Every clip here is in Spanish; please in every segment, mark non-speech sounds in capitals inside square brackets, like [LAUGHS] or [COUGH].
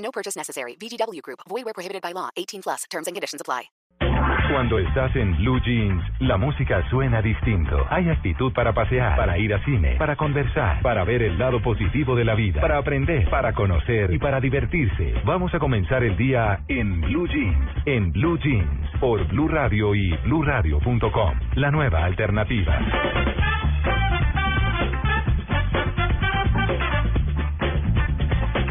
No purchase necessary. VGW Group. Void where prohibited by law. 18 plus. Terms and conditions apply. Cuando estás en Blue Jeans, la música suena distinto. Hay actitud para pasear, para ir a cine, para conversar, para ver el lado positivo de la vida, para aprender, para conocer y para divertirse. Vamos a comenzar el día en Blue Jeans, en Blue Jeans, por Blue Radio y BlueRadio.com. La nueva alternativa.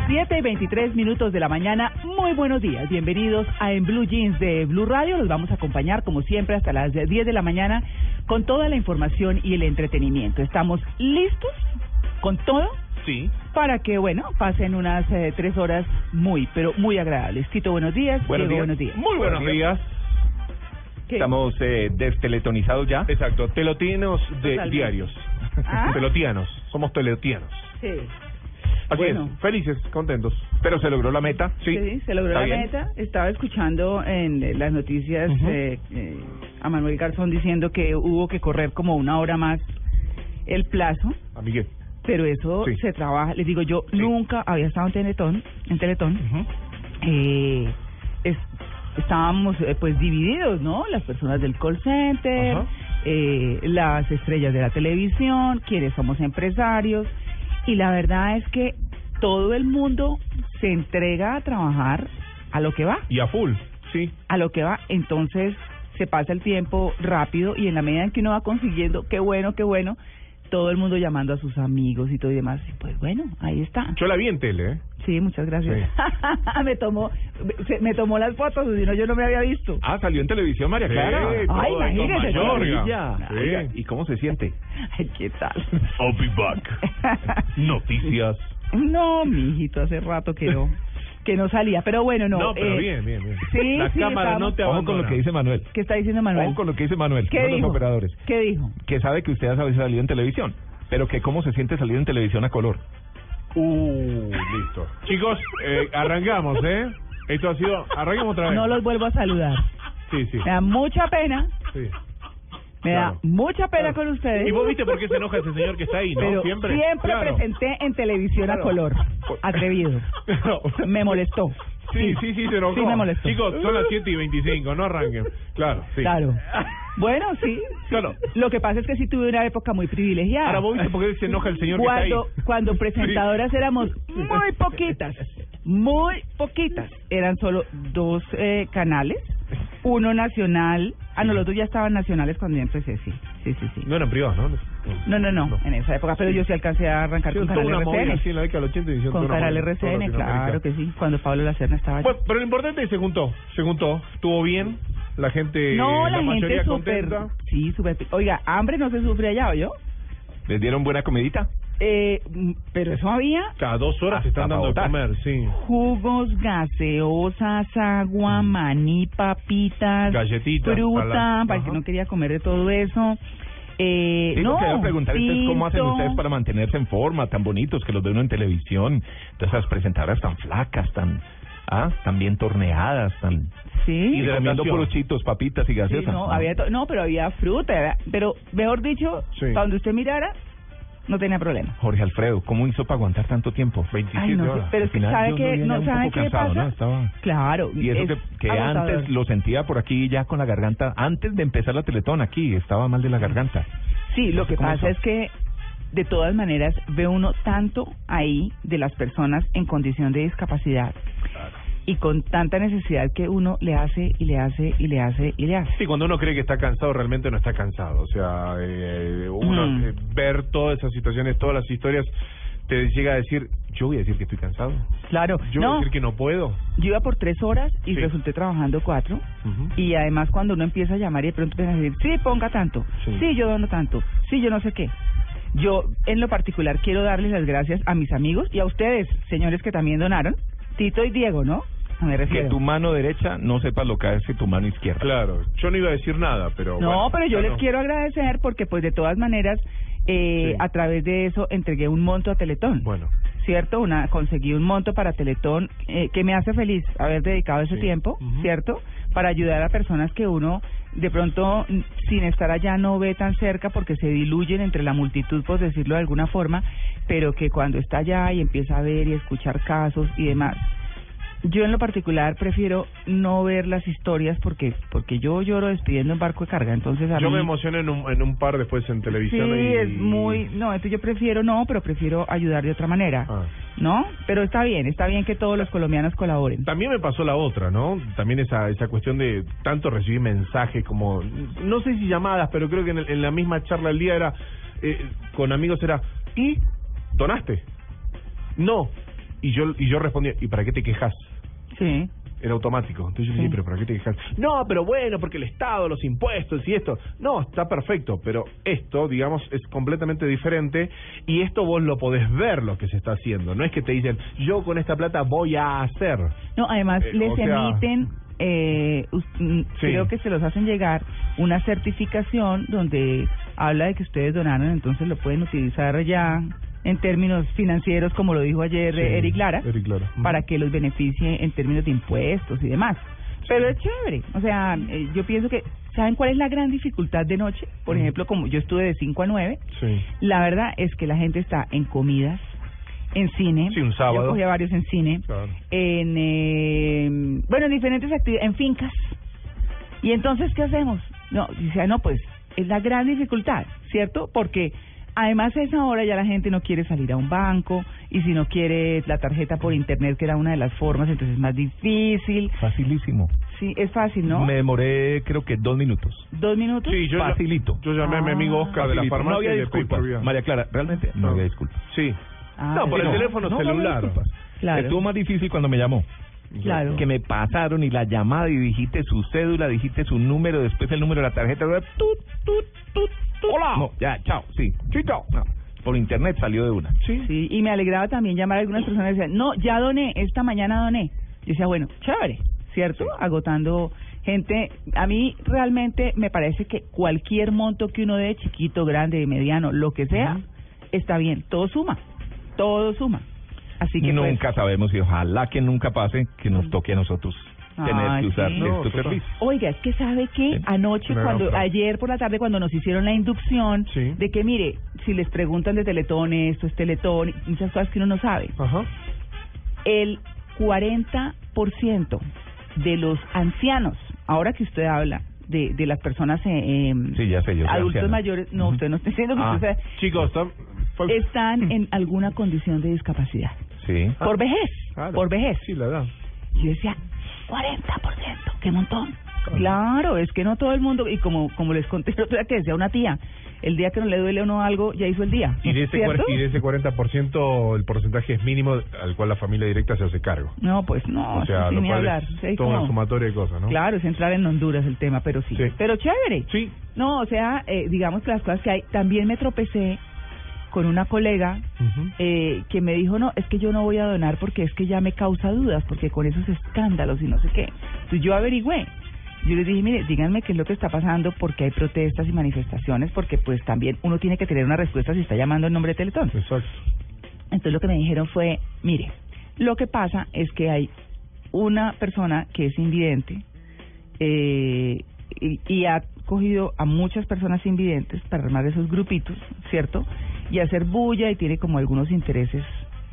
7 y 23 minutos de la mañana. Muy buenos días. Bienvenidos a En Blue Jeans de Blue Radio. Los vamos a acompañar, como siempre, hasta las 10 de la mañana con toda la información y el entretenimiento. ¿Estamos listos con todo? Sí. Para que, bueno, pasen unas eh, tres horas muy, pero muy agradables. Tito, buenos días. Buenos Diego, días. buenos días. Muy buenos días. ¿Qué? Estamos eh, desteletonizados ya. Exacto, telotianos de Totalmente. diarios. Ah. Telotianos, somos telotianos. Sí. Así Bueno. es, felices, contentos. Pero se logró la meta. Sí, se logró ¿Está la bien? meta. Estaba escuchando en eh, las noticias eh, eh, a Manuel Garzón diciendo que hubo que correr como una hora más el plazo, Amiguel. pero eso Sí. se trabaja. Les digo, yo Sí. nunca había estado en Teletón, en Teletón. Ujú. eh, es- estábamos eh, pues divididos, ¿no? Las personas del call center, eh, las estrellas de la televisión, quienes somos empresarios, y la verdad es que todo el mundo se entrega a trabajar a lo que va, Y a full, sí. a lo que va, entonces se pasa el tiempo rápido y en la medida en que uno va consiguiendo, qué bueno, qué bueno, todo el mundo llamando a sus amigos y todo y demás, y pues bueno, ahí está. Yo la vi en tele, ¿eh? Sí, muchas gracias. [LAUGHS] me tomó se- me tomó las fotos, si no yo no me había visto. Ah, salió en televisión María Sí, Clara. Ay, imagínese. Maravilla. Sí. Oiga, ¿Y cómo se siente? [LAUGHS] Ay, ¿qué tal? I'll be back. [LAUGHS] Noticias. no, mijito, hace rato que no que no salía, pero bueno, no. No, pero eh, bien, bien, bien. Sí, La sí, cámara estamos- no te Ojo abandona. con lo que dice Manuel. ¿Qué está diciendo Manuel? Ojo con lo que dice Manuel, ¿Qué uno de dijo? los operadores. ¿Qué dijo? Que sabe que usted ha salido en televisión, pero que cómo se siente salir en televisión a color. Uh, listo. Chicos, eh, arrancamos, ¿eh? Esto ha sido... Arrancamos otra vez. No los vuelvo a saludar. Sí, sí. Me da mucha pena, sí. me Claro. da mucha pena Claro. con ustedes. ¿Y vos viste por qué se enoja ese señor que está ahí, no? Pero siempre. siempre, Claro. presenté en televisión Claro. a color. Atrevido. Me molestó. Sí, sí, sí, se enojó. Sí, me molestó. Chicos, son las 7 y 25, no arranquen. Claro, sí. Claro. Bueno, sí. Claro. Lo que pasa es que sí tuve una época muy privilegiada. Ahora vos viste por qué se enoja el señor cuando, que está ahí. cuando presentadoras éramos muy poquitas, muy poquitas. Eran solo dos eh, canales, uno nacional. Ah, no, los dos ya estaban nacionales cuando yo empecé, sí. Sí, sí, sí. No eran privados, ¿no? No, no, no, en esa época, pero yo sí alcancé a arrancar Sí, con Canal una RCN. así en la década del 80 y Con Canal RCN, claro que sí, cuando Pablo Lacerna estaba allí. Bueno, pero lo importante es que se juntó, se juntó, estuvo bien, la gente, no, la, mayoría gente súper... contenta. Sí, súper... Oiga, hambre no se sufre allá, ¿oyó? ¿Les dieron buena comidita? Eh, mm, pero eso había Cada dos horas se están dando de comer, sí. jugos, gaseosas, agua, maní, papitas, Galletitas, fruta, para la- para el que no quería comer de todo eso. Eh, lo no, que iba a preguntar cómo hacen ustedes para mantenerse en forma, tan bonitos, que los ve uno en televisión, todas esas presentadoras tan flacas, tan, ah, tan bien torneadas, tan... Sí, Y comiendo Hidratación. puros chitos, papitas y sí, gaseosas. no, había to- no, pero había fruta, era- pero mejor dicho, Sí. para donde usted mirara, no tenía problema. Jorge Alfredo, ¿cómo hizo para aguantar tanto tiempo? 27 Ay, no horas. pero es que sabe que no sabe qué cansado, pasa. ¿no? Estaba- Claro, Y eso es que, antes lo sentía por aquí ya con la garganta, antes de empezar la teletón aquí, estaba mal de la garganta. Sí, lo que pasa eso. es que de todas maneras ve uno tanto ahí de las personas en condición de discapacidad y con tanta necesidad que uno le hace y le hace y le hace y le hace. Sí, cuando uno cree que está cansado, realmente no está cansado. O sea, eh, uno Mm. eh, ver todas esas situaciones, todas las historias, te llega a decir, yo voy a decir que estoy cansado. Claro, Yo voy a no, decir que no puedo. yo iba por tres horas y Sí. resulté trabajando cuatro. Y además cuando uno empieza a llamar y de pronto empieza a decir, sí, ponga tanto, Sí. sí, yo dono tanto, sí, yo no sé qué. Yo, en lo particular, quiero darles las gracias a mis amigos y a ustedes, señores que también donaron, Tito y Diego, ¿no? Me Que tu mano derecha no sepa lo que hace tu mano izquierda. Claro, yo no iba a decir nada, pero. No, bueno, pero yo les no. quiero agradecer porque pues de todas maneras eh, Sí. a través de eso entregué un monto a Teletón. Bueno, ¿Cierto? Una conseguí un monto para Teletón eh, que me hace feliz haber dedicado ese Sí. tiempo. ¿cierto? Para ayudar a personas que uno de pronto sin estar allá no ve tan cerca porque se diluyen entre la multitud, por decirlo de alguna forma, pero que cuando está allá y empieza a ver y escuchar casos y demás, yo en lo particular prefiero no ver las historias porque porque yo lloro despidiendo en barco de carga, entonces a yo mí me emocioné en un, en un par después en sí televisión. y... es muy no, entonces yo prefiero no, pero prefiero ayudar de otra manera, Ah. ¿no? Pero está bien, está bien que todos los colombianos colaboren. También me pasó la otra, ¿no? También esa esa cuestión de tanto recibir mensajes como, no sé si llamadas, pero creo que en, el- en la misma charla del día era, eh, con amigos era, ¿y? ¿Donaste? No. Y yo y yo respondía, ¿y para qué te quejas? Sí. Era automático. Entonces yo Sí. dije, ¿pero para qué te quejas? No, pero bueno, porque el Estado, los impuestos y esto. No, está perfecto, pero esto, digamos, es completamente diferente y esto vos lo podés ver lo que se está haciendo. No es que te dicen, yo con esta plata voy a hacer. No, además Eh, les o sea- emiten, eh, mm, creo que se los hacen llegar una certificación donde habla de que ustedes donaron, entonces lo pueden utilizar ya en términos financieros, como lo dijo ayer Sí, Eric Lara, Eric Lara. para que los beneficie en términos de impuestos y demás. Pero es chévere, o sea, eh, yo pienso que, ¿saben cuál es la gran dificultad de noche? Por ejemplo, como yo estuve de 5 a 9, Sí. la verdad es que la gente está en comidas, en cine. Sí, un sábado. Yo cogí a varios en cine. Claro. En, eh, bueno, en diferentes actividades, en fincas. Y entonces, ¿qué hacemos? No, dice, ah, no, pues es la gran dificultad, ¿cierto? Porque además a esa hora ya la gente no quiere salir a un banco y si no quiere la tarjeta por internet, que era una de las formas, entonces es más difícil. Facilísimo. Sí, es fácil, ¿no? Me demoré creo que dos minutos. Dos minutos. Sí, yo, Facilito. yo llamé a mi amigo Oscar de la farmacia no había y vía. María Clara, realmente no, No. había disculpas. Sí. Ah, no, por sí, el teléfono No, celular. Claro. Estuvo más difícil cuando me llamó. Claro. Que me pasaron y la llamada y dijiste su cédula, dijiste su número, después el número de la tarjeta. Tut, tut, tut, tut. Hola. No, ya, chao, sí. Chito. No, por internet salió de una. Sí. Sí, y me alegraba también llamar a algunas personas y decían, no, ya doné, esta mañana doné. Yo decía, bueno, chévere, ¿cierto? Agotando gente. A mí realmente me parece que cualquier monto que uno dé, chiquito, grande, mediano, lo que sea, está bien, todo suma, todo suma. Así que pues, nunca sabemos y ojalá que nunca pase que nos toque a nosotros tener Ay, que usar sí. No, estos servicios. Oiga, es que sabe que Sí. anoche, cuando ayer por la tarde, cuando nos hicieron la inducción, Sí. de que mire, si les preguntan de Teletón, esto es Teletón, y muchas cosas que uno no sabe. Ajá. el 40% de los ancianos, ahora que usted habla de, de las personas eh, Sí, ya sé, yo soy adultos anciano. mayores, no, usted no está diciendo que Ah. usted sea- Chicos, están en alguna condición de discapacidad. Sí. Por vejez, Claro. por vejez. Sí, la edad. Yo decía, 40%, qué montón. Claro, es que no todo el mundo, y como como les conté el otro día que decía una tía, el día que no le duele a uno algo, ya hizo el día. Y de, ese y de ese 40%, el porcentaje es mínimo al cual la familia directa se hace cargo. No, pues no, o sea, lo ni hablar. Sí, de cosas, ¿no? Claro, es entrar en Honduras el tema, pero sí. Sí. Pero chévere. Sí. No, o sea, eh, digamos que las cosas que hay. También me tropecé con una colega eh, que me dijo, no, es que yo no voy a donar porque es que ya me causa dudas, porque con esos escándalos y no sé qué. Entonces yo averigüé. Yo les dije, mire, díganme qué es lo que está pasando, porque hay protestas y manifestaciones, porque pues también uno tiene que tener una respuesta si está llamando en nombre de Teletón. Exacto. Entonces lo que me dijeron fue, mire, lo que pasa es que hay una persona que es invidente eh, y, y ha cogido a muchas personas invidentes para armar esos grupitos, ¿cierto? Y hacer bulla y tiene como algunos intereses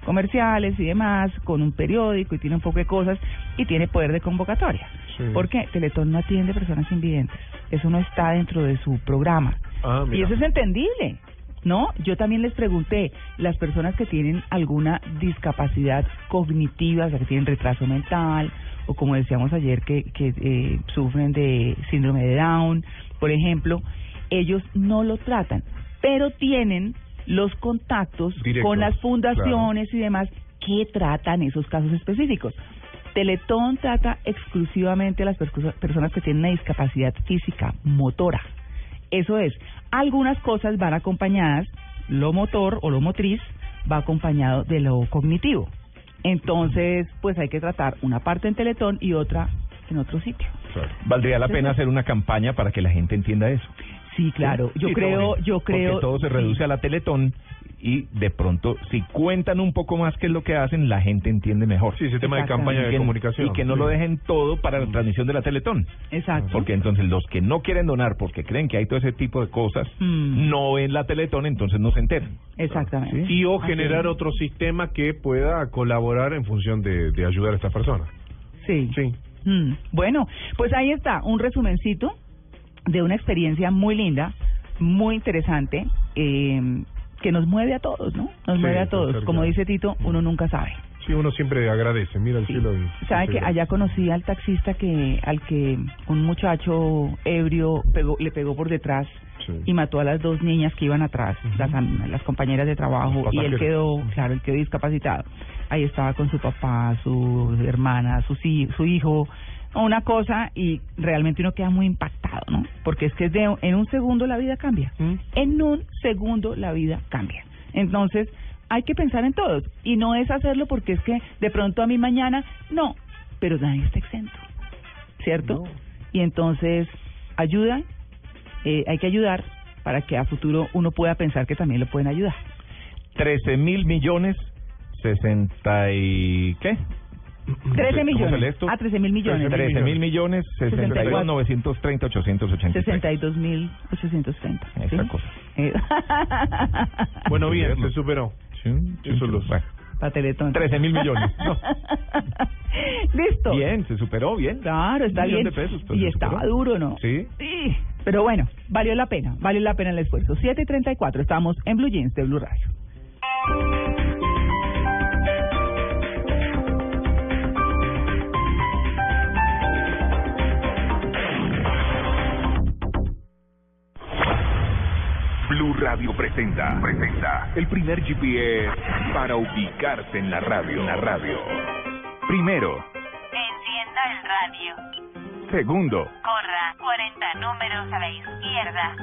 comerciales y demás, con un periódico y tiene un poco de cosas y tiene poder de convocatoria. Sí. ¿Por qué? Teletón no atiende personas invidentes. Eso no está dentro de su programa. Ah, Y eso es entendible, ¿no? Yo también les pregunté, las personas que tienen alguna discapacidad cognitiva, o sea, que tienen retraso mental, o como decíamos ayer, que, que eh, sufren de síndrome de Down, por ejemplo, ellos no lo tratan, pero tienen los contactos Directos, con las fundaciones y demás que tratan esos casos específicos. Teletón trata exclusivamente a las personas que tienen una discapacidad física, motora. Eso es, algunas cosas van acompañadas, lo motor o lo motriz va acompañado de lo cognitivo. Entonces, pues hay que tratar una parte en Teletón y otra en otro sitio. Valdría la pena hacer una campaña para que la gente entienda eso. Sí, claro. Yo Sí, creo, todo- yo creo. Porque todo se reduce a la Teletón y de pronto, si cuentan un poco más qué es lo que hacen, la gente entiende mejor. Sí, ese tema de campaña Y de que- comunicación. Y que no Sí. lo dejen todo para la transmisión de la Teletón. Exacto. Porque entonces los que no quieren donar porque creen que hay todo ese tipo de cosas, Mm. no ven la Teletón, entonces no se enteran. Exactamente. Y o generar otro sistema que pueda colaborar en función de, de ayudar a estas personas. Sí. Sí. Mm, Bueno, pues ahí está, un resumencito de una experiencia muy linda, muy interesante, eh, que nos mueve a todos, ¿no? Nos Sí, mueve a todos. Como dice Tito, uno nunca sabe. Sí, uno siempre agradece, mira el Sí. cielo y... Sabe que allá conocí al taxista que, al que un muchacho ebrio pegó, le pegó por detrás Sí. y mató a las dos niñas que iban atrás, las, am- las compañeras de trabajo, y él quedó, claro, él quedó discapacitado. Ahí estaba con su papá, su hermana, su, su hijo, una cosa, y realmente uno queda muy impactado, ¿no? Porque es que de, en un segundo la vida cambia. ¿Mm? En un segundo la vida cambia. Entonces, hay que pensar en todos. Y no es hacerlo porque es que de pronto a mí mañana, no, pero nadie está exento. ¿Cierto? Y entonces, ayuda, eh, hay que ayudar para que a futuro uno pueda pensar que también lo pueden ayudar. 13 mil millones, 60 y... ¿qué? 13 ¿Cómo millones. sale esto? Ah, 13 mil millones. 13 mil millones, 62, 64. 930, 883. 62 mil 830. Esa ¿sí? cosa. [LAUGHS] Bueno, bien, se superó. Sí, Eso lo- bueno. para Teletón. 13 mil millones. No. [LAUGHS] Listo. Bien, se superó, bien. Claro, está bien. de pesos, pues, y estaba superó. duro, ¿no? Sí. Sí. Pero bueno, valió la pena, valió la pena el esfuerzo. 7.34, estamos en Blue Jeans de Blue Radio. Blue Radio presenta, presenta el primer GPS para ubicarse en la radio. En la radio. Primero, Encienda el radio. segundo, Corra 40 números a la izquierda.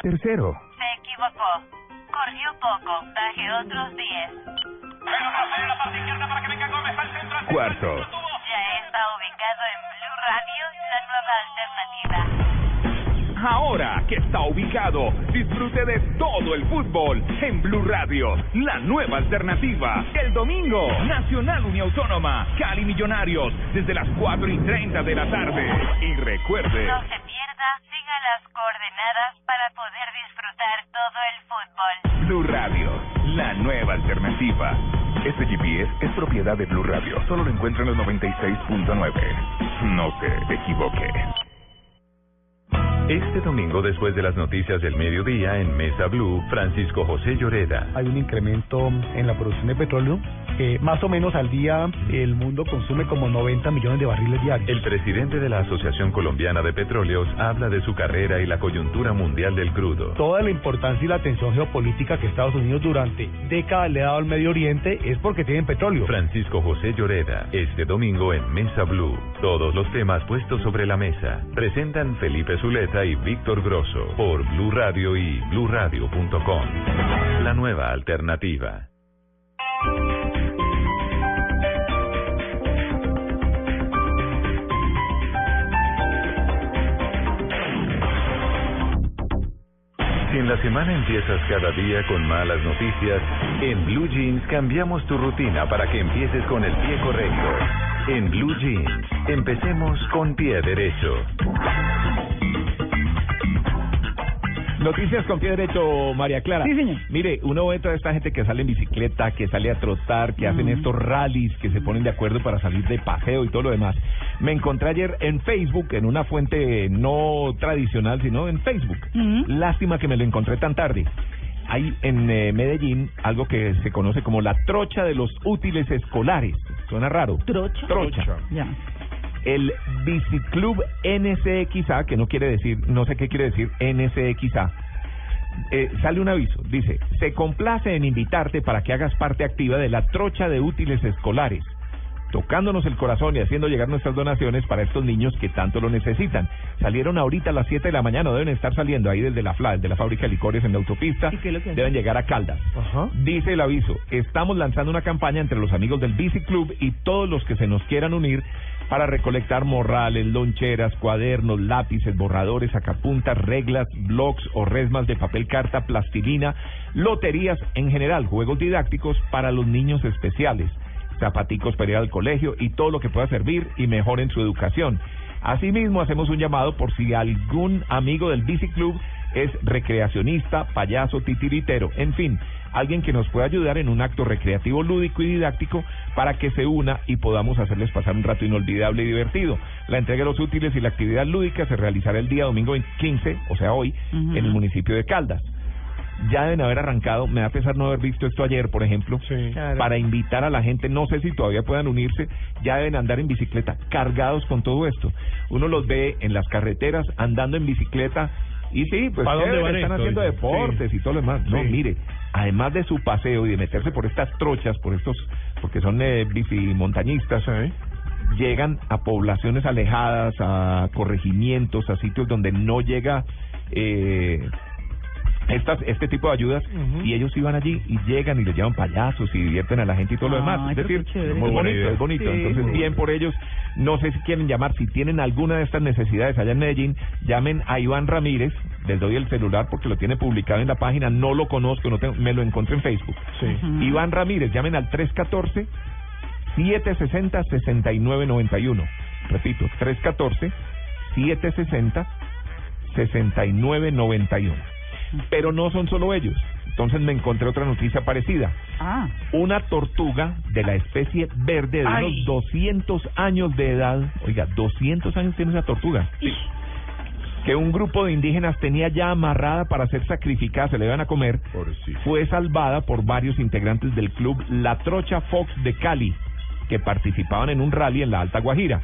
tercero, Se equivocó. Corrió poco. Baje otros 10. cuarto, Está ubicado en Blue Radio, la nueva alternativa. Ahora que está ubicado, disfrute de todo el fútbol en Blue Radio, la nueva alternativa. El domingo, Nacional Uniautónoma, Cali Millonarios, desde las 4 y 30 de la tarde. Y recuerde, No se pierda, siga las coordenadas para poder disfrutar todo el fútbol. Blue Radio, la nueva alternativa. Este GPS es propiedad de Blue Radio. Solo lo encuentra en los 96.9. No se equivoque. Este domingo, después de las noticias del mediodía en Mesa Blue, Francisco José Lloreda. hay un incremento en la producción de petróleo. Eh, más o menos al día el mundo consume como 90 millones de barriles diarios. El presidente de la Asociación Colombiana de Petróleos habla de su carrera y la coyuntura mundial del crudo. Toda la importancia y la atención geopolítica que Estados Unidos durante décadas le ha dado al Medio Oriente es porque tienen petróleo. Francisco José Lloreda, este domingo en Mesa Blue. Todos los temas puestos sobre la mesa. Presentan Felipe Zuleta y Víctor Grosso por Blue Radio y bluradio.com. La nueva alternativa. Si en la semana empiezas cada día con malas noticias, en Blue Jeans cambiamos tu rutina para que empieces con el pie correcto. En Blue Jeans, empecemos con pie derecho. Noticias con pie derecho, María Clara. Sí, señor. Mire, uno ve toda esta gente que sale en bicicleta, que sale a trotar, que hacen estos rallies, que se ponen de acuerdo para salir de paseo y todo lo demás. Me encontré ayer en Facebook, en una fuente no tradicional, sino en Facebook. Lástima que me lo encontré tan tarde. Hay en eh, Medellín algo que se conoce como la trocha de los útiles escolares. Suena raro. ¿Trocha? Trocha. Ya. El Biciclub NCXA, que no quiere decir, no sé qué quiere decir NCXA, eh, sale un aviso, dice, se complace en invitarte para que hagas parte activa de la trocha de útiles escolares. tocándonos el corazón y haciendo llegar nuestras donaciones para estos niños que tanto lo necesitan. Salieron ahorita a las 7 de la mañana, deben estar saliendo ahí desde la FLA, desde la fábrica de licores en la autopista, deben llegar a Caldas. Ajá. Dice el aviso, estamos lanzando una campaña entre los amigos del Bici Club y todos los que se nos quieran unir para recolectar morrales, loncheras, cuadernos, lápices, borradores, sacapuntas, reglas, blogs o resmas de papel carta, plastilina, loterías en general, juegos didácticos para los niños especiales, zapaticos para ir al colegio y todo lo que pueda servir y mejoren su educación. Asimismo, hacemos un llamado por si algún amigo del Bici Club es recreacionista, payaso, titiritero, en fin, alguien que nos pueda ayudar en un acto recreativo, lúdico y didáctico para que se una y podamos hacerles pasar un rato inolvidable y divertido. La entrega de los útiles y la actividad lúdica se realizará el día domingo 15, o sea hoy, en el municipio de Caldas. Ya deben haber arrancado, me da pesar no haber visto esto ayer, por ejemplo, Sí. Claro. para invitar a la gente, no sé si todavía puedan unirse, ya deben andar en bicicleta, cargados con todo esto. Uno los ve en las carreteras andando en bicicleta y sí, pues ¿Pa' dónde chévere, van están esto? haciendo deportes Sí. y todo lo demás. No, Sí. mire, además de su paseo y de meterse por estas trochas, por estos, porque son eh, bicimontañistas, llegan a poblaciones alejadas, a corregimientos, a sitios donde no llega eh, estas, este tipo de ayudas y ellos iban allí y llegan y les llevan payasos y divierten a la gente y todo lo demás. Es decir, es Muy bonito, es bonito. Sí. Entonces, bien por ellos. No sé si quieren llamar, si tienen alguna de estas necesidades allá en Medellín, llamen a Iván Ramírez, les doy el celular porque lo tiene publicado en la página, no lo conozco, no tengo- me lo encontré en Facebook. Sí. Iván Ramírez, llamen al 314 760 6991. Repito, 314 760 6991. Pero no son solo ellos. Entonces me encontré otra noticia parecida. Ah, Una tortuga de la especie verde de Ay. unos 200 años de edad. Oiga, 200 años tiene esa tortuga. Que un grupo de indígenas tenía ya amarrada para ser sacrificada, se le iban a comer. Fue salvada por varios integrantes del club La Trocha Fox de Cali, que participaban en un rally en la Alta Guajira.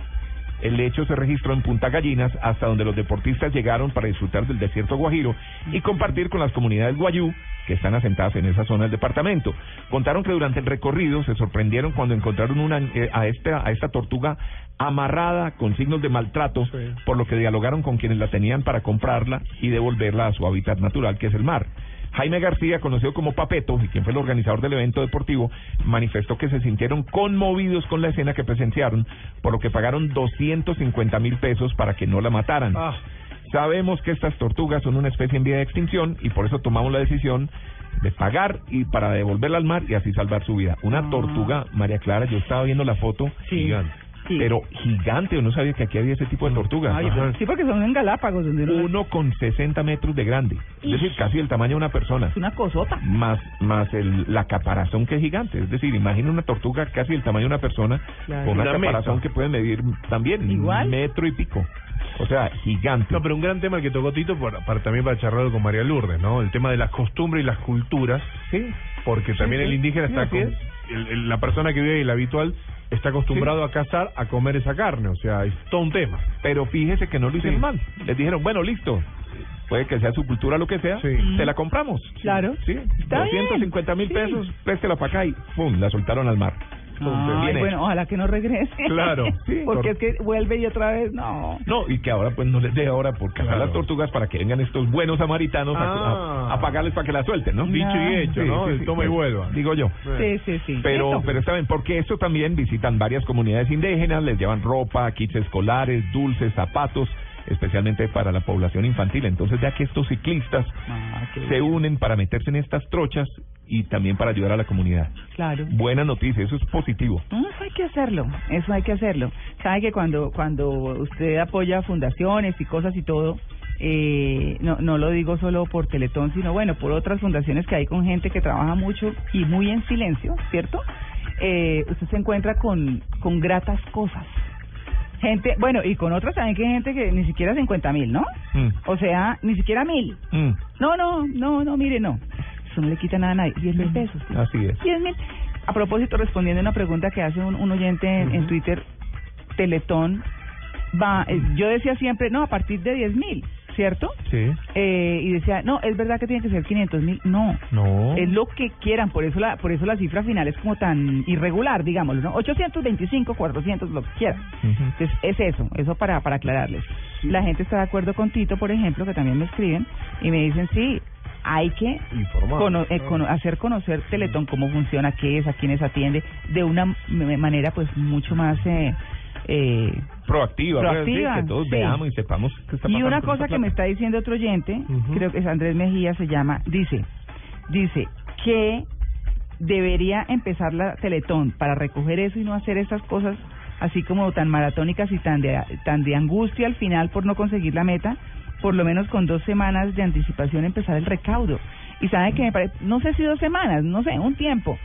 El hecho se registró en Punta Gallinas, hasta donde los deportistas llegaron para disfrutar del desierto guajiro y compartir con las comunidades guayú que están asentadas en esa zona del departamento. Contaron que durante el recorrido se sorprendieron cuando encontraron una, eh, a, esta, a esta tortuga amarrada con signos de maltrato, Sí. por lo que dialogaron con quienes la tenían para comprarla y devolverla a su hábitat natural, que es el mar. Jaime García, conocido como Papeto, y quien fue el organizador del evento deportivo, manifestó que se sintieron conmovidos con la escena que presenciaron, por lo que pagaron 250 mil pesos para que no la mataran. Ah. Sabemos que estas tortugas son una especie en vía de extinción y por eso tomamos la decisión de pagar y para devolverla al mar y así salvar su vida. Una Ah. tortuga, María Clara, yo estaba viendo la foto, Sí. gigante. Sí. Pero gigante, yo no sabía que aquí había ese tipo de tortugas. Ay, sí, porque son en Galápagos, donde uno- Uno con 60 metros de grande, es decir, casi el tamaño de una persona. es una cosota. Más, más el, la caparazón que es gigante, es decir, imagina una tortuga casi el tamaño de una persona Claro. con una, Una caparazón que puede medir también Igual. metro y pico. O sea, gigante. No, pero un gran tema el que tocó Tito para, para- también para charlarlo con María Lourdes, ¿no? El tema de las costumbres y las culturas, Sí. porque también sí. el indígena Sí, está con, es. el- el- la persona que vive ahí, el habitual, está acostumbrado a cazar, a comer esa carne, o sea, es todo un tema. Pero fíjese que no lo hicieron Sí. mal. Les dijeron, bueno, listo. Puede que sea su cultura lo que sea, Sí. se la compramos. Claro. Sí, Está 250 mil pesos, préstela para acá y ¡pum! La soltaron al mar. Ay, bueno, ojalá que no regrese. Claro. [LAUGHS] Sí. porque es que vuelve y otra vez, no. No, y que ahora pues no les dé ahora por cazar Claro. las tortugas para que vengan estos buenos samaritanos a- Ah. a, a pagarles para que la suelten, ¿no? Dicho y hecho, Sí, ¿no? sí, El toma y pues, vuelva. Digo yo. Sí, sí, sí. Pero, Eso. pero está bien, porque esto también visitan varias comunidades indígenas, les llevan ropa, kits escolares, dulces, zapatos, especialmente para la población infantil. Entonces, ya que estos ciclistas Ah, se unen para meterse en estas trochas y también para ayudar a la comunidad. Claro. Buena noticia, eso es positivo. Eso hay que hacerlo, eso hay que hacerlo. Sabe que cuando cuando usted apoya fundaciones y cosas y todo, eh, no no lo digo solo por Teletón, sino bueno, por otras fundaciones que hay con gente que trabaja mucho y muy en silencio, ¿cierto? Eh, usted se encuentra con con gratas cosas. Gente, bueno, y con otras también que hay gente que ni siquiera 50 mil, ¿no? Mm, O sea, ni siquiera mil. mm, No, no, no, no, mire, no. Eso no le quita nada a nadie. 10 mil pesos. así es. 10 mil. A propósito, respondiendo a una pregunta que hace un, un oyente en, en Twitter, Teletón va, eh, yo decía siempre, no, a partir de 10 mil. ¿Cierto? Sí. Eh, y decía, no, es verdad que tiene que ser 500 mil. No, No. es lo que quieran, por eso la por eso la cifra final es como tan irregular, digámoslo, ¿no? 825, 400, lo que quieran. Entonces, es eso, eso para, para aclararles. La gente está de acuerdo con Tito, por ejemplo, que también me escriben y me dicen, sí, hay que Informar. cono- eh, cono- hacer conocer Teletón, cómo funciona, qué es, a quiénes atiende, de una manera pues mucho más... Eh, eh, Proactiva, que todos sí. veamos y sepamos qué está y pasando una con cosa que me está diciendo otro oyente, creo que es Andrés Mejía, se llama, dice, dice que debería empezar la Teletón para recoger eso y no hacer esas cosas así como tan maratónicas y tan de, tan de angustia al final por no conseguir la meta, por lo menos con dos semanas de anticipación empezar el recaudo. Y sabe que me parece, no sé si dos semanas, no sé, un tiempo,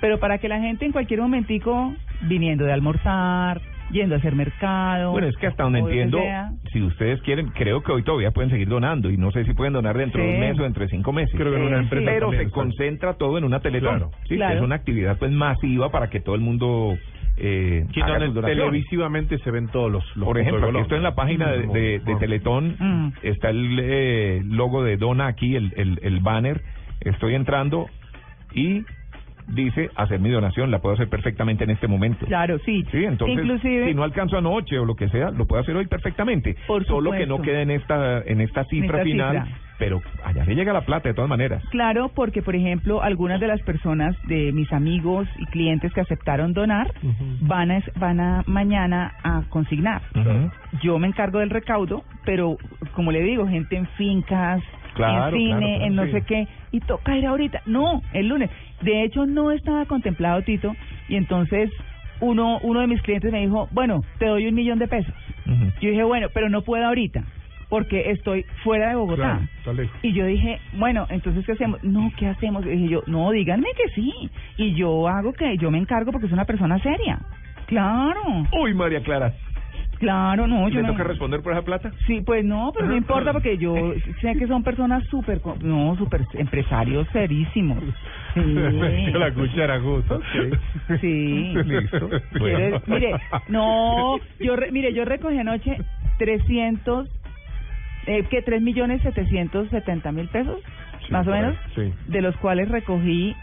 pero para que la gente en cualquier momentico, viniendo de almorzar, yendo a hacer mercado, Bueno, es que hasta donde entiendo, sea, si ustedes quieren, creo que hoy todavía pueden seguir donando y no sé si pueden donar dentro de un mes o dentro de cinco meses. Creo que en una Sí, empresa Pero se está. concentra todo en una teletón. Claro. Sí, Claro. Es una actividad pues masiva para que todo el mundo eh, donde televisivamente se ven todos los, los Por ejemplo, aquí estoy en la página de, de- de. Teletón, Mm. está el eh, logo de Dona aquí, el, el, el banner, estoy entrando y dice hacer mi donación, la puedo hacer perfectamente en este momento. Claro, sí. Sí, entonces, Inclusive, si no alcanzo anoche o lo que sea, lo puedo hacer hoy perfectamente. Por Solo que no quede en esta, en esta cifra esta final, cifra. pero allá le llega la plata de todas maneras. Claro, porque por ejemplo, algunas de las personas de mis amigos y clientes que aceptaron donar van a van a mañana a consignar. Yo me encargo del recaudo, pero como le digo, gente en fincas, Claro, en cine, claro, claro, en no sí. sé qué, y toca ir ahorita. No, el lunes. De hecho, no estaba contemplado, Tito, y entonces uno uno de mis clientes me dijo, bueno, te doy un millón de pesos. Yo dije, bueno, pero no puedo ahorita, porque estoy fuera de Bogotá. Claro. Y yo dije, bueno, entonces, ¿qué hacemos? No, ¿qué hacemos? Y dije yo, no, díganme que sí. Y yo hago que yo me encargo porque es una persona seria. Claro, Uy, María Clara, claro, no. Yo ¿le me- toca responder por esa plata? Sí, pues no, pero no importa porque yo [LAUGHS] sé que son personas súper, no, súper empresarios serísimos. Sí. [LAUGHS] La cuchara justo. Sí. Listo. [LAUGHS] Bueno. Mire, no, yo re- mire, yo recogí anoche 300, eh, que 3 millones 770 mil pesos, Sí, más o menos, sí. de los cuales recogí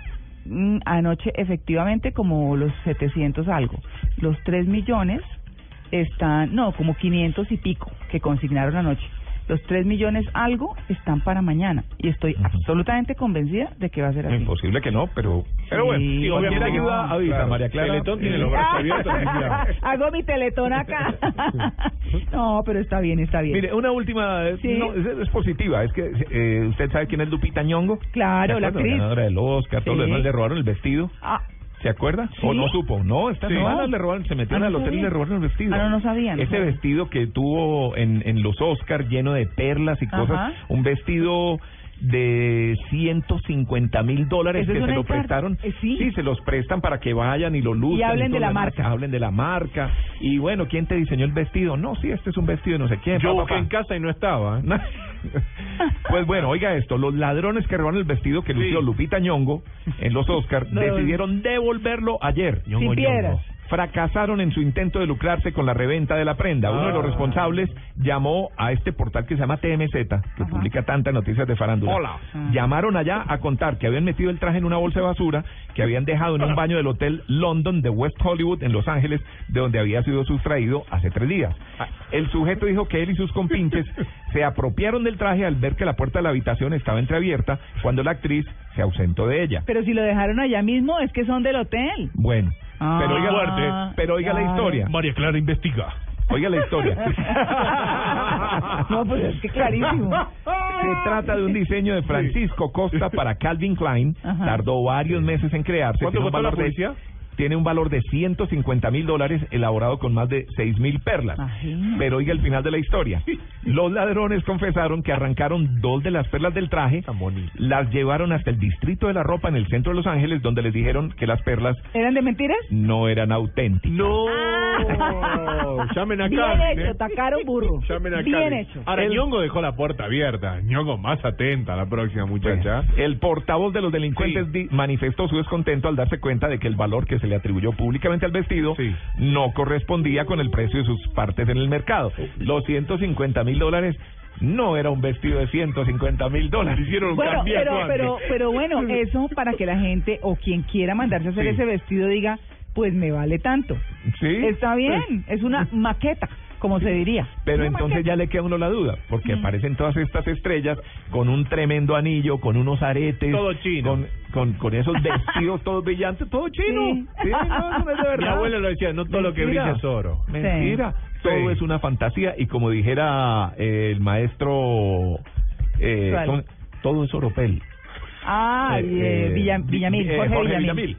mm, anoche efectivamente como los 700 algo. Los 3 millones están, no, como 500 y pico que consignaron anoche. Los 3 millones algo están para mañana y estoy Ujú. absolutamente convencida de que va a ser así. Imposible que no, pero, pero Sí. bueno, Y obviamente- ayuda, avisa, Claro. María Clara. Teletón tiene Eh, los brazos abiertos. [LAUGHS] y ya. Hago mi teletón acá. [LAUGHS] no, pero está bien, está bien. Mire, una última, eh, Sí. no, es, es positiva, es que eh, usted sabe quién es Lupita Ñongo. Claro, ¿Se la actriz. ganadora del Oscar, todo lo Sí. demás, le robaron el vestido. Ah, ¿Se acuerda? ¿Sí? ¿O no supo? No, esta Sí. semana le robaron, se metieron Ah, no al hotel y le robaron el vestido. Ah, no, no sabía, no Ese vestido que tuvo en, en los Oscars lleno de perlas y cosas, un vestido de 150 mil dólares que se lo prestaron. eh, sí. se los prestan para que vayan y lo luzcan. Y hablen de la marca. Hablen de la marca. Y bueno, ¿quién te diseñó el vestido? No, sí, este es un vestido de no sé quién. Yo busqué en casa y no estaba. [LAUGHS] Pues bueno, oiga esto, los ladrones que robaron el vestido que lució Lupita Ñongo en los [LAUGHS] Oscars No. decidieron devolverlo ayer. Sin piedras. Fracasaron en su intento de lucrarse con la reventa de la prenda. Uno de los Ah. responsables llamó a este portal que se llama TMZ, que Ajá. publica tantas noticias de farándula. Hola. Ah. Llamaron allá a contar que habían metido el traje en una bolsa de basura que habían dejado en un baño del hotel London de West Hollywood en Los Ángeles, de donde había sido sustraído hace tres días. El sujeto dijo que él y sus compinches [LAUGHS] se apropiaron del traje al ver que la puerta de la habitación estaba entreabierta cuando la actriz se ausentó de ella. pero si lo dejaron allá mismo, es que son del hotel. Bueno, Ah, pero oiga, fuerte. pero oiga la historia. María Clara investiga. Oiga la historia. [LAUGHS] no, pues es que clarísimo. Se trata de un diseño de Francisco Costa para Calvin Klein. Ajá. Tardó varios meses en crearse. ¿Cuánto costó la publicidad? Tiene un valor de 150 mil dólares, elaborado con más de 6 mil perlas. Imagínate. Pero oiga el final de la historia. [LAUGHS] Los ladrones confesaron que arrancaron dos de las perlas del traje, las llevaron hasta el distrito de la ropa en el centro de Los Ángeles, donde les dijeron que las perlas ¿Eran de mentiras? no eran auténticas. No. Ah. Llamen a Bien Carmen, hecho, ¿eh? tacaron burro. Llamen a Bien hecho. Ahora, El- Ñongo dejó la puerta abierta. Ñongo más atenta a la próxima muchacha. Pues, el portavoz de los delincuentes Sí. manifestó su descontento al darse cuenta de que el valor que se le atribuyó públicamente al vestido Sí. no correspondía con el precio de sus partes en el mercado. Los 150 mil dólares no era un vestido de 150 mil dólares. Hicieron un Bueno, pero, pero, pero bueno, [LAUGHS] eso para que la gente o quien quiera mandarse a hacer Sí. ese vestido diga, pues me vale tanto. Sí. Está bien, es una maqueta, como se diría. Pero entonces maqueta. ya le queda a uno la duda, porque Mm. aparecen todas estas estrellas con un tremendo anillo, con unos aretes, Todo chino. con, con, con esos vestidos [LAUGHS] todos brillantes, todo chino. Sí. Sí, no, eso no es de [LAUGHS] verdad. Mi abuelo lo decía, no todo lo que brilla es oro. Mentira. Sí. Todo es una fantasía y como dijera eh, el maestro, eh, todo es oropel. Ah, Eh, eh, eh, Villa- Vi- Villamil, eh, Jorge, Jorge Villamil. Villamil.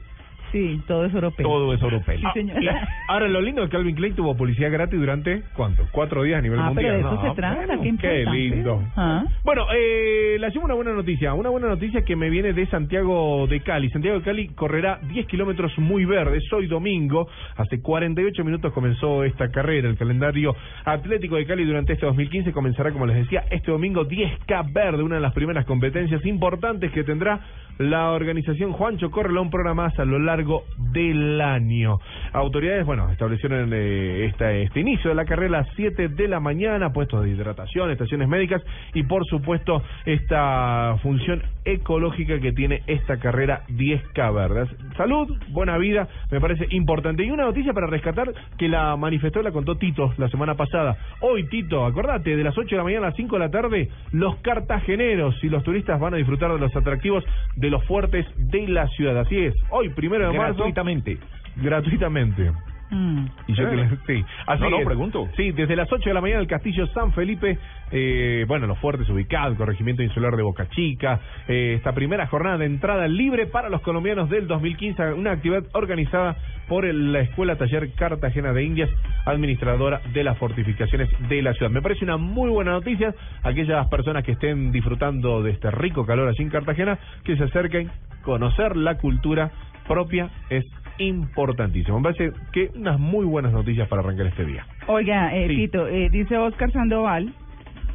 Sí, todo es europeo. Todo es oropel. Sí, señora. Y ahora, lo lindo es que Calvin Klein tuvo publicidad gratis durante, ¿cuánto? Cuatro días a nivel Ah, pero mundial. de eso No, se trata, bueno, ¿qué? Qué lindo. Ah. Bueno, eh, le llevo una buena noticia, una buena noticia que me viene de Santiago de Cali. Santiago de Cali correrá 10 kilómetros muy verdes hoy domingo. Hace 48 minutos comenzó esta carrera. El calendario Atlético de Cali durante este 2015 comenzará, como les decía, este domingo 10K verde, una de las primeras competencias importantes que tendrá la organización Juancho Correlón programadas a lo largo del año. Autoridades, bueno, establecieron eh, esta, este inicio de la carrera a las 7 de la mañana, puestos de hidratación, estaciones médicas y por supuesto esta función ecológica que tiene esta carrera 10K verdes. Salud, buena vida, me parece importante. Y una noticia para rescatar que la manifestó y la contó Tito la semana pasada. Hoy, Tito, acordate, de las 8 de la mañana a las 5 de la tarde, los cartageneros y los turistas van a disfrutar de los atractivos de los fuertes de la ciudad. Así es, hoy, primero de marzo. Gratuitamente. Gratuitamente. Mm. Y yo que le- sí, así No, no, es. pregunto. Sí, desde las 8 de la mañana el Castillo San Felipe, eh, bueno, los fuertes ubicados, el corregimiento insular de Boca Chica, eh, esta primera jornada de entrada libre para los colombianos del 2015, una actividad organizada por el- la Escuela Taller Cartagena de Indias, administradora de las fortificaciones de la ciudad. Me parece una muy buena noticia, aquellas personas que estén disfrutando de este rico calor allí en Cartagena, que se acerquen, conocer la cultura propia es importantísimo. Me parece que unas muy buenas noticias para arrancar este día. Oiga, eh, Sí. Tito, eh, dice Oscar Sandoval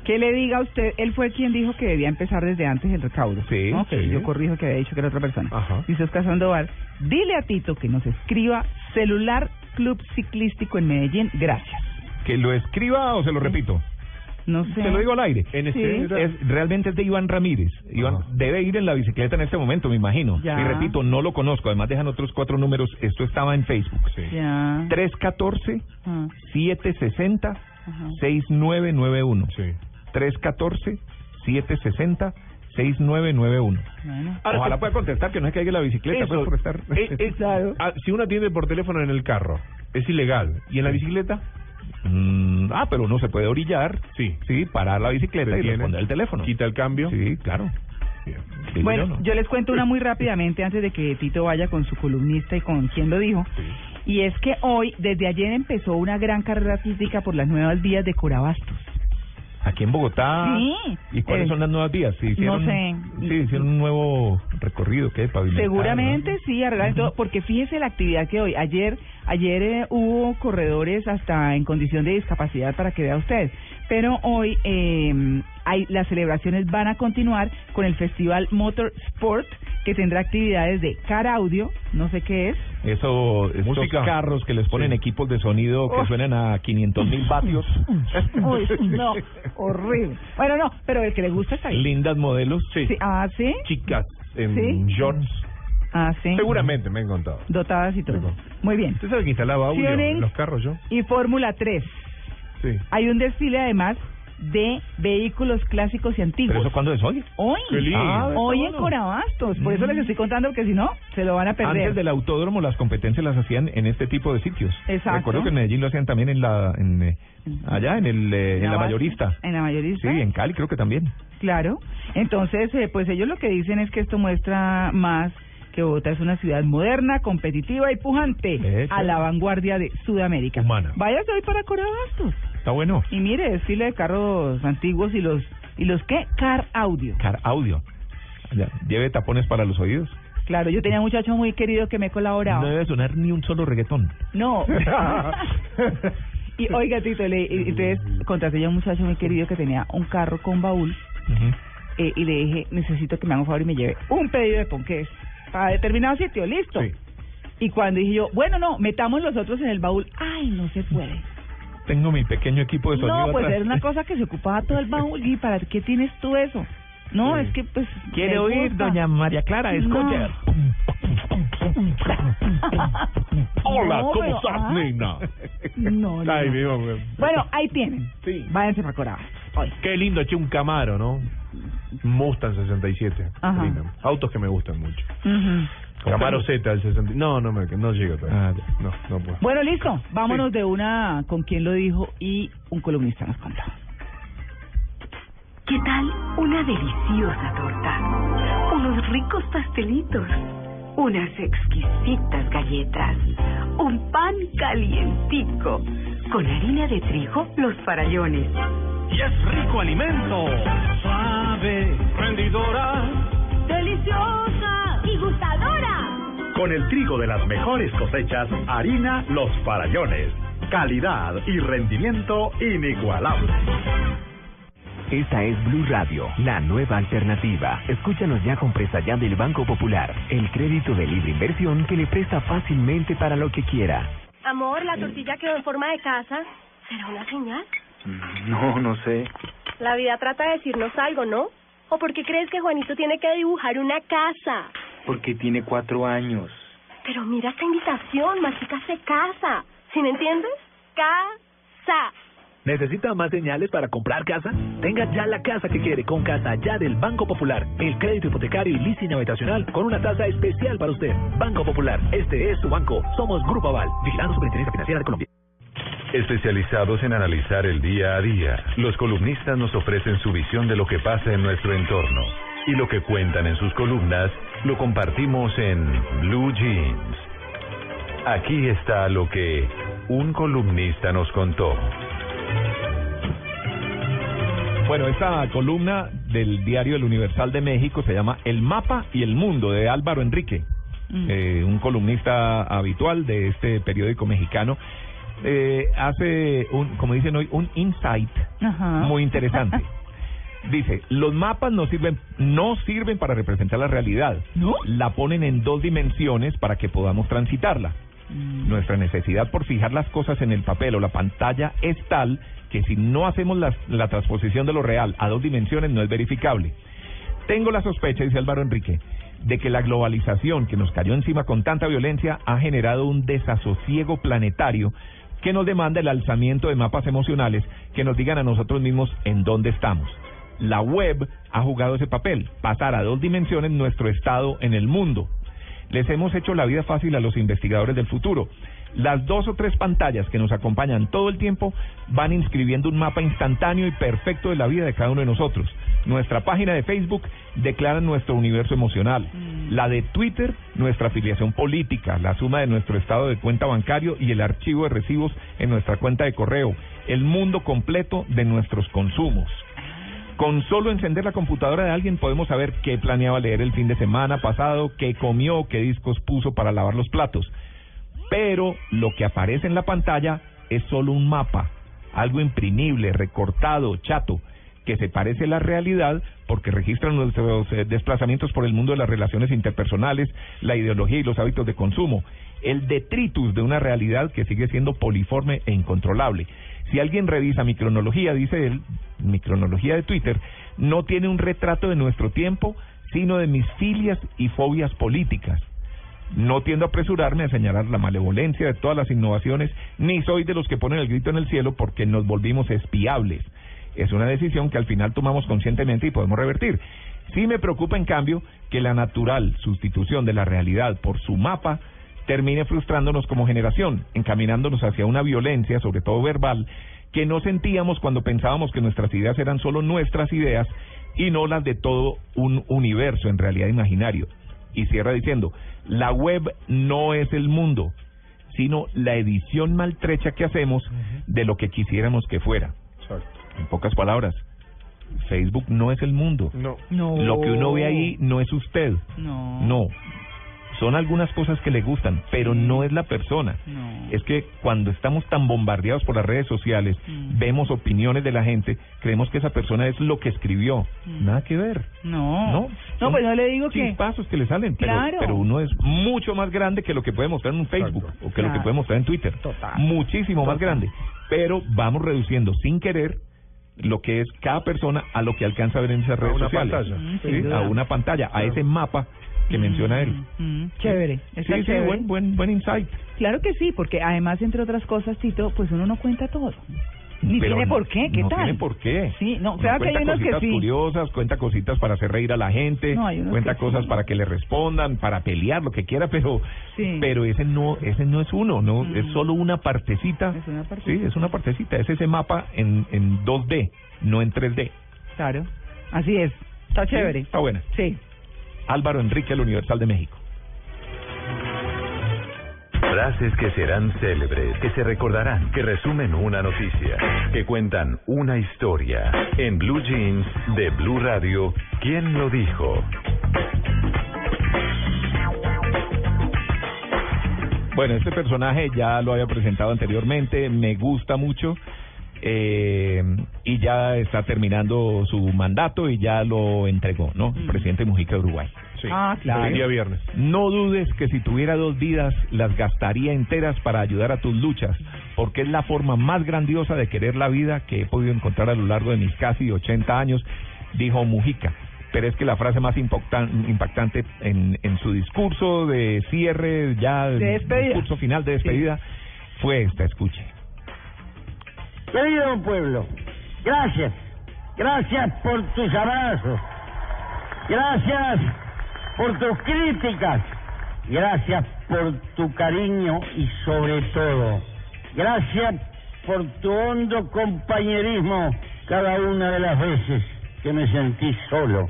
que le diga a usted, él fue quien dijo que debía empezar desde antes el recaudo. Sí, ¿no? Sí. yo corrijo que había dicho que era otra persona. Ajá. Dice Oscar Sandoval, dile a Tito que nos escriba celular Club Ciclístico en Medellín, gracias. Que lo escriba o se lo repito. No sé. Se lo digo al aire. Sí. era- Es, realmente es de Iván Ramírez. Iván debe ir en la bicicleta en este momento, me imagino. Ya. Y repito, no lo conozco. Además dejan otros cuatro números. Esto estaba en Facebook. Sí. Ya. 314 Ah, 760 ajá. 6991. Sí. 314 760 6991. Bueno. Ahora, Ojalá pueda contestar que no se caiga la bicicleta Eso, pues, por estar. eh, eh, [LAUGHS] Claro. ah, si uno atiende por teléfono en el carro, es ilegal. ¿Y en la bicicleta? Mm, ah, pero uno se puede orillar. Sí. Sí, parar la bicicleta y responder el teléfono. Quita el cambio. Sí, claro. Bueno, yo, ¿no? yo les cuento una muy rápidamente antes de que Tito vaya con su columnista y con quien lo dijo. Y es que hoy, desde ayer, empezó una gran carrera física por las nuevas vías de Corabastos. Aquí en Bogotá. Sí. ¿Y cuáles Eh, son las nuevas vías? ¿Sí hicieron, no sé. Sí, hicieron un nuevo recorrido, ¿qué? Seguramente ¿no? sí, arreglar todo, porque fíjese la actividad que hoy, ayer, ayer eh, hubo corredores hasta en condición de discapacidad para que vea usted, pero hoy eh, hay, las celebraciones van a continuar con el Festival Motor Sport, que tendrá actividades de car audio, no sé qué es, Eso, Música. carros que les ponen Sí. equipos de sonido que Oh. suenan a 500 mil vatios. [LAUGHS] Uy, no, horrible. Bueno, no, pero el que le gusta está ahí. Lindas modelos. Sí. Sí, ah, sí, Chicas en Sí. shorts. ah, sí, Seguramente me han contado. dotadas y todo. Muy bien. ¿Usted sabe que instalaba audio en los carros yo? Y Fórmula 3. Sí. Hay un desfile además de vehículos clásicos y antiguos. ¿Pero eso cuándo es hoy? Hoy, Qué lindo. Ah, hoy en. Corabastos. Por eso Mm. les estoy contando que si no, se lo van a perder. Antes del autódromo las competencias las hacían en este tipo de sitios. Exacto. Recuerdo que en Medellín lo hacían también en la en, eh, allá en el eh, en la mayorista. En la mayorista. Sí, en Cali creo que también. Claro. Entonces, eh, pues ellos lo que dicen es que esto muestra más que Bogotá es una ciudad moderna, competitiva y pujante Eso. a la vanguardia de Sudamérica. Humana. Váyase hoy para Corabastos. Está bueno. Y mire, desfile de carros antiguos y los y los qué? Car audio. Car audio. Ya, Lleve tapones para los oídos. Claro, yo tenía un muchacho muy querido que me colaboraba. No debe sonar ni un solo reggaetón. No. [LAUGHS] y oiga, Tito, le, y- entonces contraté yo a un muchacho muy querido que tenía un carro con baúl eh, y le dije, necesito que me haga un favor y me lleve un pedido de ponqués para determinado sitio, listo. Sí. Y cuando dije yo, bueno, no, metamos los otros en el baúl, ay, no se puede. Tengo mi pequeño equipo de sonido No, pues atrás. es una cosa que se ocupaba todo el [LAUGHS] baúl. ¿Y para qué tienes tú eso? No, Sí. es que pues... ¿Quiere oír, gusta. doña María Clara? Escuche. [LAUGHS] Hola, No, ¿cómo pero, estás, ah. nena? No, no, Ay, no. Bueno, ahí tienen. Sí. Váyanse para. Hoy. Qué lindo, che, un Camaro, ¿no? Mustang 67. Ajá. Lindo. Autos que me gustan mucho. Camaro Z del 60. No, no, me, no llego todavía. Ah, no, no puedo. Bueno, listo. Vámonos de una con quien lo dijo y un columnista nos contó. ¿Qué tal una deliciosa torta? Unos ricos pastelitos, unas exquisitas galletas, un pan calientico, con harina de trigo, los farallones. Y es rico alimento. Suave, rendidora. ¡Deliciosa y gustadora! Con el trigo de las mejores cosechas, harina Los Farallones. Calidad y rendimiento inigualable. Esta es Blue Radio, la nueva alternativa. Escúchanos ya con presta ya del Banco Popular, el crédito de libre inversión que le presta fácilmente para lo que quiera. Amor, la tortilla quedó en forma de casa. ¿Será una señal? [LAUGHS] No, no sé. La vida trata de decirnos algo, ¿no? ¿O por qué crees que Juanito tiene que dibujar una casa? Porque tiene cuatro años. Pero mira esta invitación, Mágica se casa. ¿Sí me entiendes? Casa. ¿Necesita más señales para comprar casa? Tenga ya la casa que quiere con Casa Ya del Banco Popular. El crédito hipotecario y leasing habitacional con una tasa especial para usted. Banco Popular, este es su banco. Somos Grupo Aval, vigilando Superintendencia Financiera de Colombia. Especializados en analizar el día a día, los columnistas nos ofrecen su visión de lo que pasa en nuestro entorno. Y lo que cuentan en sus columnas lo compartimos en Blue Jeans. Aquí está lo que un columnista nos contó. Bueno, esta columna del diario El Universal de México se llama El mapa y el mundo de Álvaro Enrique, eh, un columnista habitual de este periódico mexicano. Eh, hace, un, como dicen hoy, un insight muy interesante. [LAUGHS] Dice, los mapas no sirven, no sirven para representar la realidad. La ponen en dos dimensiones para que podamos transitarla. Nuestra necesidad por fijar las cosas en el papel o la pantalla es tal que si no hacemos la, la transposición de lo real a dos dimensiones no es verificable. Tengo la sospecha, dice Álvaro Enrique, de que la globalización que nos cayó encima con tanta violencia ha generado un desasosiego planetario que nos demanda el alzamiento de mapas emocionales que nos digan a nosotros mismos en dónde estamos. La web ha jugado ese papel, pasar a dos dimensiones nuestro estado en el mundo. Les hemos hecho la vida fácil a los investigadores del futuro. Las dos o tres pantallas que nos acompañan todo el tiempo van inscribiendo un mapa instantáneo y perfecto de la vida de cada uno de nosotros. Nuestra página de Facebook declara nuestro universo emocional. La de Twitter, nuestra afiliación política, la suma de nuestro estado de cuenta bancario y el archivo de recibos en nuestra cuenta de correo. El mundo completo de nuestros consumos. Con solo encender la computadora de alguien podemos saber qué planeaba leer el fin de semana pasado, qué comió, qué discos puso para lavar los platos. Pero lo que aparece en la pantalla es solo un mapa, algo imprimible, recortado, chato, que se parece a la realidad porque registra nuestros eh, desplazamientos por el mundo de las relaciones interpersonales, la ideología y los hábitos de consumo. El detritus de una realidad que sigue siendo poliforme e incontrolable. Si alguien revisa mi cronología, dice él, mi cronología de Twitter, no tiene un retrato de nuestro tiempo, sino de mis filias y fobias políticas. No tiendo a apresurarme a señalar la malevolencia de todas las innovaciones, ni soy de los que ponen el grito en el cielo porque nos volvimos espiables. Es una decisión que al final tomamos conscientemente y podemos revertir. Sí me preocupa, en cambio, que la natural sustitución de la realidad por su mapa termine frustrándonos como generación, encaminándonos hacia una violencia, sobre todo verbal, que no sentíamos cuando pensábamos que nuestras ideas eran solo nuestras ideas y no las de todo un universo en realidad imaginario. Y cierra diciendo, la web no es el mundo, sino la edición maltrecha que hacemos de lo que quisiéramos que fuera. En pocas palabras, Facebook no es el mundo. No. Lo que uno ve ahí no es usted. No. No. Son algunas cosas que le gustan, pero no es la persona. es que cuando estamos tan bombardeados por las redes sociales, vemos opiniones de la gente, creemos que esa persona es lo que escribió. Nada que ver. No. No, No, pues no le digo que. chispazos que le salen, pero, Claro. pero uno es mucho más grande que lo que puede mostrar en un Facebook o que lo que puede mostrar en Twitter. Total. Muchísimo más grande. Pero vamos reduciendo sin querer lo que es cada persona a lo que alcanza a ver en esas redes una sociales. pantalla. Mm, Sí, a una pantalla, a ese mapa que menciona él. Mm, chévere. Sí, está sí, chévere. buen, buen, buen insight. Claro que sí, porque además, entre otras cosas, Tito, pues uno no cuenta todo. Ni Pero tiene no- por qué, ¿qué no tal? tiene por qué. Sí, no, claro que hay unos que sí. curiosas, cuenta cositas para hacer reír a la gente, No, cuenta cosas sí. para que le respondan, para pelear, lo que quiera, pero Sí. pero ese no ese no es uno, no Mm. es solo una partecita. Es una Sí, partecita. es una partecita, es ese mapa en en 2D, no en 3D. Claro. Así es. Está chévere. Está buena. Sí. Álvaro Enrique, el Universal de México. Frases que serán célebres, que se recordarán, que resumen una noticia, que cuentan una historia. En Blue Jeans de Blue Radio, ¿quién lo dijo? Bueno, este personaje ya lo había presentado anteriormente, me gusta mucho eh, y ya está terminando su mandato y ya lo entregó, ¿no? El presidente Mujica de Uruguay. Sí. Ah, claro. El día viernes. No dudes que si tuviera dos vidas las gastaría enteras para ayudar a tus luchas, porque es la forma más grandiosa de querer la vida que he podido encontrar a lo largo de mis casi 80 años, dijo Mujica. Pero es que la frase más impactan- impactante en, en su discurso de cierre, ya De discurso final de despedida, fue esta, escuche. Querido pueblo, gracias. Gracias por tus abrazos. Gracias por tus críticas. Gracias por tu cariño y sobre todo, gracias por tu hondo compañerismo cada una de las veces que me sentí solo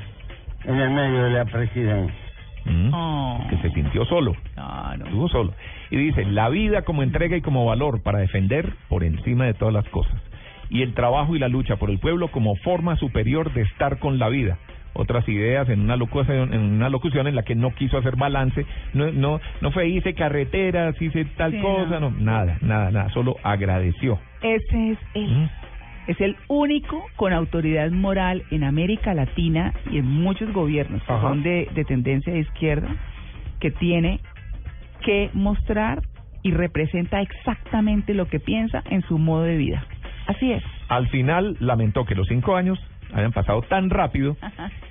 en el medio de la presidencia. ¿Mm? Oh. Que se sintió solo. Claro. Estuvo solo. Y dice, la vida como entrega y como valor para defender por encima de todas las cosas. Y el trabajo y la lucha por el pueblo como forma superior de estar con la vida. Otras ideas en una locución en, una locución en la que no quiso hacer balance. No, no, no fue hice carreteras, hice tal Sí, cosa, no. no, nada, nada, nada. Solo agradeció. Ese es él. ¿Mm? Es el único con autoridad moral en América Latina y en muchos gobiernos que son de, de tendencia de izquierda que tiene que mostrar y representa exactamente lo que piensa en su modo de vida. Así es. Al final lamentó que los cinco años hayan pasado tan rápido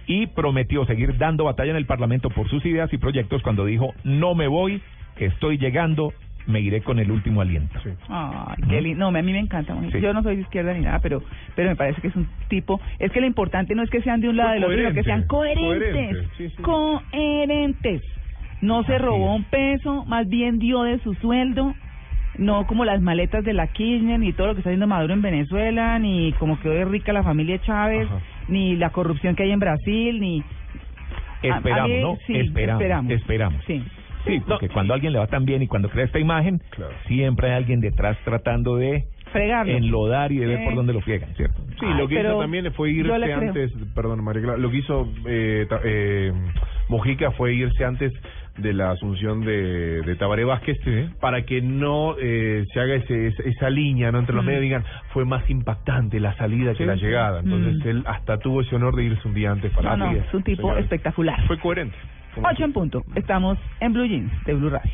y prometió seguir dando batalla en el Parlamento por sus ideas y proyectos cuando dijo, no me voy, estoy llegando, me iré con el último aliento. Ay, qué lindo. No, a mí me encanta. Sí. Yo no soy de izquierda ni nada, pero pero me parece que es un tipo. Es que lo importante no es que sean de un lado del otro, sino que sean coherentes. Coherente, sí, sí. Coherentes. No se robó un peso, más bien dio de su sueldo. No como las maletas de la Kirchner, ni todo lo que está haciendo Maduro en Venezuela, ni como quedó de rica la familia Chávez, Ajá. ni la corrupción que hay en Brasil, ni... A- a Esperamos, mí, ¿no? sí, esperamos, esperamos. esperamos. Sí. Sí, porque cuando a alguien le va tan bien y cuando crea esta imagen, Claro. siempre hay alguien detrás tratando de Fregarlo. enlodar y de ver Eh. por dónde lo friegan, ¿cierto? Sí, Ay, lo que hizo también fue irse antes, perdón María Clara, lo que hizo eh, ta- eh, Mojica fue irse antes de la asunción de, de Tabaré Vázquez para que no eh, se haga ese, esa, esa línea no entre los Mm. medios digan fue más impactante la salida que la llegada entonces Mm. él hasta tuvo ese honor de irse un día antes para No, no, es un tipo señores. espectacular. fue coherente Ocho en punto. Estamos en Blue Jeans de Blue Radio.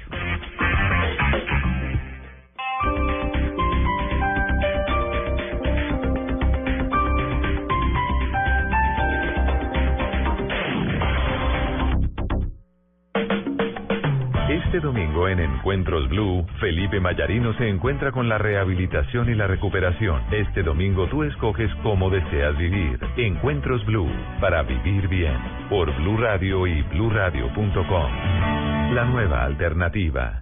Este domingo en Encuentros Blue, Felipe Mayarino se encuentra con la rehabilitación y la recuperación. Este domingo tú escoges cómo deseas vivir. Encuentros Blue, para vivir bien. Por Blue Radio y bluradio.com. La nueva alternativa.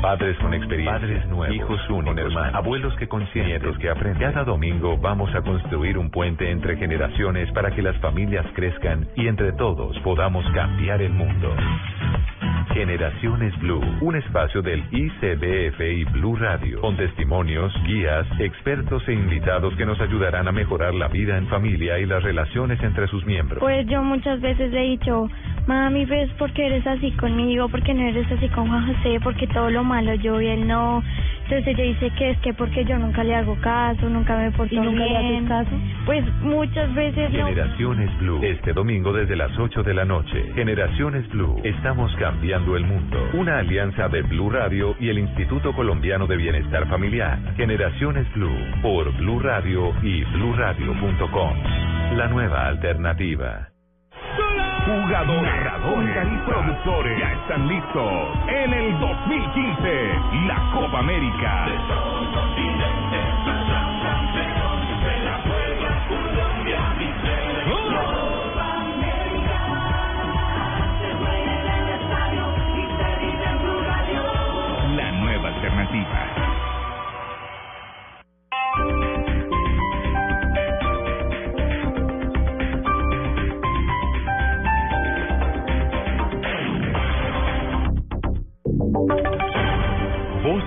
Padres con experiencia, padres nuevos, hijos únicos, hermanos, abuelos que consienten, nietos que aprenden. Cada domingo vamos a construir un puente entre generaciones para que las familias crezcan y entre todos podamos cambiar el mundo. Generaciones Blue, un espacio del ICBF y Blue Radio, con testimonios, guías, expertos e invitados que nos ayudarán a mejorar la vida en familia y las relaciones entre sus miembros. Pues yo muchas veces he dicho, Mami, pues, ¿por qué eres así conmigo? ¿Por qué no eres así con Juan José? Porque todo lo malo yo y él no. Entonces ella dice que es que porque yo nunca le hago caso, nunca me porto ¿Y nunca le haces bien. caso? Pues muchas veces no. Generaciones Blue, este domingo desde las 8 de la noche. Generaciones Blue, estamos cambiando el mundo. Una alianza de Blue Radio y el Instituto Colombiano de Bienestar Familiar. Generaciones Blue, por Blue Radio y bluradio.com. La nueva alternativa. Jugadores, narradores y productores ya están listos en el 2015, la Copa América.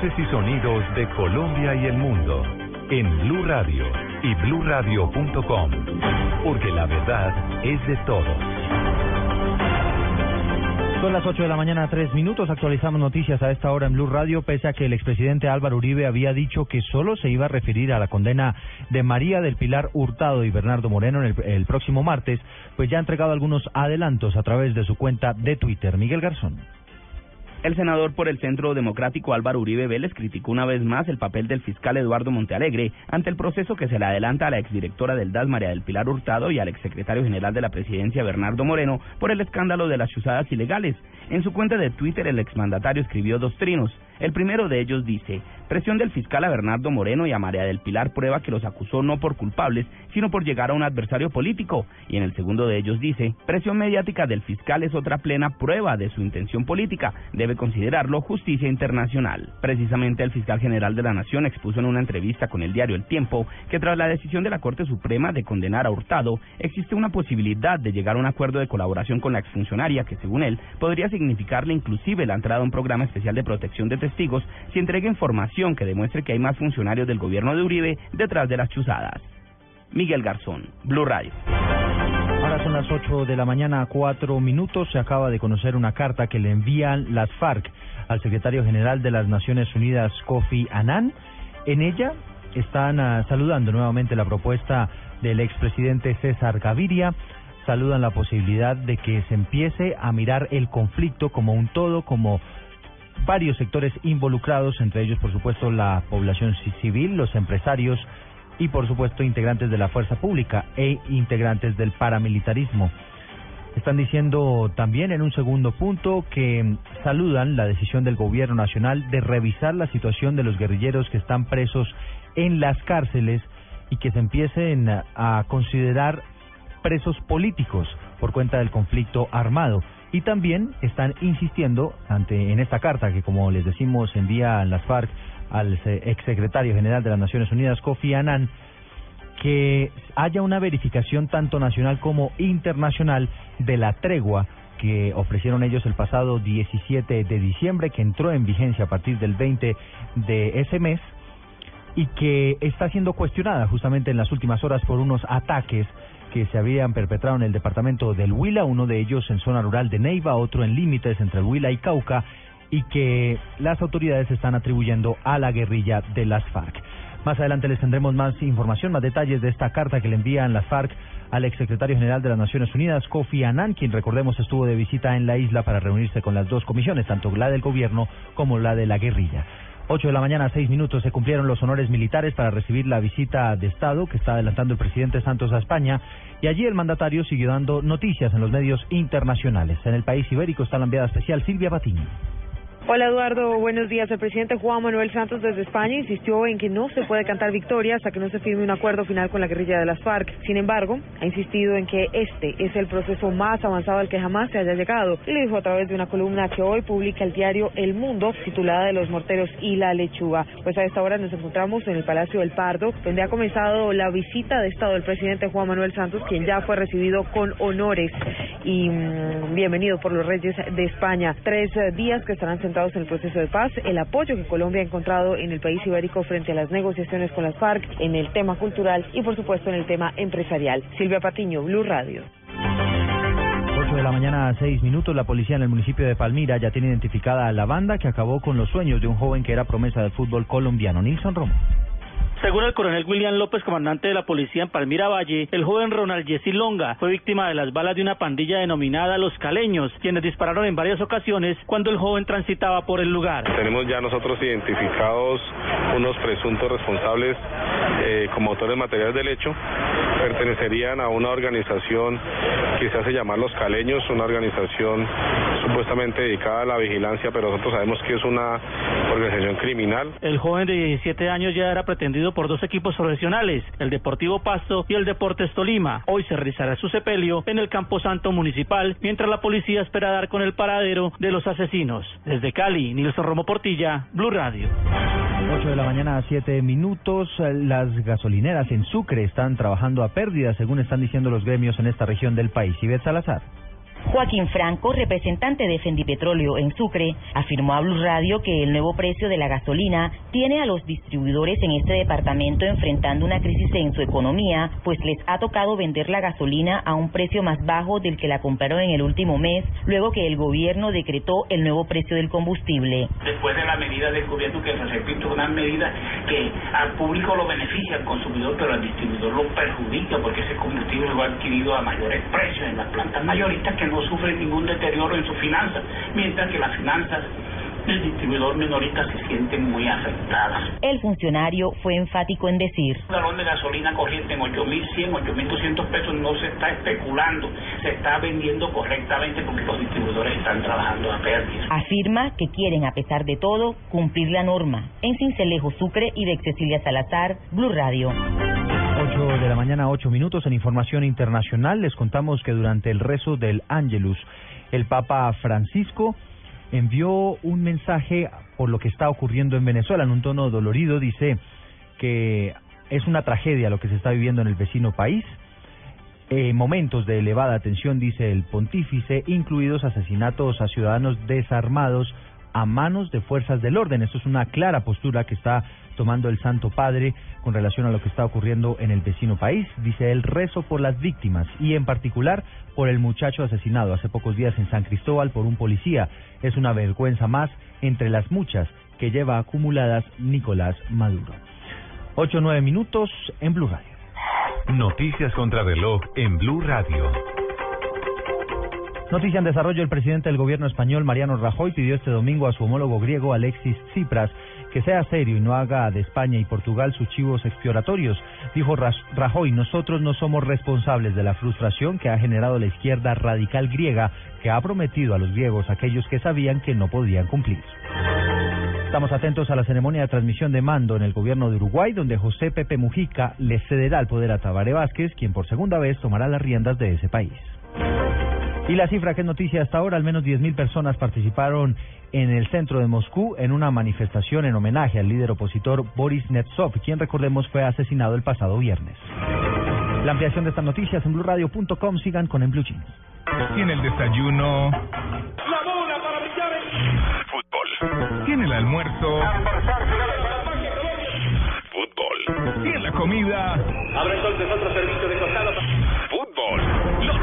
Voces y sonidos de Colombia y el mundo en Blue Radio y bluradio.com, porque la verdad es de todos. Son las 8 de la mañana, tres minutos. Actualizamos noticias a esta hora en Blue Radio, pese a que el expresidente Álvaro Uribe había dicho que solo se iba a referir a la condena de María del Pilar Hurtado y Bernardo Moreno en el, el próximo martes, pues ya ha entregado algunos adelantos a través de su cuenta de Twitter. Miguel Garzón. El senador por el Centro Democrático Álvaro Uribe Vélez criticó una vez más el papel del fiscal Eduardo Montealegre ante el proceso que se le adelanta a la exdirectora del DAS María del Pilar Hurtado y al exsecretario general de la presidencia Bernardo Moreno por el escándalo de las chuzadas ilegales. En su cuenta de Twitter el exmandatario escribió dos trinos. El primero de ellos dice, presión del fiscal a Bernardo Moreno y a María del Pilar prueba que los acusó no por culpables, sino por llegar a un adversario político. Y en el segundo de ellos dice, presión mediática del fiscal es otra plena prueba de su intención política, debe considerarlo justicia internacional. Precisamente el fiscal general de la Nación expuso en una entrevista con el diario El Tiempo que tras la decisión de la Corte Suprema de condenar a Hurtado, existe una posibilidad de llegar a un acuerdo de colaboración con la exfuncionaria que, según él, podría significarle inclusive la entrada a un programa especial de protección de testigos si entrega información que demuestre que hay más funcionarios del gobierno de Uribe detrás de las chuzadas. Miguel Garzón, Blue Radio. Ahora son las 8 de la mañana, cuatro minutos. Se acaba de conocer una carta que le envían las FARC al secretario general de las Naciones Unidas, Kofi Annan. En ella están ah, saludando nuevamente la propuesta del expresidente César Gaviria. Saludan la posibilidad de que se empiece a mirar el conflicto como un todo, como varios sectores involucrados, entre ellos, por supuesto, la población ci- civil, los empresarios y, por supuesto, integrantes de la fuerza pública e integrantes del paramilitarismo. Están diciendo también en un segundo punto que saludan la decisión del gobierno nacional de revisar la situación de los guerrilleros que están presos en las cárceles y que se empiecen a considerar presos políticos por cuenta del conflicto armado. Y también están insistiendo ante en esta carta que, como les decimos, envía las FARC al se- exsecretario general de las Naciones Unidas, Kofi Annan, que haya una verificación tanto nacional como internacional de la tregua que ofrecieron ellos el pasado 17 de diciembre, que entró en vigencia a partir del 20 de ese mes y que está siendo cuestionada justamente en las últimas horas por unos ataques que se habían perpetrado en el departamento del Huila, uno de ellos en zona rural de Neiva, otro en límites entre el Huila y Cauca, y que las autoridades están atribuyendo a la guerrilla de las FARC. Más adelante les tendremos más información, más detalles de esta carta que le envían las FARC al exsecretario general de las Naciones Unidas, Kofi Annan, quien recordemos estuvo de visita en la isla para reunirse con las dos comisiones, tanto la del gobierno como la de la guerrilla. 8 de la mañana, 6 minutos, se cumplieron los honores militares para recibir la visita de Estado que está adelantando el presidente Santos a España y allí el mandatario siguió dando noticias en los medios internacionales. En el país ibérico está la enviada especial Silvia Patiño. Hola Eduardo, buenos días. El presidente Juan Manuel Santos desde España insistió en que no se puede cantar victoria hasta que no se firme un acuerdo final con la guerrilla de las FARC. Sin embargo, ha insistido en que este es el proceso más avanzado al que jamás se haya llegado. Y lo dijo a través de una columna que hoy publica el diario El Mundo, titulada De los morteros y la lechuga. Pues a esta hora nos encontramos en el Palacio del Pardo, donde ha comenzado la visita de Estado del presidente Juan Manuel Santos, quien ya fue recibido con honores y mm, bienvenido por los reyes de España. Tres eh, días que estarán en el proceso de paz, el apoyo que Colombia ha encontrado en el país ibérico frente a las negociaciones con las FARC, en el tema cultural y por supuesto en el tema empresarial. Silvia Patiño, Blue Radio. 8 8 de la mañana a 6 minutos, la policía en el municipio de Palmira ya tiene identificada a la banda que acabó con los sueños de un joven que era promesa del fútbol colombiano, Nilson Romo. Según el coronel William López, comandante de la policía en Palmira Valle, el joven Ronald Jesse Longa fue víctima de las balas de una pandilla denominada Los Caleños, quienes dispararon en varias ocasiones cuando el joven transitaba por el lugar. Tenemos ya nosotros identificados unos presuntos responsables eh, como autores materiales del hecho. Pertenecerían a una organización que se hace llamar Los Caleños, una organización supuestamente dedicada a la vigilancia, pero nosotros sabemos que es una organización criminal. El joven de 17 años ya era pretendido por dos equipos profesionales, el Deportivo Pasto y el Deportes Tolima. Hoy se realizará su sepelio en el Camposanto Municipal, mientras la policía espera dar con el paradero de los asesinos. Desde Cali, Nilson Romo Portilla, Blue Radio. 8 de la mañana a 7 minutos. Las gasolineras en Sucre están trabajando a pérdida, según están diciendo los gremios en esta región del país. Ivette Salazar. Joaquín Franco, representante de Fendipetróleo en Sucre, afirmó a Blue Radio que el nuevo precio de la gasolina tiene a los distribuidores en este departamento enfrentando una crisis en su economía, pues les ha tocado vender la gasolina a un precio más bajo del que la compraron en el último mes, luego que el gobierno decretó el nuevo precio del combustible. Después de la medida del gobierno que se repito, una medida que al público lo beneficia, al consumidor, pero al distribuidor lo perjudica porque ese combustible lo ha adquirido a mayores precios en las plantas mayoristas que no sufren ningún deterioro en sus finanzas, mientras que las finanzas del distribuidor minorista se sienten muy afectadas. El funcionario fue enfático en decir. Un galón de gasolina corriente en 8.100, 8.200 pesos no se está especulando, se está vendiendo correctamente porque los distribuidores están trabajando a pérdida. Afirma que quieren, a pesar de todo, cumplir la norma. En Cincelejo, Sucre y de Cecilia Salazar, Blue Radio. 8 de la mañana, 8 minutos. En información internacional les contamos que durante el rezo del Ángelus, el Papa Francisco envió un mensaje por lo que está ocurriendo en Venezuela. En un tono dolorido dice que es una tragedia lo que se está viviendo en el vecino país. Eh, momentos de elevada tensión, dice el pontífice, incluidos asesinatos a ciudadanos desarmados a manos de fuerzas del orden. Esto es una clara postura que está tomando el Santo Padre con relación a lo que está ocurriendo en el vecino país. Dice el rezo por las víctimas y en particular por el muchacho asesinado hace pocos días en San Cristóbal por un policía. Es una vergüenza más entre las muchas que lleva acumuladas Nicolás Maduro. Ocho nueve minutos en Blue Radio. Noticias contra reloj en Blue Radio. Noticia en desarrollo, el presidente del gobierno español, Mariano Rajoy, pidió este domingo a su homólogo griego, Alexis Tsipras, que sea serio y no haga de España y Portugal sus chivos exploratorios. Dijo Rajoy, nosotros no somos responsables de la frustración que ha generado la izquierda radical griega, que ha prometido a los griegos aquellos que sabían que no podían cumplir. Estamos atentos a la ceremonia de transmisión de mando en el gobierno de Uruguay, donde José Pepe Mujica le cederá el poder a Tabaré Vázquez, quien por segunda vez tomará las riendas de ese país. Y la cifra que es noticia hasta ahora, al menos 10.000 personas participaron en el centro de Moscú en una manifestación en homenaje al líder opositor Boris Nemtsov, quien recordemos fue asesinado el pasado viernes. La ampliación de estas noticias en blueradio.com, sigan con En Blue Jeans. Y en el desayuno... La bola para brillar en... Fútbol. Y en el almuerzo... Fútbol. Y en la comida... Abre entonces otro servicio de costado. Fútbol. Lo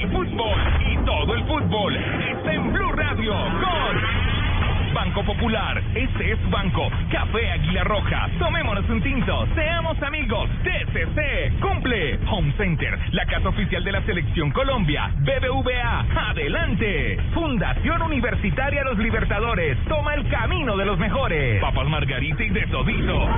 el fútbol. Y todo el fútbol está en Blue Radio con... Banco Popular, este es Banco, Café Águila Roja, tomémonos un tinto, seamos amigos, TCC, cumple, Home Center, la casa oficial de la Selección Colombia, BBVA, adelante, Fundación Universitaria Los Libertadores, toma el camino de los mejores, Papas Margarita y de todito.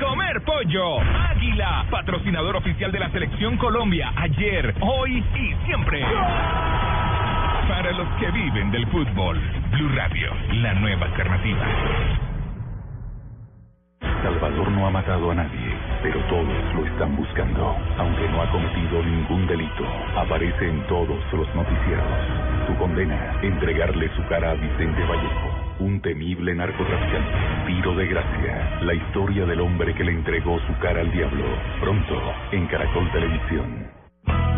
Comer pollo, Águila, patrocinador oficial de la Selección Colombia, ayer, hoy y siempre. Para los que viven del fútbol, Blue Radio, la nueva alternativa. Salvador no ha matado a nadie, pero todos lo están buscando. Aunque no ha cometido ningún delito, aparece en todos los noticieros. Su condena, entregarle su cara a Vicente Vallejo, un temible narcotraficante. Tiro de gracia, la historia del hombre que le entregó su cara al diablo. Pronto, en Caracol Televisión.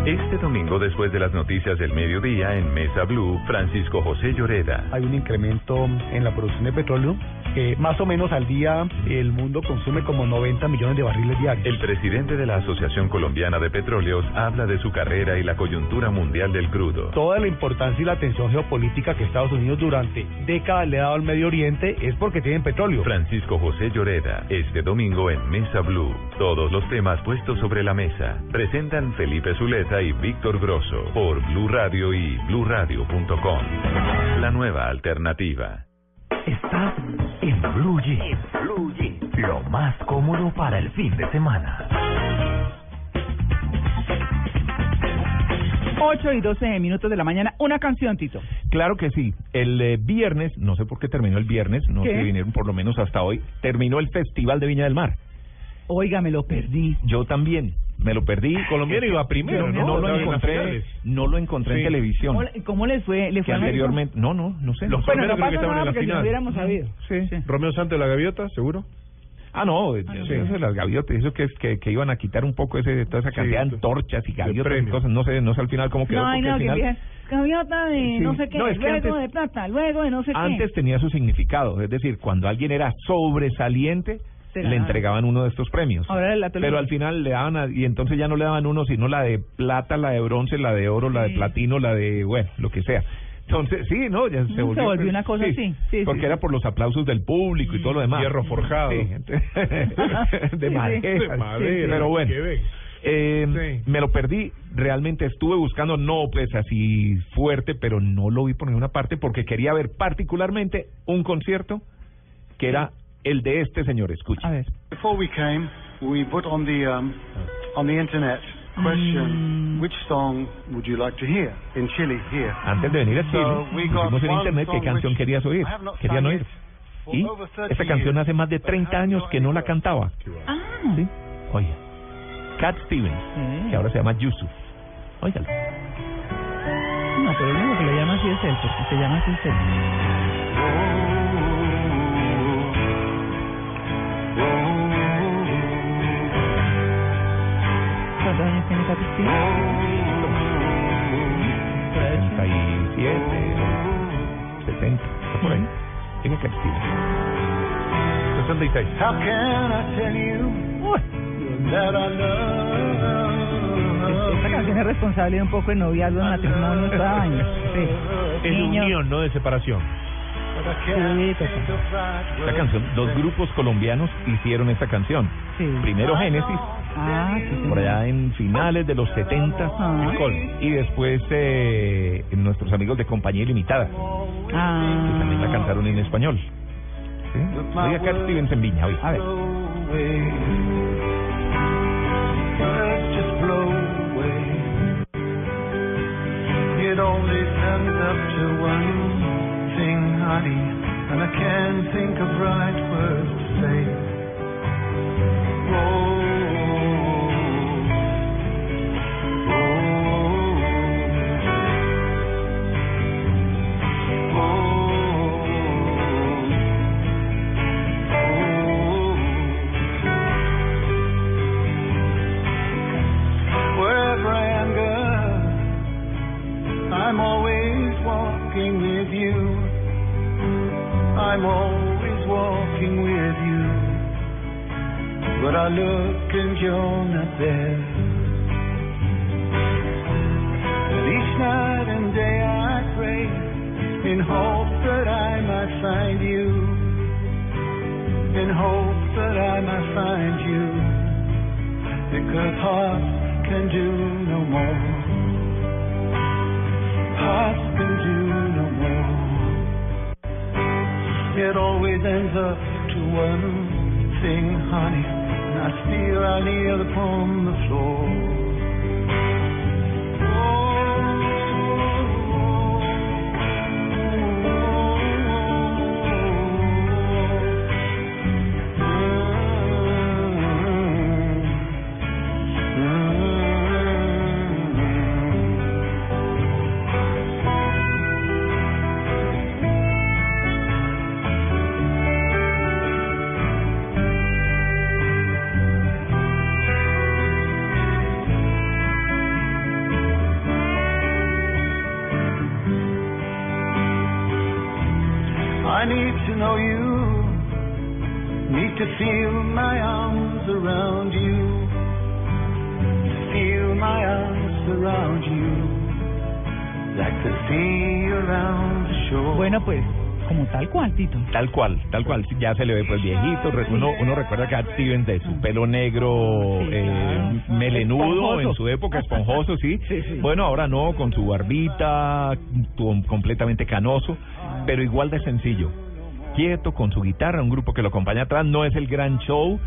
Este domingo, después de las noticias del mediodía en Mesa Blue, Francisco José Lloreda. Hay un incremento en la producción de petróleo Eh, más o menos al día el mundo consume como 90 millones de barriles diarios. El presidente de la Asociación Colombiana de Petróleos habla de su carrera y la coyuntura mundial del crudo. Toda la importancia y la atención geopolítica que Estados Unidos durante décadas le ha dado al Medio Oriente es porque tienen petróleo. Francisco José Lloreda, este domingo en Mesa Blue. Todos los temas puestos sobre la mesa. Presentan Felipe Zuleta y Víctor Grosso por Blue Radio y bluradio.com. La nueva alternativa. Estás en Blue Jeans. Lo más cómodo para el fin de semana. 8 y 12 minutos de la mañana. Una canción, Tito. Claro que sí. El eh, viernes, no sé por qué terminó el viernes, no ¿Qué? sé si vinieron por lo menos hasta hoy, terminó el Festival de Viña del Mar. Oiga, me lo perdí. Yo también. Me lo perdí. Colombiano iba primero, ¿no? No lo encontré, no lo encontré Sí. en televisión. ¿Cómo, le- cómo fue? ¿Le que fue anteriormente, no, no, no sé. Los Bueno, no creo que estaban nada en la porque si lo final. hubiéramos sabido. Sí. Romeo Santos de la Gaviota, seguro. Ah, no, eso de las gaviotas, eso que, que, que iban a quitar un poco ese toda esa Sí, cantidad de de- antorchas y gaviotas y cosas, no sé, no sé al final cómo quedó. No, porque no, al que final- bien. Gaviota de Sí. no sé qué, No, es que luego antes- de plata, luego de no sé Antes qué. tenía su significado, es decir, cuando alguien era sobresaliente, le entregaban uno de estos premios. Ahora la Pero al final le daban, a- y entonces ya no le daban uno, sino la de plata, la de bronce, la de oro, la de Sí. platino, la de, bueno, lo que sea. Entonces, sí, ¿no? Ya se Se volvió, una cosa así, sí, sí, porque sí. era por los aplausos del público y todo lo demás. Hierro forjado. Sí, [LAUGHS] de Sí, madera. De madera. Pero bueno. Eh, Me lo perdí, realmente estuve buscando, no pues así fuerte, pero no lo vi por ninguna parte porque quería ver particularmente un concierto que era el de este señor, escucha. A ver. Before we came, we put on the um, on the internet question: Which song would you like to hear in Chile? Here. Antes de venir a Chile, So pusimos en internet qué canción querías oír, querían oír. Y over 30 esta canción hace más de 30 años que no la cantaba. Ah, ¿Sí? Oye, Cat Stevens, Sí. que ahora se llama Yusuf. Óigalo. no, pero el único que lo llama así es él, porque se llama así es él. ¿Cuántos años tiene Cat Stevens? 37, 70, está por ahí. Tiene Stevens. 66. How can I tell you that I love? Esta canción es responsable de un poco de noviazgo en matrimonio cada año. Sí. Es de Niño. unión, no de separación. Esta canción, dos grupos colombianos hicieron esta canción. Sí. Primero Génesis, Ah, sí, sí. por allá en finales de los 70 Ah. y después eh, nuestros amigos de Compañía Ilimitada, que Ah. también la cantaron en español. ¿Sí? Oiga, Cat Stevens en Viña, oiga. A ver. It only comes up to one honey, and I can't think of right words to say. Oh, I'm always walking with you. But I look and you're not there. But each night and day I pray in hope that I might find you. In hope that I might find you. Because hearts can do no more. Hearts can do no more. It always ends up to one thing, honey. And I still I kneel upon the floor. I Bueno, pues, como tal cual, Tito. Tal cual, tal cual. Ya se le ve pues viejito. Uno, uno recuerda a Cat Stevens de su pelo negro, eh, melenudo, Esponjoso. en su época esponjoso, [LAUGHS] ¿sí? Bueno, ahora no, con su barbita, completamente canoso, pero igual de sencillo. Quieto, con su guitarra, un grupo que lo acompaña atrás. No es el gran show,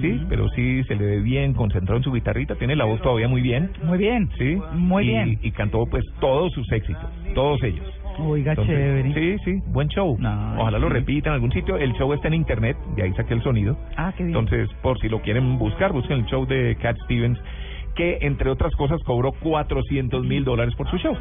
¿sí? Pero sí se le ve bien, concentrado en su guitarrita. Tiene la voz todavía muy bien. Muy bien. Sí. Muy y, bien. Y cantó pues todos sus éxitos, todos ellos. Oiga, Entonces, chévere. Sí, sí, buen show. Ojalá lo sí. repitan en algún sitio. El show está en internet, de ahí saqué el sonido. Ah, qué bien. Entonces, por si lo quieren buscar, busquen el show de Cat Stevens, que entre otras cosas cobró 400 mil dólares por su show.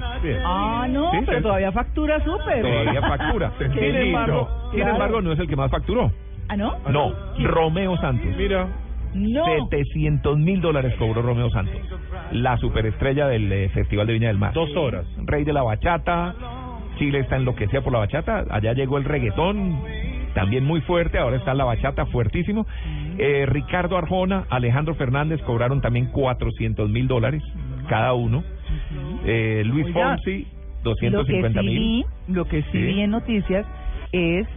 Ah, no, Sí, pero sí. todavía factura súper. Todavía factura. [LAUGHS] Sin Qué embargo, sin Claro. embargo, no es el que más facturó. ¿Ah, no? No, Romeo Santos. Mira. No. 700 mil dólares cobró Romeo Santos, la superestrella del eh, Festival de Viña del Mar. Dos horas. Rey de la bachata, Chile está enloquecida por la bachata, allá llegó el reggaetón, también muy fuerte, ahora está la bachata fuertísimo. Eh, Ricardo Arjona, Alejandro Fernández cobraron también 400 mil dólares cada uno. Eh, Luis Fonsi, Lo que 250 sí mil. vi, lo que sí, vi en noticias es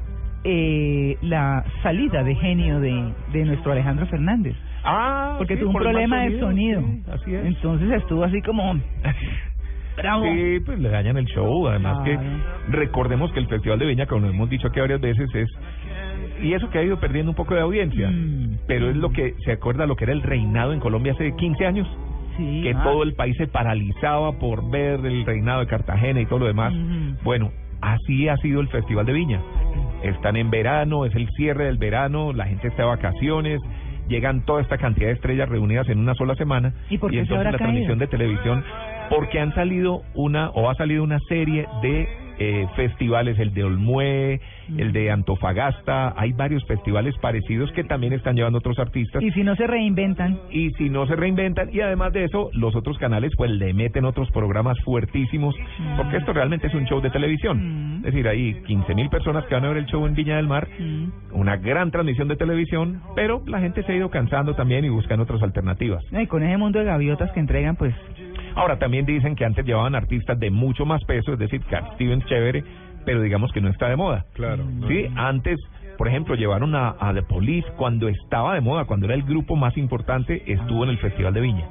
eh, la salida de genio de, de nuestro Alejandro Fernández. Ah, porque sí, tuvo un por problema de sonido, sonido. sí, así es. Entonces estuvo así como [LAUGHS] bravo. Sí, pues le dañan el show. Además Claro. que recordemos que el Festival de Viña, como lo hemos dicho aquí varias veces, es y eso que ha ido perdiendo un poco de audiencia, Mm. pero es lo que se acuerda lo que era el reinado en Colombia hace 15 años, Sí, que ah. todo el país se paralizaba por ver el reinado de Cartagena y todo lo demás. Bueno, así ha sido el Festival de Viña. Están en verano, es el cierre del verano, la gente está de vacaciones, llegan toda esta cantidad de estrellas reunidas en una sola semana ¿Y por qué se entonces la caído? transmisión de televisión porque han salido una o ha salido una serie de eh, festivales, el de Olmué, el de Antofagasta, hay varios festivales parecidos que también están llevando otros artistas. Y si no se reinventan. y si no se reinventan y además de eso los otros canales pues le meten otros programas fuertísimos porque esto realmente es un show de televisión. Es decir hay 15 mil personas que van a ver el show en Viña del Mar una gran transmisión de televisión pero la gente se ha ido cansando también y buscan otras alternativas. Y con ese mundo de gaviotas que entregan, pues ahora también dicen que antes llevaban artistas de mucho más peso es decir Cat Stevens chévere pero digamos que no está de moda Claro. Sí, antes, por ejemplo, llevaron a, a The Police cuando estaba de moda, cuando era el grupo más importante, estuvo en el Festival de Viña.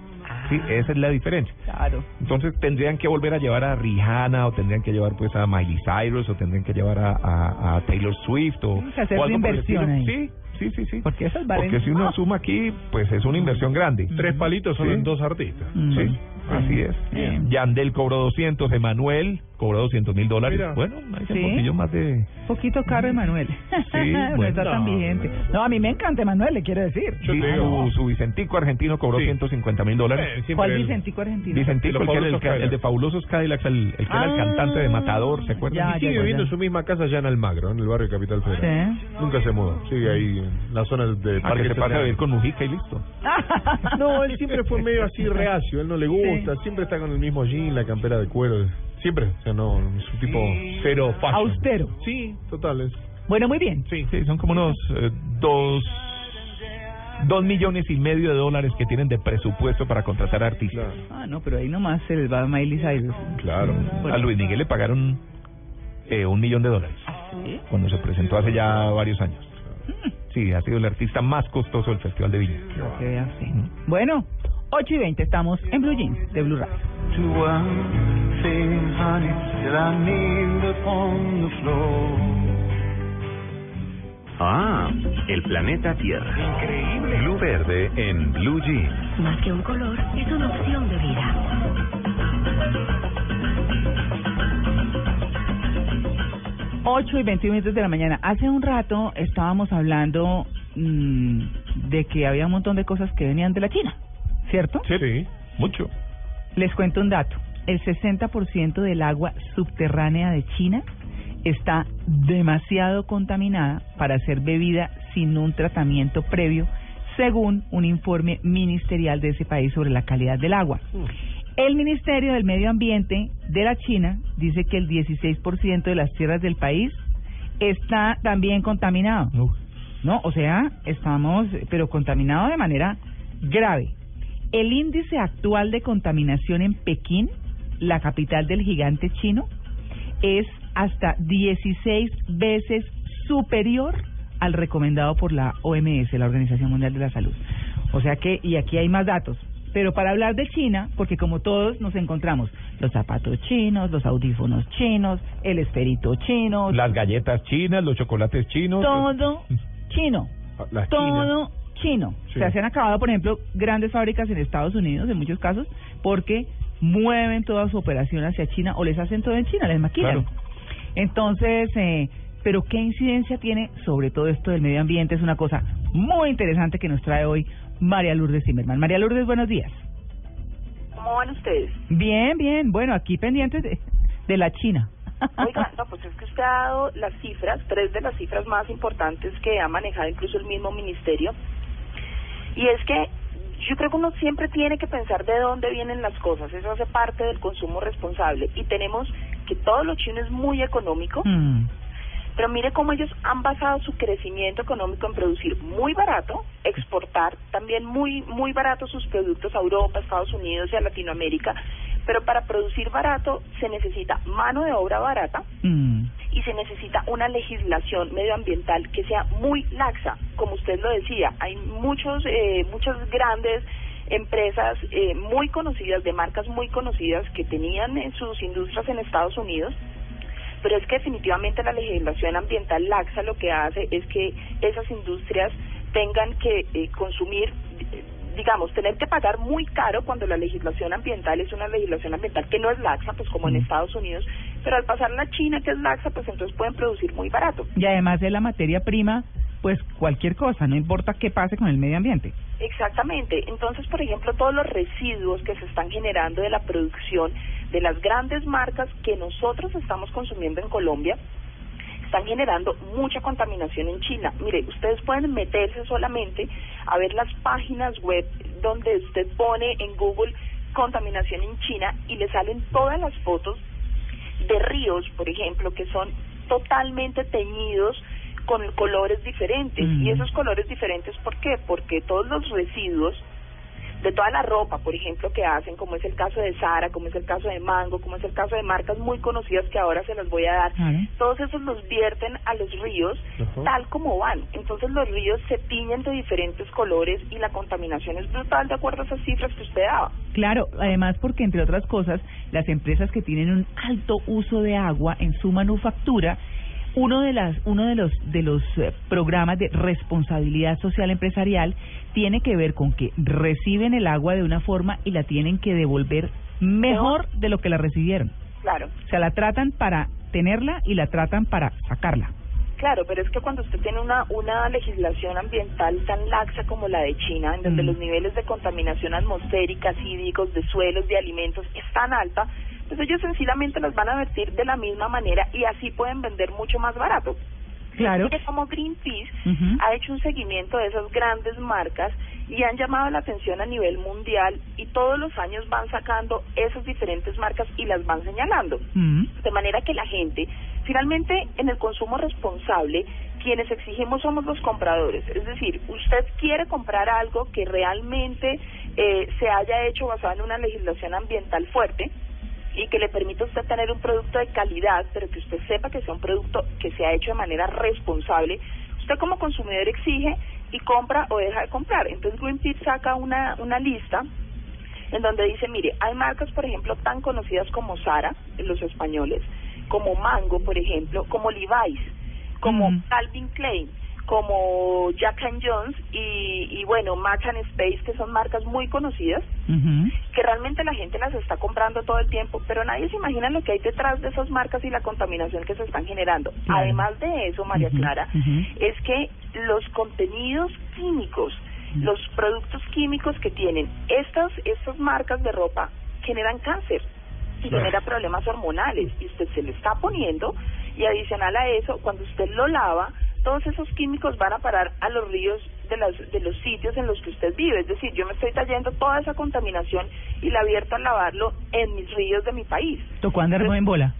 Sí, esa es la diferencia. Claro. Entonces tendrían que volver a llevar a Rihanna o tendrían que llevar pues a Miley Cyrus o tendrían que llevar a, a, a Taylor Swift o, que hacer o algo por el inversión ahí. Sí, sí, sí, sí. Porque esas valen. Porque si uno suma aquí, pues es una inversión grande. Tres palitos son Sí. dos artistas. Sí, así es. Bien. Yandel cobró 200, Emanuel cobró 200 mil dólares. Mira. Bueno, hay Sí. un poquillo más de... poquito caro Emanuel. [LAUGHS] no bueno. está tan vigente. No, a mí me encanta Emanuel, le quiero decir. Su, su Vicentico argentino cobró Sí. 150 mil dólares. Eh, ¿Cuál el- Vicentico argentino? Vicentico, el, que era el, el de. Fabulosos Cadillacs, el, el que era el Ah, cantante de Matador, ¿se acuerdan? ya, Y sigue ya, viviendo ya. en su misma casa allá en Almagro, en el barrio Capital Federal. Sí. Nunca se mudó. Sigue ahí en la zona de A Parque que se pase a vivir con Mujica y listo. [LAUGHS] No, él siempre fue medio así reacio, él no le gusta, siempre está con el mismo jean, la campera de cuero, siempre, o sea, no, es un tipo cero fashion. Austero. Sí, total, es. Bueno, muy bien. Sí. Sí, son como unos eh, dos, dos millones y medio de dólares que tienen de presupuesto para contratar artistas. Ah, no, pero ahí nomás se les va a Miley Cyrus. Claro. A Luis Miguel le pagaron eh, un millón de dólares ¿Sí? cuando se presentó hace ya varios años. Sí, ha sido el artista más costoso del Festival de Viña. Bueno, 8 y 20 estamos en Blue Jeans de Blue Radio. Ah, el planeta Tierra. Increíble. Blue Verde en Blue Jeans. Más que un color, es una opción de vida. 8 y 21 minutos de la mañana. Hace un rato estábamos hablando mm, de que había un montón de cosas que venían de la China, ¿cierto? Sí, mucho. Les cuento un dato. El 60% del agua subterránea de China está demasiado contaminada para ser bebida sin un tratamiento previo, según un informe ministerial de ese país sobre la calidad del agua. El Ministerio del Medio Ambiente de la China dice que el 16% de las tierras del país está también contaminado. ¿no? O sea, estamos, pero contaminados de manera grave. El índice actual de contaminación en Pekín, la capital del gigante chino, es hasta 16 veces superior al recomendado por la OMS, la Organización Mundial de la Salud. O sea que, y aquí hay más datos. Pero para hablar de China, porque como todos nos encontramos los zapatos chinos, los audífonos chinos, el esferito chino, Las galletas chinas, los chocolates chinos. todo [LAUGHS] chino, Las todo chino. Sí. O sea, se han acabado, por ejemplo, grandes fábricas en Estados Unidos, en muchos casos, porque mueven toda su operación hacia China o les hacen todo en China, les maquilan. Claro. Entonces, eh, pero ¿qué incidencia tiene sobre todo esto del medio ambiente? Es una cosa muy interesante que nos trae hoy María Lourdes Zimmerman. María Lourdes, buenos días. ¿Cómo van ustedes? Bien, bien. Bueno, aquí pendientes de, de la China. Oiga, [LAUGHS] no, pues es que usted ha dado las cifras, tres de las cifras más importantes que ha manejado incluso el mismo ministerio. Y es que yo creo que uno siempre tiene que pensar de dónde vienen las cosas. Eso hace parte del consumo responsable. Y tenemos que todo lo chino es muy económico. Mm. Pero mire cómo ellos han basado su crecimiento económico en producir muy barato, exportar también muy muy barato sus productos a Europa, Estados Unidos y a Latinoamérica. Pero para producir barato se necesita mano de obra barata Mm. y se necesita una legislación medioambiental que sea muy laxa, como usted lo decía. Hay muchos eh, muchas grandes empresas eh, muy conocidas, de marcas muy conocidas, que tenían eh, sus industrias en Estados Unidos pero es que definitivamente la legislación ambiental laxa lo que hace es que esas industrias tengan que eh, consumir digamos, tener que pagar muy caro cuando la legislación ambiental es una legislación ambiental que no es laxa, pues como en Estados Unidos, pero al pasar la China que es laxa, pues entonces pueden producir muy barato. Y además de la materia prima, pues cualquier cosa, no importa qué pase con el medio ambiente. Exactamente. Entonces, por ejemplo, todos los residuos que se están generando de la producción de las grandes marcas que nosotros estamos consumiendo en Colombia están generando mucha contaminación en China. Mire, ustedes pueden meterse solamente a ver las páginas web donde usted pone en Google contaminación en China y le salen todas las fotos de ríos, por ejemplo, que son totalmente teñidos con colores diferentes. Mm. Y esos colores diferentes, ¿por qué? Porque todos los residuos de toda la ropa, por ejemplo, que hacen, como es el caso de Sara, como es el caso de Mango, como es el caso de marcas muy conocidas que ahora se las voy a dar, todos esos los vierten a los ríos tal como van. Entonces los ríos se tiñen de diferentes colores y la contaminación es brutal de acuerdo a esas cifras que usted daba. Claro, además porque entre otras cosas, las empresas que tienen un alto uso de agua en su manufactura, uno de las uno de los de los eh, programas de responsabilidad social empresarial tiene que ver con que reciben el agua de una forma y la tienen que devolver mejor de lo que la recibieron. Claro. O sea, la tratan para tenerla y la tratan para sacarla. Claro, pero es que cuando usted tiene una, una legislación ambiental tan laxa como la de China, en donde Mm. los niveles de contaminación atmosférica, hídricos, de suelos, de alimentos es tan alta, pues ellos sencillamente los van a vertir de la misma manera y así pueden vender mucho más barato. Claro. Mire cómo Greenpeace ha hecho un seguimiento de esas grandes marcas y han llamado la atención a nivel mundial y todos los años van sacando esas diferentes marcas y las van señalando. Mm. De manera que la gente, finalmente en el consumo responsable, quienes exigimos somos los compradores. Es decir, usted quiere comprar algo que realmente eh, se haya hecho basado en una legislación ambiental fuerte y que le permita a usted tener un producto de calidad, pero que usted sepa que sea un producto que se ha hecho de manera responsable. Usted como consumidor exige y compra o deja de comprar. Entonces Greenpeace saca una, una lista en donde dice, mire, hay marcas, por ejemplo, tan conocidas como Sara, los españoles, como Mango, por ejemplo, como Levi's, como Calvin Klein, como Jack and Jones y, y bueno, Mac and Space, que son marcas muy conocidas, que realmente la gente las está comprando todo el tiempo, pero nadie se imagina lo que hay detrás de esas marcas y la contaminación que se están generando. Claro. Además de eso, María Clara, es que los contenidos químicos, los productos químicos que tienen estas, estas marcas de ropa generan cáncer y Claro. genera problemas hormonales y usted se lo está poniendo y adicional a eso, cuando usted lo lava, todos esos químicos van a parar a los ríos de, las, de los sitios en los que usted vive. Es decir, yo me estoy trayendo toda esa contaminación y la abierto a lavarlo en mis ríos de mi país. Tocó andar en bola.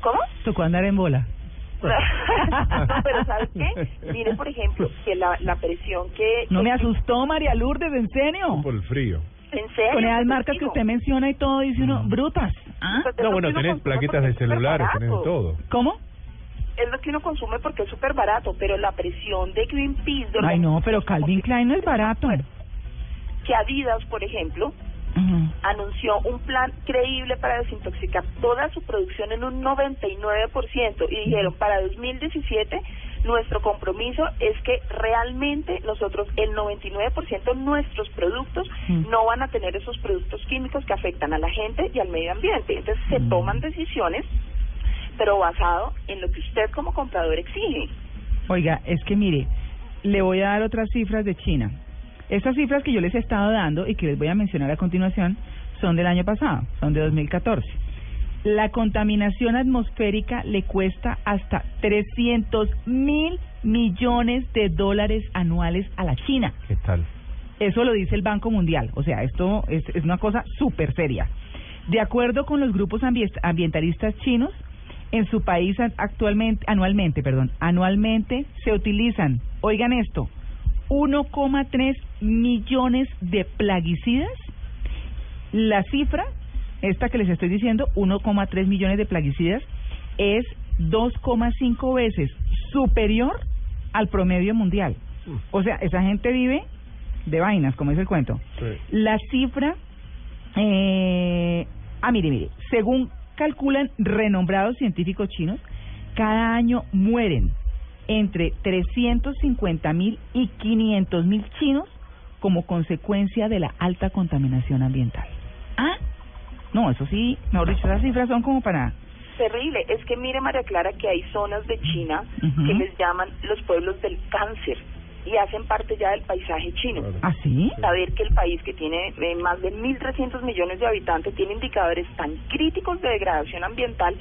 ¿Cómo? Tocó andar en bola. no, [LAUGHS] pero ¿sabes qué? Mire, por ejemplo, que la, la presión que... No me asustó, María Lourdes, ¿en serio? Por el frío. ¿En serio? Con esas marcas que usted menciona y todo, dice uno, brutas. ¿Ah? Pues es No, bueno, tenés plaquetas de celulares, tenés todo. ¿Cómo? Es lo que uno consume porque es súper barato, pero la presión de Greenpeace... de Ay, no, pero Calvin Klein no es barato. Que Adidas, por ejemplo, anunció un plan creíble para desintoxicar toda su producción en un 99% y dijeron para 2017 nuestro compromiso es que realmente nosotros el 99% de nuestros productos Mm. no van a tener esos productos químicos que afectan a la gente y al medio ambiente. Entonces se toman decisiones pero basado en lo que usted como comprador exige. Oiga, es que mire, le voy a dar otras cifras de China. Estas cifras que yo les he estado dando y que les voy a mencionar a continuación son del año pasado, son de 2014. La contaminación atmosférica le cuesta hasta 300 mil millones de dólares anuales a la China. ¿Qué tal? Eso lo dice el Banco Mundial. O sea, esto es, es una cosa súper seria. De acuerdo con los grupos ambi- ambientalistas chinos, en su país actualmente, anualmente, perdón, anualmente se utilizan, oigan esto, 1,3 millones de plaguicidas. La cifra, esta que les estoy diciendo, 1,3 millones de plaguicidas, es 2,5 veces superior al promedio mundial. O sea, esa gente vive de vainas, como es el cuento. La cifra, eh, ah, mire, mire, según calculan renombrados científicos chinos, cada año mueren entre 350 mil y 500 mil chinos como consecuencia de la alta contaminación ambiental. Ah, no, eso sí, mejor dicho, esas cifras son como para... Terrible, es que mire María Clara que hay zonas de China que les llaman los pueblos del cáncer y hacen parte ya del paisaje chino. ¿Ah, sí? Saber que el país que tiene eh, más de 1.300 millones de habitantes tiene indicadores tan críticos de degradación ambiental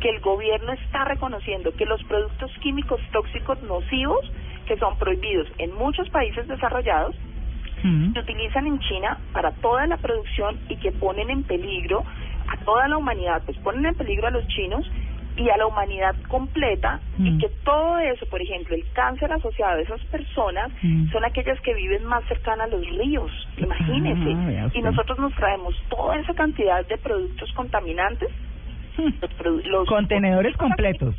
que el gobierno está reconociendo que los productos químicos tóxicos nocivos que son prohibidos en muchos países desarrollados se utilizan en China para toda la producción y que ponen en peligro a toda la humanidad, pues ponen en peligro a los chinos y a la humanidad completa y que todo eso, por ejemplo, el cáncer asociado a esas personas Mm. son aquellas que viven más cercanas a los ríos, imagínese. Ah, y nosotros nos traemos toda esa cantidad de productos contaminantes, los produ- los Contenedores completos.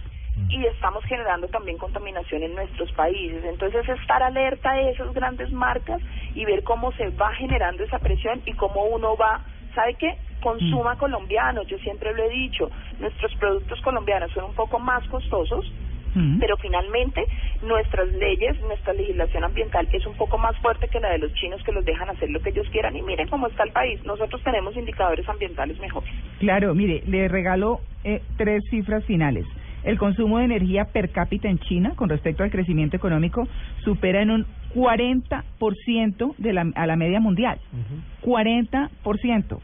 y estamos generando también contaminación en nuestros países. Entonces, estar alerta a esas grandes marcas y ver cómo se va generando esa presión y cómo uno va, ¿sabe qué? Consuma colombiano, yo siempre lo he dicho, nuestros productos colombianos son un poco más costosos, Mm. pero finalmente nuestras leyes, nuestra legislación ambiental es un poco más fuerte que la de los chinos que los dejan hacer lo que ellos quieran y miren cómo está el país, nosotros tenemos indicadores ambientales mejores. Claro, mire, le regalo eh, tres cifras finales. El consumo de energía per cápita en China, con respecto al crecimiento económico, supera en un 40% de la, a la media mundial. 40%.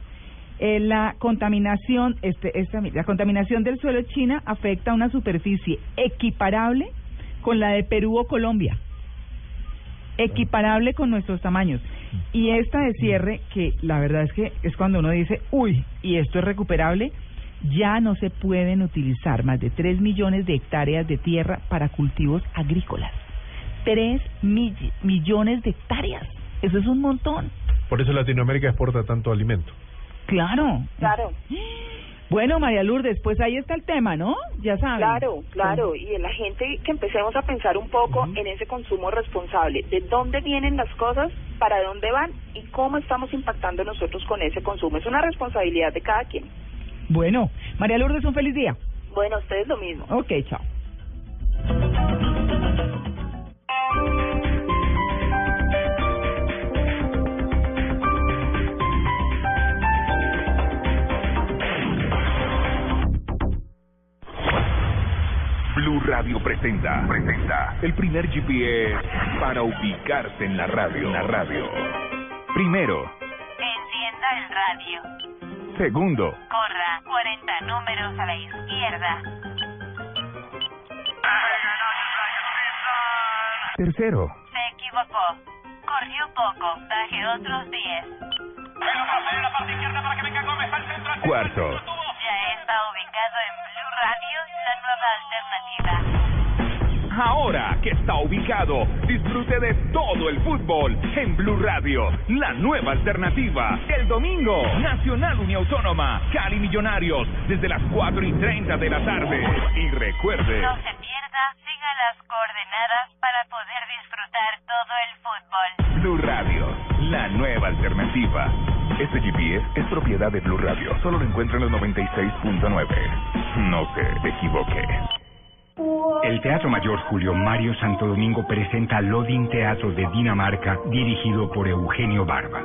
Eh, la contaminación, este, esta, la contaminación del suelo de China afecta a una superficie equiparable con la de Perú o Colombia. Equiparable con nuestros tamaños. Y esta de cierre, que la verdad es que es cuando uno dice, uy, y esto es recuperable, ya no se pueden utilizar más de 3 millones de hectáreas de tierra para cultivos agrícolas. 3 millones de hectáreas. Eso es un montón. Por eso Latinoamérica exporta tanto alimento. Claro. Claro. Bueno, María Lourdes, pues ahí está el tema, ¿no? Ya saben. Claro, claro, y en la gente que empecemos a pensar un poco en ese consumo responsable, de dónde vienen las cosas, para dónde van y cómo estamos impactando nosotros con ese consumo. Es una responsabilidad de cada quien. Bueno, María Lourdes, un feliz día. Bueno, a ustedes lo mismo. Ok, chao. Blue Radio presenta, presenta el primer GPS para ubicarse en la radio. En la radio. Primero, Encienda el radio. segundo, Corra 40 números a la izquierda. Tercero, Se equivocó. Corrió poco. Baje otros 10. cuarto, Ya está ubicado en Blue Radio, la nueva alternativa. Ahora que está ubicado, disfrute de todo el fútbol en Blue Radio, la nueva alternativa. El domingo, Nacional Uniautónoma, Cali Millonarios, desde las 4 y 30 de la tarde. Y recuerde, No se pierda, siga las coordenadas disfrutar todo el fútbol. Blue Radio, la nueva alternativa. Este GPS es propiedad de Blue Radio. Solo lo encuentra en los 96.9. No se equivoque. El Teatro Mayor Julio Mario Santo Domingo presenta Lodin Teatro de Dinamarca, dirigido por Eugenio Barba,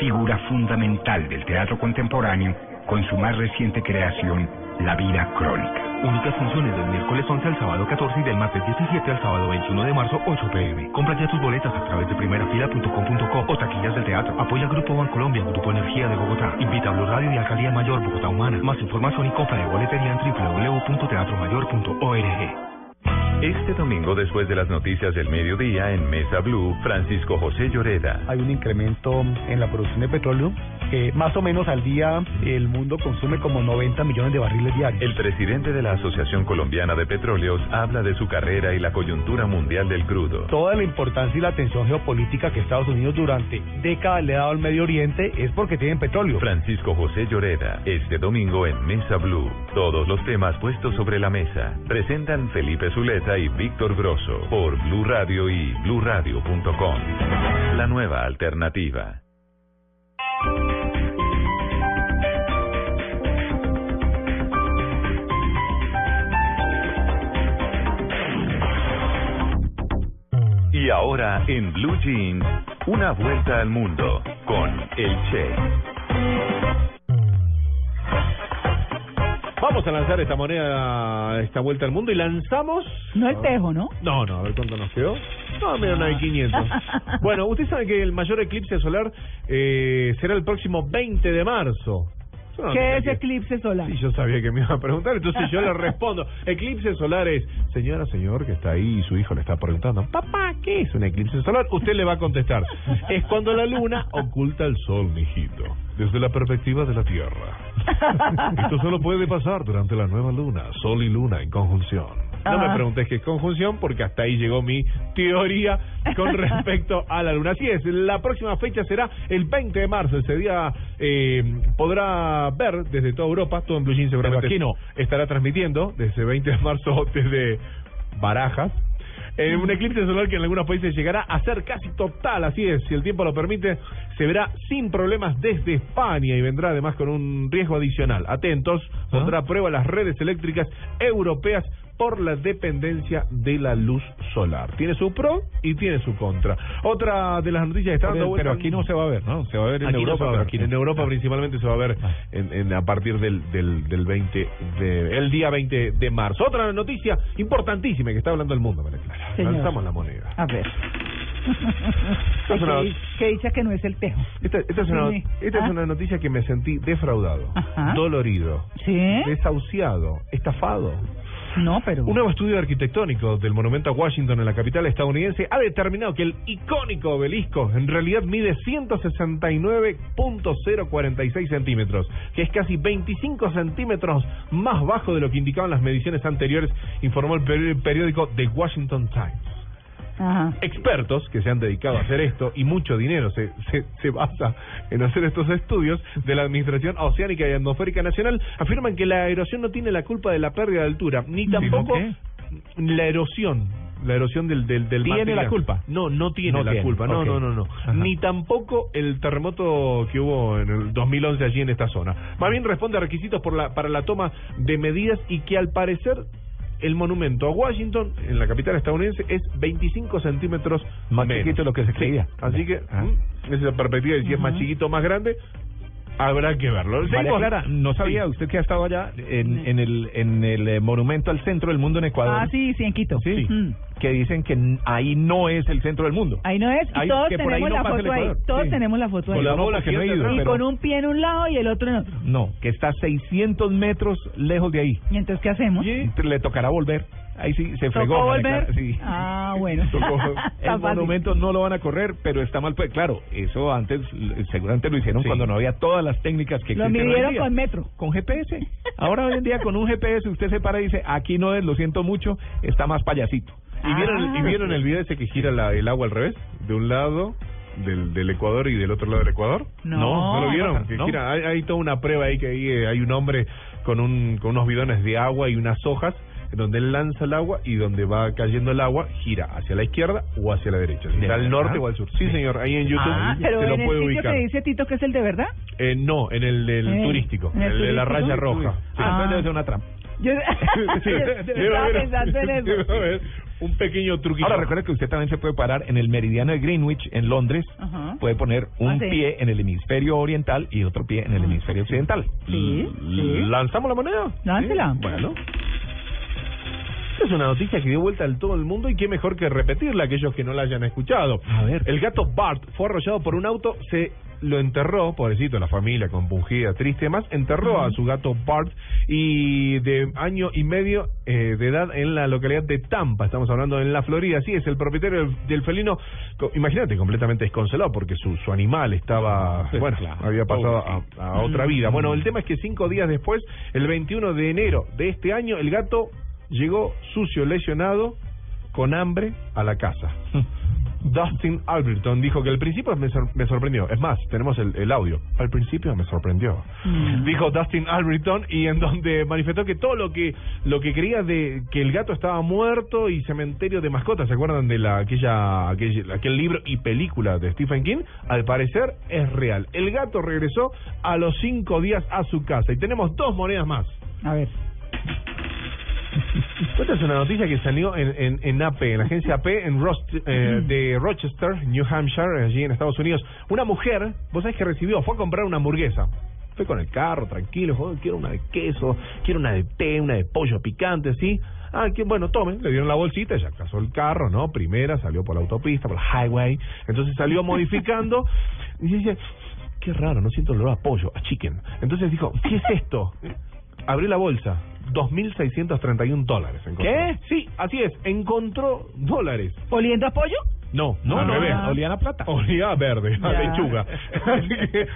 figura fundamental del teatro contemporáneo con su más reciente creación, La vida crónica. Únicas funciones del miércoles 11 al sábado 14 y del martes 17 al sábado 21 de marzo 8 pm. Compra ya tus boletas a través de primerafila.com.co o taquillas del teatro. Apoya Grupo Bancolombia, Grupo Energía de Bogotá. Invita a Blue Radio y Alcaldía Mayor Bogotá Humana. Más información y compra de boletería en www.teatromayor.org. Este domingo, después de las noticias del mediodía en Mesa Blue, Francisco José Lloreda. Hay un incremento en la producción de petróleo. Eh, más o menos al día el mundo consume como 90 millones de barriles diarios. El presidente de la Asociación Colombiana de Petróleos habla de su carrera y la coyuntura mundial del crudo. Toda la importancia y la atención geopolítica que Estados Unidos durante décadas le ha dado al Medio Oriente es porque tienen petróleo. Francisco José Lloreda, este domingo en Mesa Blue. Todos los temas puestos sobre la mesa. Presentan Felipe Zuleta y Víctor Grosso por Blue Radio y bluradio.com. La nueva alternativa. Y ahora en Blue Jeans, una vuelta al mundo con el Che. Vamos a lanzar esta moneda, esta vuelta al mundo y lanzamos. No el tejo, ¿no? No, no, a ver cuánto nos quedó. No, menos una de 500. Bueno, usted sabe que el mayor eclipse solar eh, será el próximo 20 de marzo. No ¿Qué es que- eclipse solar? Sí, yo sabía que me iba a preguntar, entonces yo le [LAUGHS] respondo. Eclipse solar es, señora, señor, que está ahí y su hijo le está preguntando, papá, ¿qué es un eclipse solar? Usted le va a contestar, es cuando la luna oculta el sol, mijito, desde la perspectiva de la Tierra. [LAUGHS] Esto solo puede pasar durante la nueva luna, sol y luna en conjunción. No me Ah. preguntes qué es conjunción porque hasta ahí llegó mi teoría con [LAUGHS] respecto a la luna. Así es, la próxima fecha será el 20 de marzo. Ese día eh, podrá ver desde toda Europa, todo en Blue Jeans seguramente aquí no. estará transmitiendo desde 20 de marzo desde Barajas. Eh, un eclipse solar que en algunos países llegará a ser casi total, así es, si el tiempo lo permite, se verá sin problemas desde España y vendrá además con un riesgo adicional. Atentos, pondrá a prueba las redes eléctricas europeas por la dependencia de la luz solar. Tiene su pro y tiene su contra. Otra de las noticias que está dando Pero, vuelta pero al aquí no se va a ver, ¿no? Se va a ver en Aquí no Europa, ver. aquí no. En Europa principalmente se va a ver en, en- a partir del, del, del 20 de, el día 20 de marzo. Otra noticia importantísima que está hablando el mundo, María Clara. Señor. Lanzamos la moneda. A ver. [LAUGHS] es una- que, que dicha que no es el tejo. Esta, esta es una, esta Ah. es una noticia que me sentí defraudado, Ajá. dolorido, ¿Sí? desahuciado, estafado. Un nuevo estudio arquitectónico del monumento a Washington en la capital estadounidense ha determinado que el icónico obelisco en realidad mide 169.046 centímetros, que es casi 25 centímetros más bajo de lo que indicaban las mediciones anteriores, informó el peri- periódico The Washington Times. Ajá. Expertos que se han dedicado a hacer esto y mucho dinero se, se, se basa en hacer estos estudios de la Administración Oceánica y Atmosférica Nacional afirman que la erosión no tiene la culpa de la pérdida de altura, ni tampoco qué? la erosión. La erosión del, del, del ¿Tiene material. la culpa? No, no tiene No la tiene, culpa. No, no, no, no. Ajá. Ni tampoco el terremoto que hubo en el 2011 allí en esta zona. Más bien responde a requisitos por la, para la toma de medidas y que al parecer el monumento a Washington, en la capital estadounidense, es 25 centímetros Más menos. chiquito de lo que se creía. Así que, Ah. mm, esa es la perspectiva de si es más chiquito o más grande, habrá que verlo. María Seguimos- Clara, no sabía Sí. usted que ha estado allá en, en el en el eh, monumento al centro del mundo en Ecuador. Ah, sí, sí, en Quito. Sí. Mm. Que dicen que ahí no es el centro del mundo. Ahí no es, y Ahí- todos tenemos no la foto ahí. Todos Sí. tenemos la foto ahí. Con la bola que no he ido, y pero- con un pie en un lado y el otro en otro. No, que está 600 metros lejos de ahí. ¿Y entonces qué hacemos? Le tocará volver. Ahí sí se ¿Tocó fregó. Volver? Sí. Ah, bueno. [LAUGHS] [LAUGHS] El monumento no lo van a correr, pero está mal. Pues claro, eso antes seguramente lo hicieron Sí. cuando no había todas las técnicas que Lo existen hoy en midieron con metro. Con GPS. Ahora hoy en día con un GPS usted se para y dice, aquí no es, lo siento mucho, está más payasito. ¿Y vieron, ¿Y vieron el video ese que gira la- el agua al revés? De un lado del, del Ecuador y del otro lado del Ecuador. No. ¿No lo vieron? Que No. gira, hay, hay toda una prueba ahí que ahí, eh, hay un hombre con, un, con unos bidones de agua y unas hojas donde él lanza el agua y donde va cayendo el agua gira hacia la izquierda o hacia la derecha, si ¿De al norte o al sur. Sí, señor, ahí en YouTube Ah, pero se lo en el puede sitio ubicar. que dice Tito que es el de verdad. Eh, no, en el, del Eh, turístico, ¿en el el de la raya roja. Sí, Ah. entonces debe ser una trampa. Yo, [LAUGHS] [LAUGHS] Sí, estaba pensando en eso. [LAUGHS] un pequeño truquito. Ahora recuerde que usted también se puede parar en el meridiano de Greenwich en Londres. Ajá. Puede poner un Ah, sí. pie en el hemisferio oriental y otro pie en el hemisferio occidental. Sí, sí. ¿Lanzamos la moneda? Láncela. Bueno. Esta es una noticia que dio vuelta al todo el mundo y qué mejor que repetirla aquellos que no la hayan escuchado. A ver. El gato Bart fue arrollado por un auto, se lo enterró, pobrecito, la familia compungida, triste, más enterró a su gato Bart y de año y medio eh, de edad en la localidad de Tampa, estamos hablando en la Florida, sí, es el propietario del, del felino, co- imagínate, completamente desconsolado porque su, su animal estaba, bueno, había pasado a, a otra vida. Bueno, el tema es que cinco días después, el 21 de enero de este año, el gato llegó sucio, lesionado, con hambre a la casa. Dustin Alberton dijo que al principio me, sor- me sorprendió. Es más, tenemos el, el audio. Al principio me sorprendió. Dijo Dustin Alberton y en donde manifestó que todo lo que lo que creía de que el gato estaba muerto y cementerio de mascotas, ¿se acuerdan de la aquella, aquel, aquel libro y película de Stephen King? Al parecer es real. El gato regresó a los cinco días a su casa y tenemos dos monedas más. A ver. Esta es una noticia que salió en, en, en AP, en la agencia AP en Rost- eh, de Rochester, New Hampshire, allí en Estados Unidos. Una mujer, vos sabés que recibió, fue a comprar una hamburguesa. Fue con el carro, tranquilo, dijo, quiero una de queso, quiero una de té, una de pollo picante, ¿sí? Ah, que bueno, tomen, le dieron la bolsita, ella casó el carro, ¿no? Primera, salió por la autopista, por la highway, entonces salió [LAUGHS] modificando y dice, qué raro, no siento el olor a pollo, a chicken. Entonces dijo, ¿qué es esto? Abrió la bolsa, 2.631 dólares. encontró. ¿Qué? Sí, así es, encontró dólares. ¿Oliendo a pollo? No, No, no, ah. olían a plata. Olía verde, a lechuga. [LAUGHS] así, que,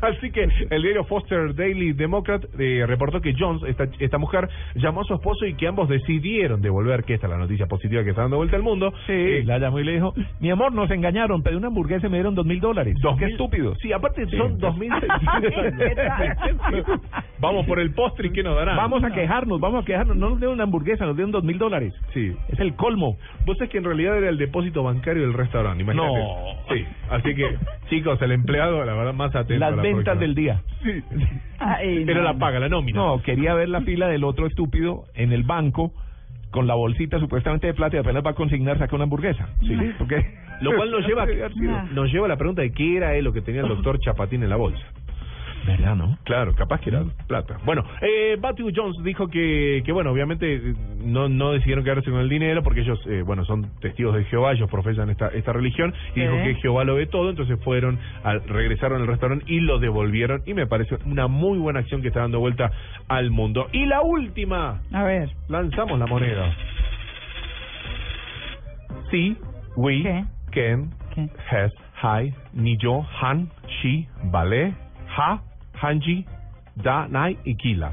así que el diario Foster Daily Democrat eh, reportó que Jones, esta, esta mujer, llamó a su esposo y que ambos decidieron devolver, que esta es la noticia positiva que está dando vuelta al mundo. Sí, Eh, la llamó y le dijo, mi amor, nos engañaron, pedí una hamburguesa y me dieron dos mil dólares. Dos Qué mil- estúpido. Sí, aparte Sí. son 2.600. [LAUGHS] Vamos por el postre y ¿qué nos darán? Vamos a quejarnos, vamos a quejarnos. No nos dieron una hamburguesa, nos dieron dos mil dólares. Sí. Es el colmo. Vos sabés que en realidad era el depósito bancario del restaurante, imagínate. No. Sí, así que, [LAUGHS] chicos, el empleado, la verdad, más atento. a Las la ventas próxima. del día. Sí. Ay, Era no. la paga, la nómina. No, quería ver la fila del otro estúpido en el banco con la bolsita supuestamente de plata y apenas va a consignar saca una hamburguesa. Sí, porque Lo cual nos [LAUGHS] lleva, nos lleva a la pregunta de qué era eh, lo que tenía el doctor Chapatín en la bolsa. ¿Verdad, no? Claro, capaz que era plata. Bueno, eh, Matthew Jones dijo que, que bueno, obviamente eh, no, no decidieron quedarse con el dinero porque ellos, eh, bueno, son testigos de Jehová, ellos profesan esta, esta religión y dijo que Jehová lo ve todo, entonces fueron, al, regresaron al restaurante y lo devolvieron y me parece una muy buena acción que está dando vuelta al mundo. Y la última, A ver. lanzamos la moneda. Sí, we, ¿Qué? can, ¿Qué? has, hi, ni yo, han, she, vale, ha, hanji, da, nai y kila.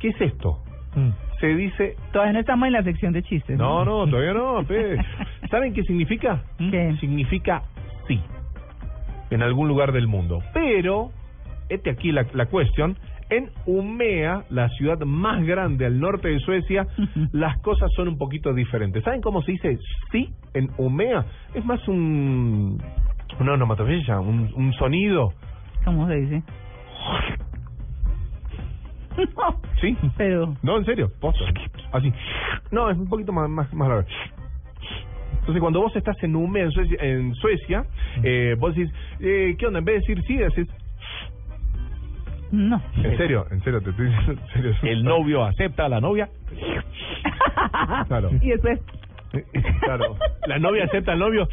¿Qué es esto? Se dice... Todavía no estamos en la sección de chistes. No, no, todavía no. [LAUGHS] pe. ¿Saben qué significa? ¿Qué? Significa sí. En algún lugar del mundo. Pero, este aquí la, la cuestión, en Umea, la ciudad más grande al norte de Suecia, [LAUGHS] las cosas son un poquito diferentes. ¿Saben cómo se dice sí en Umea? Es más un... Una onomatopeya, un, un sonido. ¿Cómo se dice? [LAUGHS] ¿Sí? Pero... No, en serio, posta. Así. No, es un poquito más, más, más grave. Entonces, cuando vos estás en Umea, en Suecia, en Suecia eh, vos decís, eh, ¿qué onda? En vez de decir sí, decís... No. En serio, en serio, te estoy diciendo en serio. El novio acepta a la novia. Claro. [LAUGHS] Y después... [LAUGHS] Claro. La novia acepta al novio.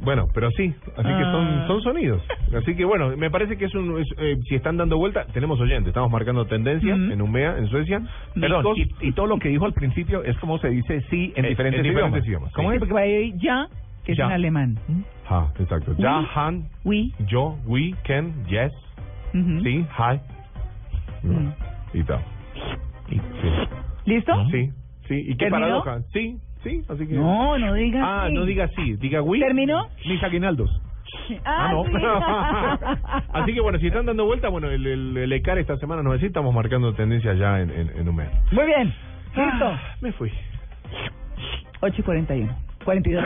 Bueno, pero sí, así que son, Ah. son sonidos. Así que bueno, me parece que es un. es, eh, si están dando vuelta, tenemos oyentes, estamos marcando tendencia Ujú. en UMEA, en Suecia. Perdón, y, y todo lo que dijo al principio es como se dice sí en En- diferentes, en diferentes idiomas. idiomas, ¿Cómo Sí, es? porque va a ir ya, que es Ya. en alemán. Ah, exacto. Ya, We. han, We. yo, we, can, yes, Ujú. sí, hi. Mm. Y tal. Sí. ¿Listo? Sí, Sí, y qué ¿Terminó? paradoja. Sí, sí, así que... No, no diga Ah, sí. no diga sí, diga oui. ¿Terminó? Mis aguinaldos. [LAUGHS] Ah, no. sí. [LAUGHS] Así que bueno, si están dando vuelta, bueno, el, el, el ECAR esta semana nos decía, estamos marcando tendencia ya en, en, en un mes. Muy bien. Listo. Ah, me fui. 8 y 41. 42.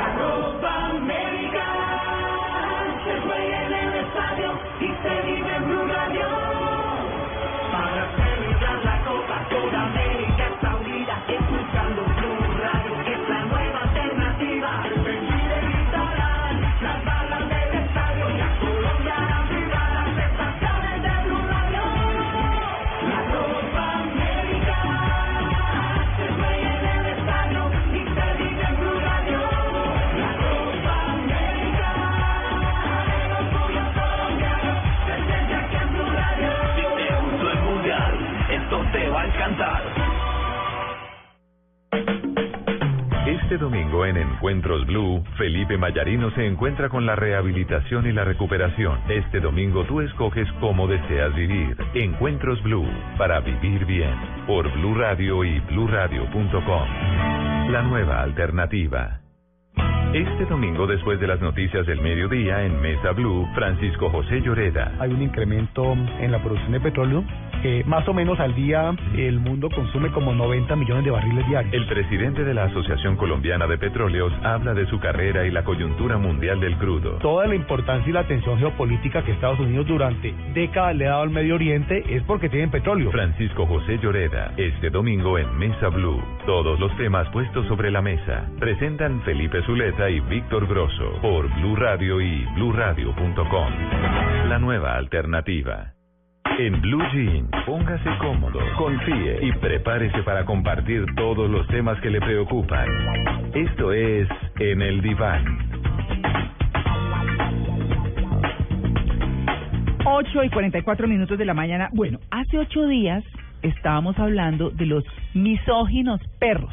Este domingo en Encuentros Blue, Felipe Mayarino se encuentra con la rehabilitación y la recuperación. Este domingo tú escoges cómo deseas vivir. Encuentros Blue, para vivir bien. Por Blue Radio y bluradio.com. La nueva alternativa. Este domingo, después de las noticias del mediodía en Mesa Blue, Francisco José Lloreda. Hay un incremento en la producción de petróleo. Eh, más o menos al día el mundo consume como 90 millones de barriles diarios. El presidente de la Asociación Colombiana de Petróleos habla de su carrera y la coyuntura mundial del crudo. Toda la importancia y la atención geopolítica que Estados Unidos durante décadas le ha dado al Medio Oriente es porque tienen petróleo. Francisco José Lloreda, este domingo en Mesa Blue. Todos los temas puestos sobre la mesa. Presentan Felipe Zuleta y Víctor Grosso por Blue Radio y bluradio.com. La nueva alternativa. En Blue Jeans, póngase cómodo, confíe y prepárese para compartir todos los temas que le preocupan. Esto es En el Diván. 8 y 44 minutos de la mañana. Bueno, hace ocho días estábamos hablando de los misóginos perros.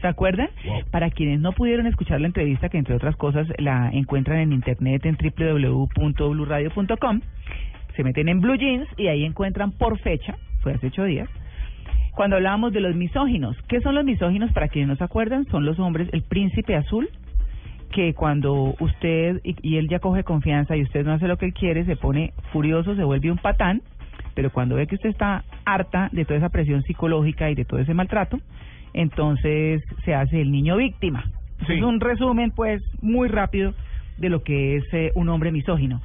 ¿Se acuerdan? Para quienes no pudieron escuchar la entrevista, que entre otras cosas la encuentran en internet en www.bluradio.com, se meten en Blue Jeans y ahí encuentran por fecha, fue hace ocho días, cuando hablábamos de los misóginos. ¿Qué son los misóginos? Para quienes no se acuerdan, son los hombres, el príncipe azul, que cuando usted y, y él ya coge confianza y usted no hace lo que él quiere, se pone furioso, se vuelve un patán, pero cuando ve que usted está harta de toda esa presión psicológica y de todo ese maltrato, entonces se hace el niño víctima. Eso Es un resumen, pues, muy rápido de lo que es eh, un hombre misógino.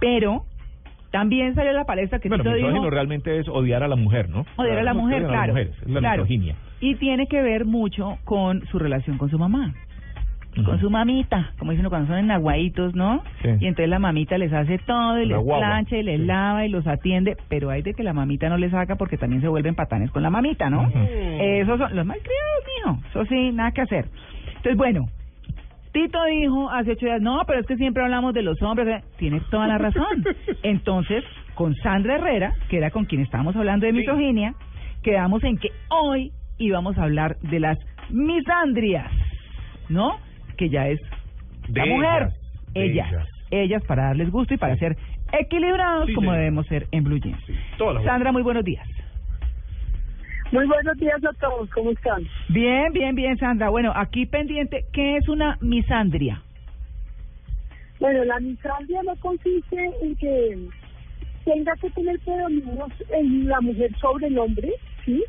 Pero también salió a la palestra que Bueno, misógino dijo realmente es odiar a la mujer, ¿no? odiar a la mujer, a claro, es la claro. misoginia. Y tiene que ver mucho con su relación con su mamá. Con su mamita, como dicen cuando son enaguaditos, ¿no? Sí. Y entonces la mamita les hace todo y La les guagua. plancha y les lava y los atiende, pero hay de que la mamita no les saca porque también se vuelven patanes con la mamita, ¿no? Esos son los malcriados, mijo. Eso sí, nada que hacer. Entonces, bueno, Tito dijo hace ocho días, no, pero es que siempre hablamos de los hombres. eh". Tiene toda la razón. [LAUGHS] Entonces, con Sandra Herrera, que era con quien estábamos hablando de misoginia, quedamos en que hoy íbamos a hablar de las misandrias, ¿no? Que ya es De la mujer. ellas, de ellas, ellas. ellas para darles gusto y para ser equilibrados Sí, como debemos ser en Blue Jeans. Sandra, muy buenos días. Muy buenos días a todos, ¿cómo están? Bien, bien, bien, Sandra. Bueno, aquí pendiente, ¿qué es una misandria? Bueno, la misandria no consiste en que tenga que tener predominio en la mujer sobre el hombre, ¿sí?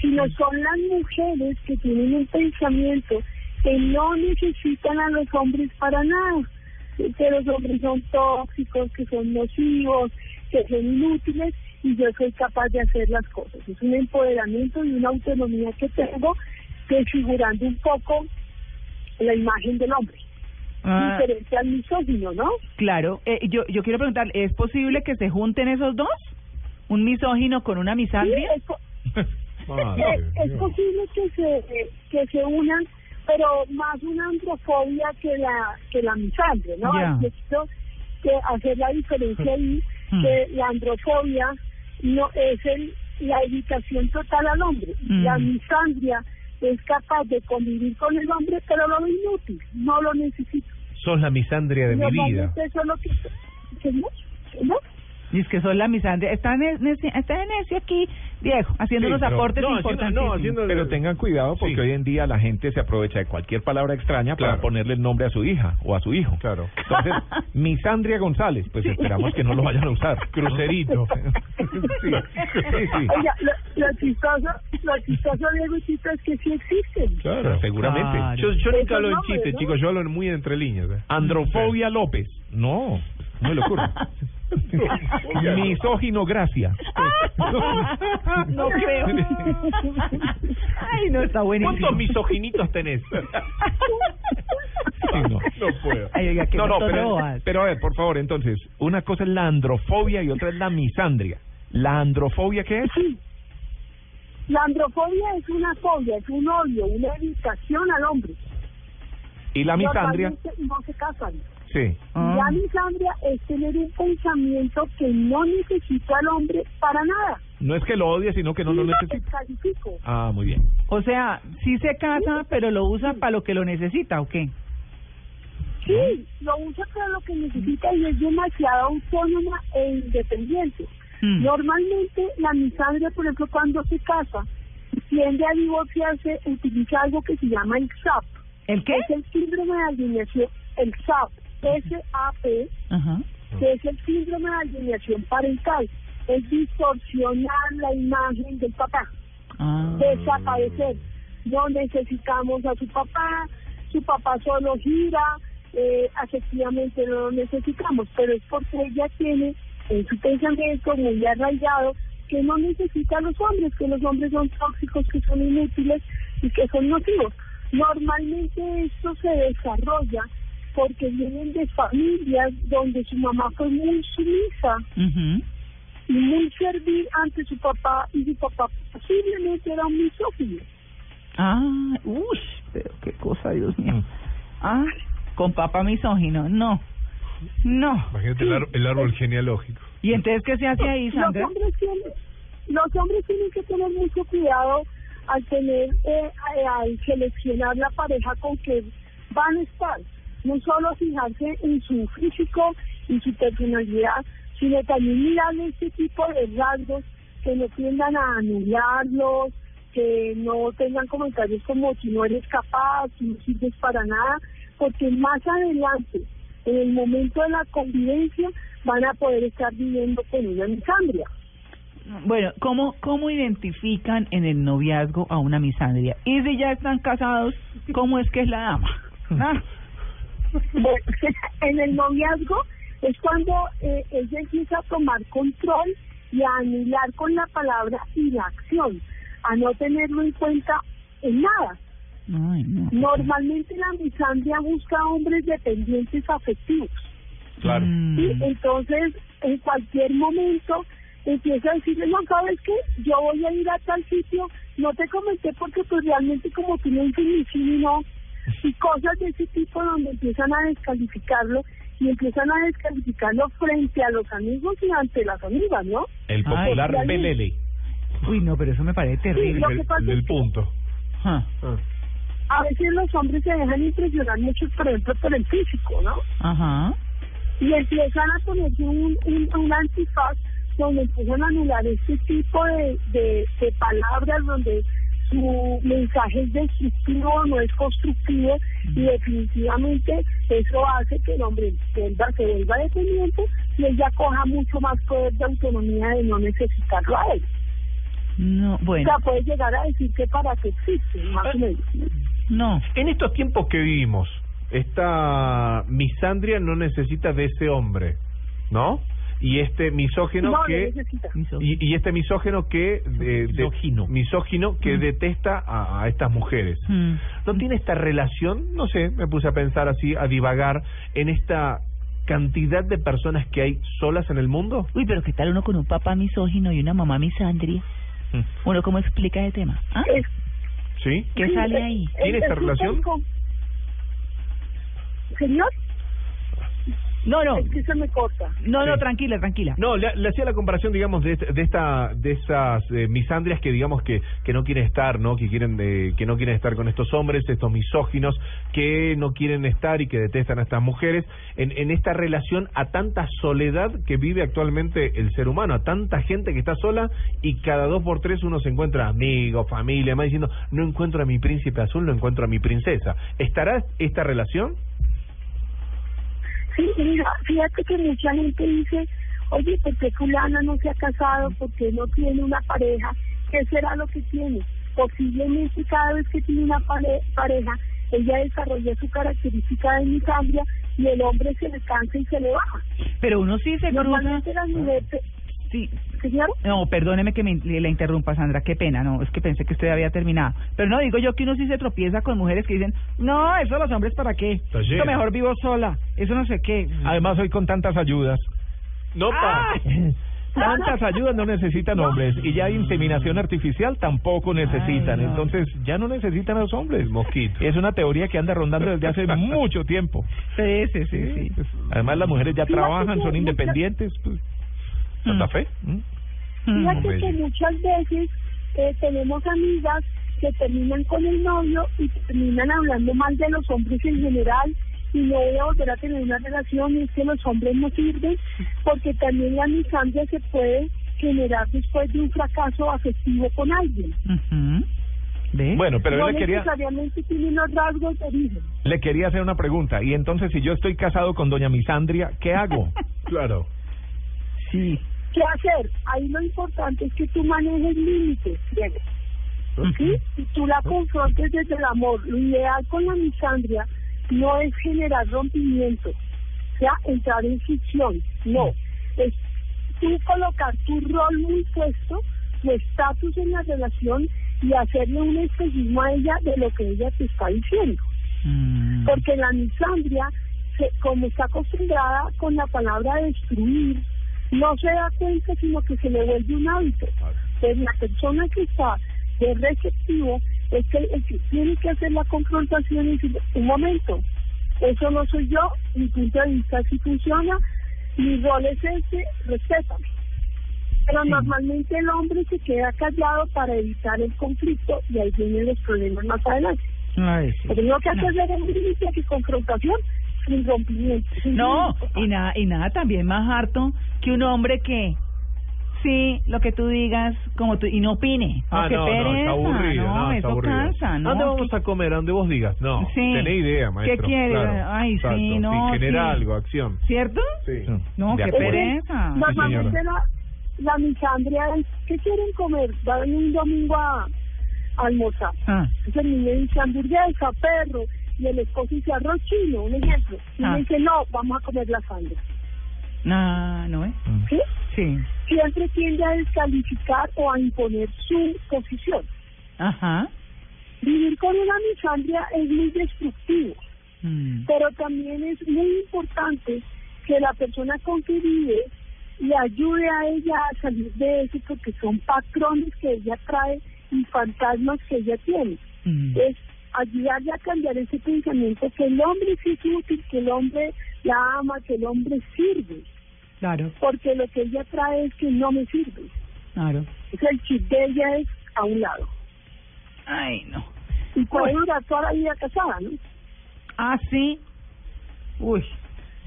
Sino son las mujeres que tienen un pensamiento que no necesitan a los hombres para nada, que los hombres son tóxicos, que son nocivos, que son inútiles y yo soy capaz de hacer las cosas. Es un empoderamiento y una autonomía que tengo desfigurando un poco la imagen del hombre. Ah. Diferente al misógino, ¿no? Claro, eh, yo, yo quiero preguntar, ¿es posible que se junten esos dos? ¿Un misógino con una misandria? Sí, es, po- Eh, [LAUGHS] [LAUGHS] es posible que se que se unan, pero más una androfobia que la que la misandria, ¿no? Quiero que hacer la diferencia ahí, Hmm. que la androfobia no es el, la evitación total al hombre. Mm. La misandria es capaz de convivir con el hombre, pero lo ve inútil, no lo necesita. Sos la misandria de mi vida. Eso es lo que... ¿Qué no? ¿Qué no? Y es que son la misandria. Está, ne- necio- está necio aquí, Diego, haciendo Sí, unos pero- aportes no, haciendo- Pero tengan cuidado porque Sí. hoy en día la gente se aprovecha de cualquier palabra extraña para ponerle el nombre a su hija o a su hijo. Claro. Entonces, [LAUGHS] Misandria González, pues esperamos que no lo vayan a usar. [LAUGHS] Crucerito. [LAUGHS] sí, sí, sí. Oiga, lo, lo chistoso, lo chistoso, Diego es que sí existen. Claro, seguramente. Yo, yo nunca hablo en chiste, ¿no? chicos, yo hablo muy entre líneas. ¿eh? Androfobia López. No, no le ocurre. [LAUGHS] Misógino Gracia. [LAUGHS] no creo. Ay, no, está buenísimo. ¿Cuántos misoginitos tenés? Sí, no. No puedo. Ay, oiga, qué No, no, pero, pero a ver, por favor, entonces, una cosa es la androfobia y otra es la misandria. ¿La androfobia qué es? La androfobia es una fobia, es un odio, una evitación al hombre. ¿Y la misandria? No se casan. Sí. Ah. La misandria es tener un pensamiento que no necesita al hombre para nada. No es que lo odie, sino que no lo necesita. descalifico. Ah, muy bien. O sea, sí se casa, pero lo usa para lo que lo necesita, ¿o qué? Sí, lo usa para lo que necesita y es demasiado autónoma e independiente. Mm. Normalmente la misandria, por ejemplo, cuando se casa, tiende a divorciarse, utiliza algo que se llama el SAP. ¿El qué? Es el síndrome de alienación, el SAP, S-A-P, Ajá. que es el síndrome de alienación parental. Es distorsionar la imagen del papá, Ah. desaparecer. No necesitamos a su papá, su papá solo gira, eh, afectivamente no lo necesitamos, pero es porque ella tiene en su pensamiento muy arraigado que no necesita a los hombres, que los hombres son tóxicos, que son inútiles y que son nocivos. Normalmente esto se desarrolla porque vienen de familias donde su mamá fue muy sumisa y muy servil ante su papá y su papá posiblemente era un misógino. Ah, uy, pero qué cosa, Dios mío. Ah, con papá misógino, no. No. Imagínate el, ar- el árbol genealógico. ¿Y entonces qué se hace ahí, Los Sandra? hombres tienen, los hombres tienen que tener mucho cuidado al tener, eh, al seleccionar la pareja con que van a estar. No solo fijarse en su físico y su personalidad, sino también mirar este tipo de rasgos que no tiendan a anularlos, que no tengan comentarios como si no eres capaz, si no sirves para nada, porque más adelante, en el momento de la convivencia, van a poder estar viviendo con una misandria. Bueno, ¿cómo, ¿cómo identifican en el noviazgo a una misandria? Y si ya están casados, ¿cómo es que es la dama? [LAUGHS] Ah, Bueno, [LAUGHS] en el noviazgo es cuando eh, ella empieza a tomar control y a anular con la palabra y la acción, a no tenerlo en cuenta en nada. ay, no. Normalmente la misandria busca hombres dependientes afectivos. Claro. Mm. ¿sí? Entonces, en cualquier momento empieza a decirle, no, ¿sabes qué? Yo voy a ir a tal sitio, no te comenté porque pues realmente como tú no dices ni sí ni no, y cosas de ese tipo donde empiezan a descalificarlo y empiezan a descalificarlo frente a los amigos y ante las amigas, ¿no? El Ay, popular realmente. Belele. Uy, no, pero eso me parece terrible. pasa del punto. Ah, A veces los hombres se dejan impresionar mucho, por ejemplo, por el físico, ¿no? Ajá. y empiezan a ponerse un, un, un antifaz donde empiezan a anular este tipo de, de, de palabras donde su mensaje es destructivo, no es constructivo y definitivamente eso hace que el hombre vuelva, se vuelva dependiente y ella coja mucho más poder de autonomía de no necesitarlo a él. No, O bueno, sea, puede llegar a decir que para qué existe, más o menos. no. En estos tiempos que vivimos, esta misandria no necesita de ese hombre, ¿no? Y este misógeno No, no que y, y este misógeno que de- de- Misógino. misógino que Mm. detesta a, a estas mujeres. Mm. ¿No tiene esta relación? No sé, me puse a pensar así, a divagar en esta cantidad de personas que hay solas en el mundo. Uy, pero ¿qué tal uno con un papá misógino y una mamá misandria? ¿Uno cómo explica ese tema? ¿Ah? Es- ¿Sí? ¿Qué sí, sale ahí? es- ¿Tiene esta es relación? poco- Señor, No, no. Es que se me corta. No, no, tranquila, tranquila. No, le, le hacía la comparación, digamos, de, de esta, de esas eh, misandrias que, digamos, que, que no quieren estar, ¿no? Que quieren, eh, que no quieren estar con estos hombres, estos misóginos, que no quieren estar y que detestan a estas mujeres, en, en esta relación a tanta soledad que vive actualmente el ser humano, a tanta gente que está sola y cada dos por tres uno se encuentra amigos, familia, más diciendo, no encuentro a mi príncipe azul, no encuentro a mi princesa. ¿Estará esta relación? Sí, mira, fíjate que mucha gente dice, oye, ¿por qué fulana no se ha casado? ¿Por qué no tiene una pareja? ¿Qué será lo que tiene? Posiblemente cada vez que tiene una pare- pareja, ella desarrolla su característica de misandria y el hombre se le cansa y se le baja. Pero uno sí se cruza. Las mujeres... Sí. ¿Señor? No, perdóneme que me le- la interrumpa, Sandra, qué pena, no, es que pensé que usted había terminado. Pero no, digo yo que uno sí se tropieza con mujeres que dicen, no, eso los hombres para qué, lleno. mejor vivo sola, eso no sé qué. Además, hoy con tantas ayudas. No, pa. Tantas ayudas no necesitan hombres y ya inseminación artificial tampoco necesitan. Ay, no. Entonces ya no necesitan a los hombres. Mosquito. Es una teoría que anda rondando desde hace [LAUGHS] mucho tiempo. Sí, sí, sí, sí. pues, además las mujeres ya trabajan, son independientes. Pues, ¿Santa fe? ¿Mm? Fíjate Hombre. que muchas veces eh, tenemos amigas que terminan con el novio y terminan hablando mal de los hombres en general y no voy a volver a tener una relación y es que los hombres no sirven porque también la misandria se puede generar después de un fracaso afectivo con alguien. Ujú. ¿Ve? Bueno, pero no yo le quería, necesariamente tiene unos rasgos de origen. le quería hacer una pregunta. Y entonces, si yo estoy casado con doña Misandria, ¿qué hago? [LAUGHS] Claro. Sí. ¿Qué hacer? Ahí lo importante es que tú manejes límites. ¿Sí? Si tú la confrontes desde el amor, lo ideal con la misandria no es generar rompimiento, o sea, entrar en ficción, no. Es tú colocar tu rol muy puesto, tu estatus en la relación y hacerle un espejismo a ella de lo que ella te está diciendo. Mm. Porque la misandria, se- como está acostumbrada con la palabra destruir, no se da cuenta, sino que se le vuelve un hábito. Pues la persona que está de receptivo es que, el que tiene que hacer la confrontación y decir, un momento, eso no soy yo, mi punto de vista sí funciona, mi rol es este, respétame. Pero normalmente el hombre se queda callado para evitar el conflicto y ahí vienen los problemas más adelante. Ay, sí. Lo primero que hace es hacer un límite que confrontación sin rompimiento. sin [LAUGHS] No, y nada, y nada también más harto que un hombre que sí, lo que tú digas, como tú, y no opine. Ah, qué no, no, pereza, está aburrido. no, no, está eso aburrido. cansa, ¿no? ¿A dónde vamos a comer? ¿A dónde vos digas? No, Sí. tenés idea, maestro. ¿Qué quiere? Claro. Ay, sí, Exacto. no, genera sí. algo, acción. ¿Cierto? Sí. No, De qué acuerdo. pereza. Normalmente la, la misandria es, ¿qué quieren comer? Van un domingo a, a almorzar. Ah. Entonces el niño dice hamburguesa, perro, y el esposo dice arroz chino, un ejemplo. Y Ah. le dice, no, vamos a comer la sangre. No, ¿no es? ¿Sí? Sí. Siempre tiende a descalificar o a imponer su posición. Ajá. Vivir con una misandria es muy destructivo. Mm. pero también es muy importante que la persona con que vive le ayude a ella a salir de eso porque son patrones que ella trae y fantasmas que ella tiene. Mm. Es ayudarle a cambiar ese pensamiento que el hombre sí es útil, que el hombre la ama, que el hombre sirve, Claro, porque lo que ella trae es que no me sirve. claro. Entonces el chip de ella es a un lado. Ay, no. Y puede durar toda la vida casada, ¿no? Ah, sí. Uy,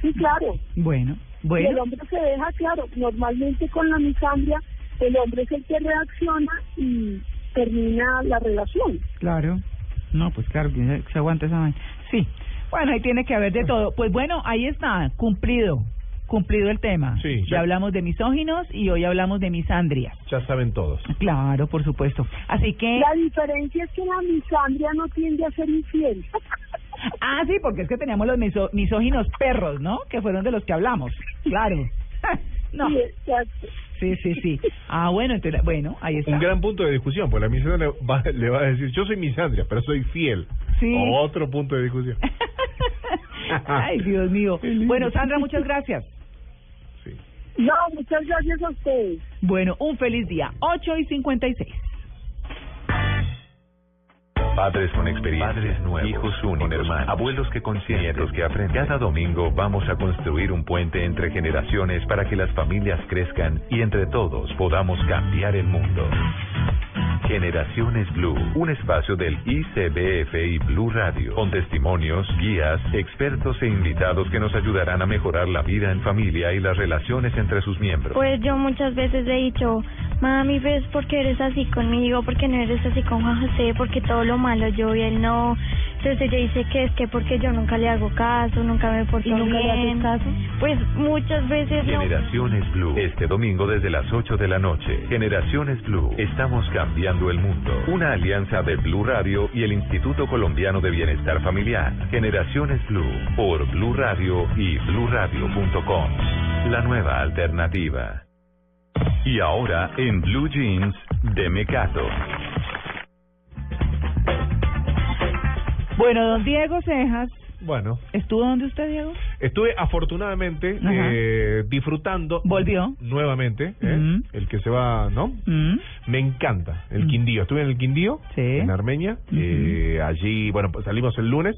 Sí, claro. bueno, Y el bueno. hombre se deja, claro, normalmente con la misandria, el hombre es el que reacciona y termina la relación. Claro. No, pues claro, que se- aguanta esa vaina. Sí. Bueno, ahí tiene que haber de todo. Pues bueno, ahí está, cumplido. Cumplido el tema. Sí, ya ya- hablamos de misóginos y hoy hablamos de misandrias. Ya saben todos. Claro, por supuesto. Así que... La diferencia es que la misandria no tiende a ser infiel. [LAUGHS] Ah, sí, porque es que teníamos los miso- misóginos perros, ¿no? Que fueron de los que hablamos. Claro. [LAUGHS] no. Sí, exacto. Sí, sí, sí. Ah, bueno, entonces, bueno, ahí está. Un gran punto de discusión, porque la misandria le va, le va a decir, yo soy misandria, pero soy fiel. Sí. Otro punto de discusión. [LAUGHS] Ay, Dios mío. [LAUGHS] Bueno, Sandra, muchas gracias. No, muchas gracias a ustedes. Bueno, un feliz día. 8 y 56. Padres con experiencia, padres nuevos, hijos únicos, hermanos, abuelos que consienten, nietos que aprenden. Cada domingo vamos a construir un puente entre generaciones para que las familias crezcan y entre todos podamos cambiar el mundo. Generaciones Blue, un espacio del ICBF y Blue Radio, con testimonios, guías, expertos e invitados que nos ayudarán a mejorar la vida en familia y las relaciones entre sus miembros. Pues yo muchas veces he dicho, mami, ¿ves por qué eres así conmigo? ¿Por qué no eres así con Juan José? Porque todo lo malo yo y él no. Entonces ella dice que es que porque yo nunca le hago caso, nunca me porto ¿Y nunca le bien. caso? Pues muchas veces no. Generaciones Blue, este domingo desde las 8 de la noche. Generaciones Blue, estamos cambiando el mundo. Una alianza de Blue Radio y el Instituto Colombiano de Bienestar Familiar. Generaciones Blue, por Blue Radio y bluradio.com. La nueva alternativa. Y ahora en Blue Jeans de Mecato. Bueno, don Diego Cejas, Bueno, ¿estuvo donde usted, Diego? Estuve afortunadamente eh, disfrutando. Volvió. Nuevamente, ¿eh? Mm. el que se va, ¿no? Mm. Me encanta el Quindío. Estuve en el Quindío, en Armenia. eh, allí, bueno, pues salimos el lunes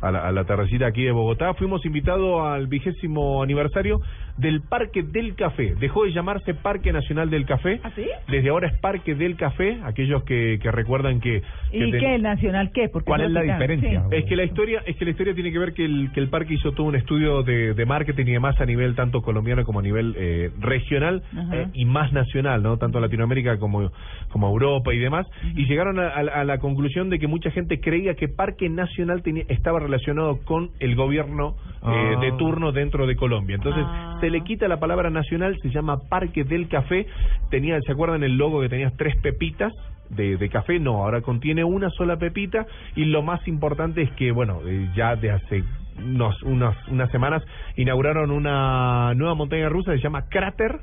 a la, a la tardecita aquí de Bogotá. Fuimos invitados al vigésimo aniversario del Parque del Café. Dejó de llamarse Parque Nacional del Café. ¿Ah, sí? Desde ahora es Parque del Café. Aquellos que, que recuerdan que... que ¿Y ten- qué? ¿El nacional qué? Porque ¿Cuál es la diferencia? Sí. Es que la historia es que la historia tiene que ver que el que el parque hizo todo un estudio de, de marketing y demás a nivel tanto colombiano como a nivel eh, regional eh, y más nacional, no tanto Latinoamérica como como Europa y demás y llegaron a, a- a la conclusión de que mucha gente creía que Parque Nacional tenía, estaba relacionado con el gobierno eh, Ah. de turno dentro de Colombia. Entonces se le quita la palabra nacional, se llama Parque del Café. Tenía, ¿se acuerdan el logo que tenía tres pepitas? de, de café, no, ahora contiene una sola pepita y lo más importante es que, bueno, eh, ya de hace unos, unos, unas semanas inauguraron una nueva montaña rusa que se llama Cráter.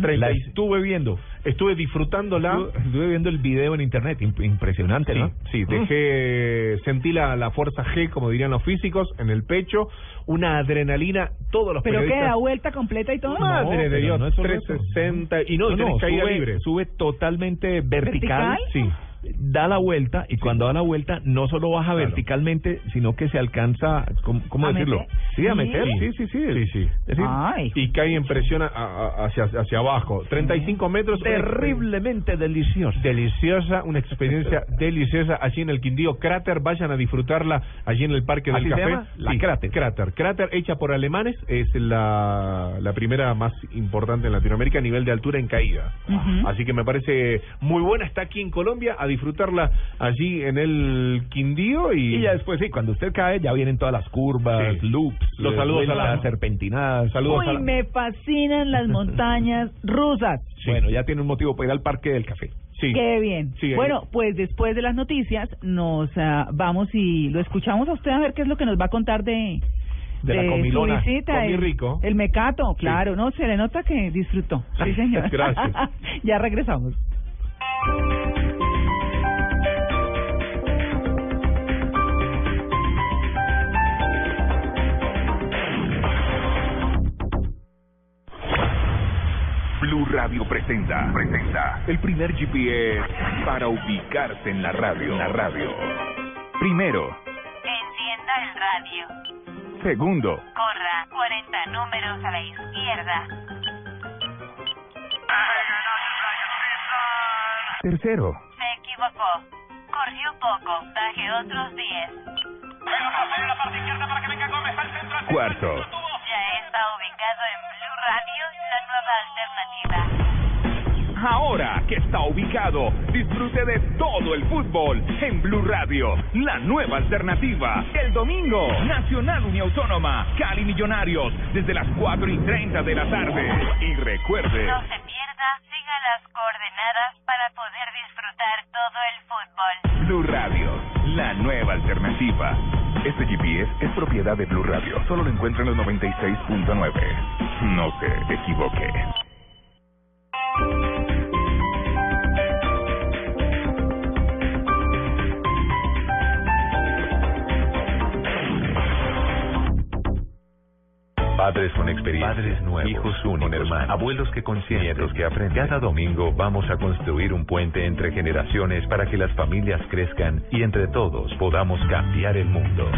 Treinta La estuve viendo. Estuve disfrutándola. Estuve, estuve viendo el video en internet, imp- impresionante, Sí, ¿no? sí, dejé, sentí la, la fuerza G, como dirían los físicos, en el pecho, una adrenalina, todos los ¿Pero qué? periodistas... ¿Da vuelta completa y todo? Madre de pero Dios, no solo eso. 360 y no, y tenés caída sube, libre. sube totalmente vertical, ¿Vertical? Sí. Da la vuelta y cuando da la vuelta no solo baja verticalmente, sino que se alcanza, ¿cómo, cómo ¿A decirlo? meter? Sí, a meter, sí, sí, sí. Sí, sí. Decir. Y cae en presión a- a- hacia, hacia abajo. 35 metros. terriblemente delicioso. Deliciosa, una experiencia [LAUGHS] deliciosa allí en el Quindío Cráter. Vayan a disfrutarla allí en el Parque del ¿Así se Café. La Cráter. Cráter. Cráter, hecha por alemanes. Es la, la primera más importante en Latinoamérica a nivel de altura en caída. Así que me parece muy buena. Está aquí en Colombia a disfrutarla allí en el Quindío. Y, Y ya después, sí, cuando usted cae, ya vienen todas las curvas, Sí. loops, Los eh, saludos a vueltas la- serpentinadas. Saludos a Uy, la- me fascinan las [LAUGHS] montañas rusas. Bueno, ya tiene un motivo para ir al Parque del Café. Sí. Qué bien. Sí, ahí- bueno, pues después de las noticias nos ah, vamos y lo escuchamos a usted a ver qué es lo que nos va a contar de, De la comilona. su visita. Comí el, rico. El mecato, claro, no, se le nota que disfrutó. Sí, señor. [LAUGHS] Gracias. [LAUGHS] ya regresamos. Blue Radio presenta, presenta el primer GPS para ubicarse en la radio. En la radio. Primero, Encienda el radio. segundo, Corra 40 números a la izquierda. tercero, Se equivocó. Corrió poco. Baje otros 10. cuarto, ubicado en Blue Radio, la nueva alternativa. Ahora que está ubicado, disfrute de todo el fútbol en Blue Radio, la nueva alternativa. El domingo, Nacional Uniautónoma, Cali Millonarios, desde las 4 y 30 de la tarde. Y recuerde, No se pierda, siga las coordenadas para poder disfrutar todo el fútbol. Blue Radio, la nueva alternativa. Este GPS es propiedad de Blue Radio. Solo lo encuentra en los 96.9. No se equivoque. Padres con experiencia, padres nuevos, hijos únicos, hermanos, abuelos que consienten, nietos que aprenden. Cada domingo vamos a construir un puente entre generaciones para que las familias crezcan y entre todos podamos cambiar el mundo.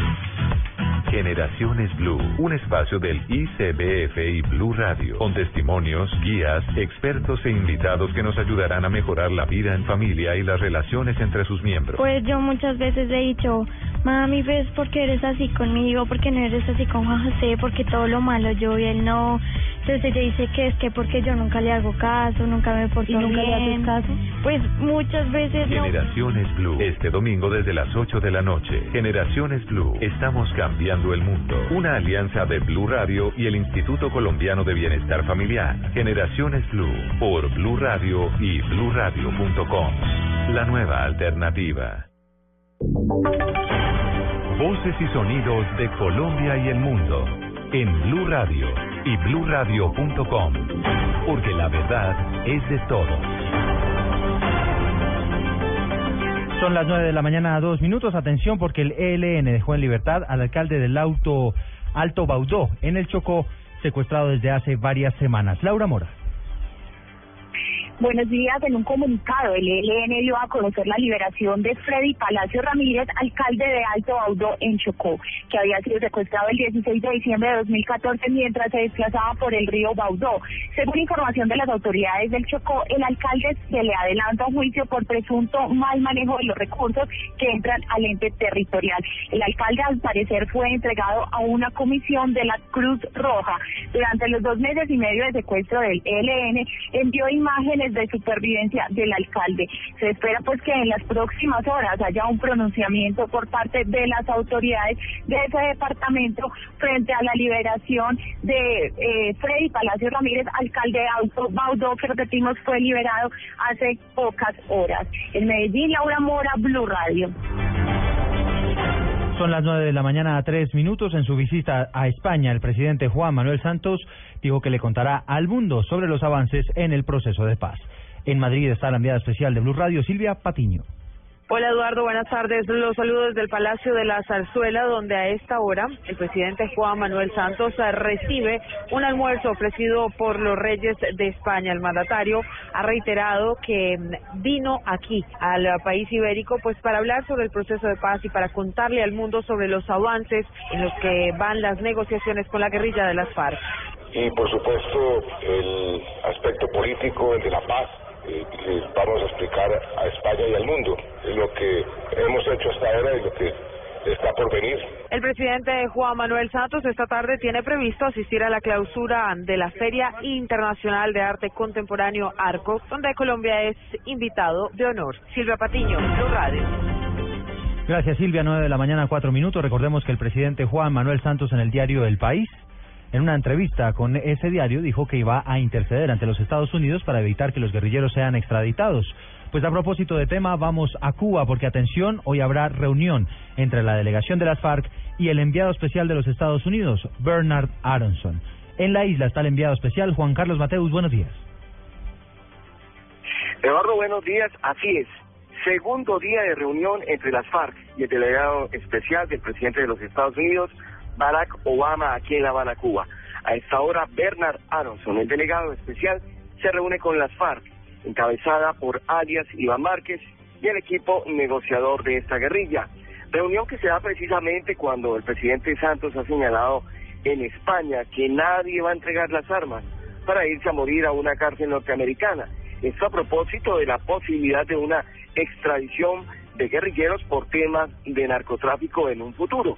Generaciones Blue, un espacio del ICBF y Blue Radio, con testimonios, guías, expertos e invitados que nos ayudarán a mejorar la vida en familia y las relaciones entre sus miembros. Pues yo muchas veces he dicho, mami, ¿ves por qué eres así conmigo? ¿Por qué no eres así con Juan José? Porque todo lo malo yo y él no. Entonces ella dice que es que porque yo nunca le hago caso, nunca me porto ¿Y nunca le bien. haces caso? Pues muchas veces no. Generaciones Blue, este domingo desde las 8 de la noche. Generaciones Blue, estamos cambiando el mundo. Una alianza de Blue Radio y el Instituto Colombiano de Bienestar Familiar. Generaciones Blue, por Blue Radio y bluradio.com. La nueva alternativa. Voces y sonidos de Colombia y el mundo en Blue Radio y bluradio.com, porque la verdad es de todos. Son las nueve de la mañana, dos minutos. Atención, porque el ELN dejó en libertad al alcalde del auto Alto Baudó en el Chocó, secuestrado desde hace varias semanas. Laura Mora. Buenos días. En un comunicado, el ELN dio a conocer la liberación de Freddy Palacio Ramírez, alcalde de Alto Baudó en Chocó, que había sido secuestrado el 16 de diciembre de 2014 mientras se desplazaba por el río Baudó. Según información de las autoridades del Chocó, el alcalde se le adelanta un juicio por presunto mal manejo de los recursos que entran al ente territorial. El alcalde, al parecer, fue entregado a una comisión de la Cruz Roja. Durante los dos meses y medio de secuestro del ELN, envió imágenes de supervivencia del alcalde. Se espera pues que en las próximas horas haya un pronunciamiento por parte de las autoridades de ese departamento frente a la liberación de eh, Freddy Palacio Ramírez, alcalde de Auto Baudó, que repetimos fue liberado hace pocas horas. En Medellín, Laura Mora, Blue Radio. Son las nueve de la mañana a tres minutos. En su visita a España, el presidente Juan Manuel Santos dijo que le contará al mundo sobre los avances en el proceso de paz. En Madrid está la enviada especial de Blue Radio, Silvia Patiño. Hola Eduardo, buenas tardes. Los saludos del Palacio de la Zarzuela, donde a esta hora el presidente Juan Manuel Santos eh, recibe un almuerzo ofrecido por los reyes de España. El mandatario ha reiterado que mm, vino aquí al país ibérico pues para hablar sobre el proceso de paz y para contarle al mundo sobre los avances en los que van las negociaciones con la guerrilla de las FARC. y por supuesto el aspecto político, el de la paz, eh, vamos a explicar a España y al mundo. Lo que hemos hecho hasta ahora y lo que está por venir. El presidente Juan Manuel Santos esta tarde tiene previsto asistir a la clausura de la Feria Internacional de Arte Contemporáneo Arco, donde Colombia es invitado de honor. Silvia Patiño, Blue Radio. Gracias Silvia, nueve de la mañana, cuatro minutos. Recordemos que el presidente Juan Manuel Santos en el diario El País, en una entrevista con ese diario, dijo que iba a interceder ante los Estados Unidos para evitar que los guerrilleros sean extraditados. Pues a propósito de tema, vamos a Cuba porque atención, hoy habrá reunión entre la delegación de las FARC y el enviado especial de los Estados Unidos, Bernard Aronson. En la isla está el enviado especial Juan Carlos Mateus. Buenos días. Eduardo, buenos días. Así es. Segundo día de reunión entre las FARC y el delegado especial del presidente de los Estados Unidos, Barack Obama, aquí en La Habana, Cuba. A esta hora, Bernard Aronson, el delegado especial, se reúne con las FARC, encabezada por alias Iván Márquez y el equipo negociador de esta guerrilla. Reunión que se da precisamente cuando el presidente Santos ha señalado en España que nadie va a entregar las armas para irse a morir a una cárcel norteamericana. Esto a propósito de la posibilidad de una extradición de guerrilleros por temas de narcotráfico en un futuro.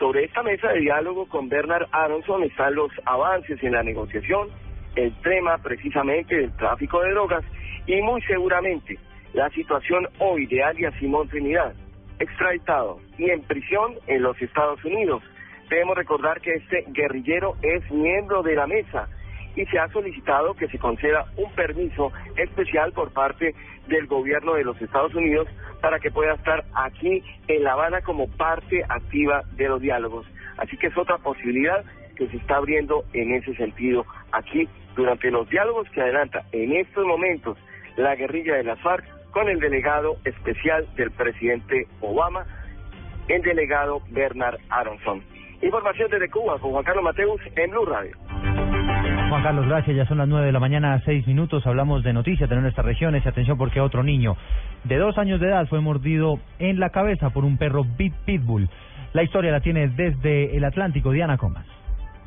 Sobre esta mesa de diálogo con Bernard Aronson están los avances en la negociación, el tema precisamente del tráfico de drogas y muy seguramente la situación hoy de alias Simón Trinidad, extraditado y en prisión en los Estados Unidos. Debemos recordar que este guerrillero es miembro de la mesa y se ha solicitado que se conceda un permiso especial por parte del gobierno de los Estados Unidos para que pueda estar aquí en La Habana como parte activa de los diálogos. Así que es otra posibilidad que se está abriendo en ese sentido aquí durante los diálogos que adelanta en estos momentos la guerrilla de las FARC con el delegado especial del presidente Obama, el delegado Bernard Aronson. Información desde Cuba con Juan Carlos Mateus en Blue Radio. Juan Carlos, gracias. Ya son las nueve de la mañana, seis minutos. Hablamos de noticias de nuestras regiones. Atención porque otro niño de dos años de edad fue mordido en la cabeza por un perro Big Pitbull. La historia la tiene desde el Atlántico Diana Comas.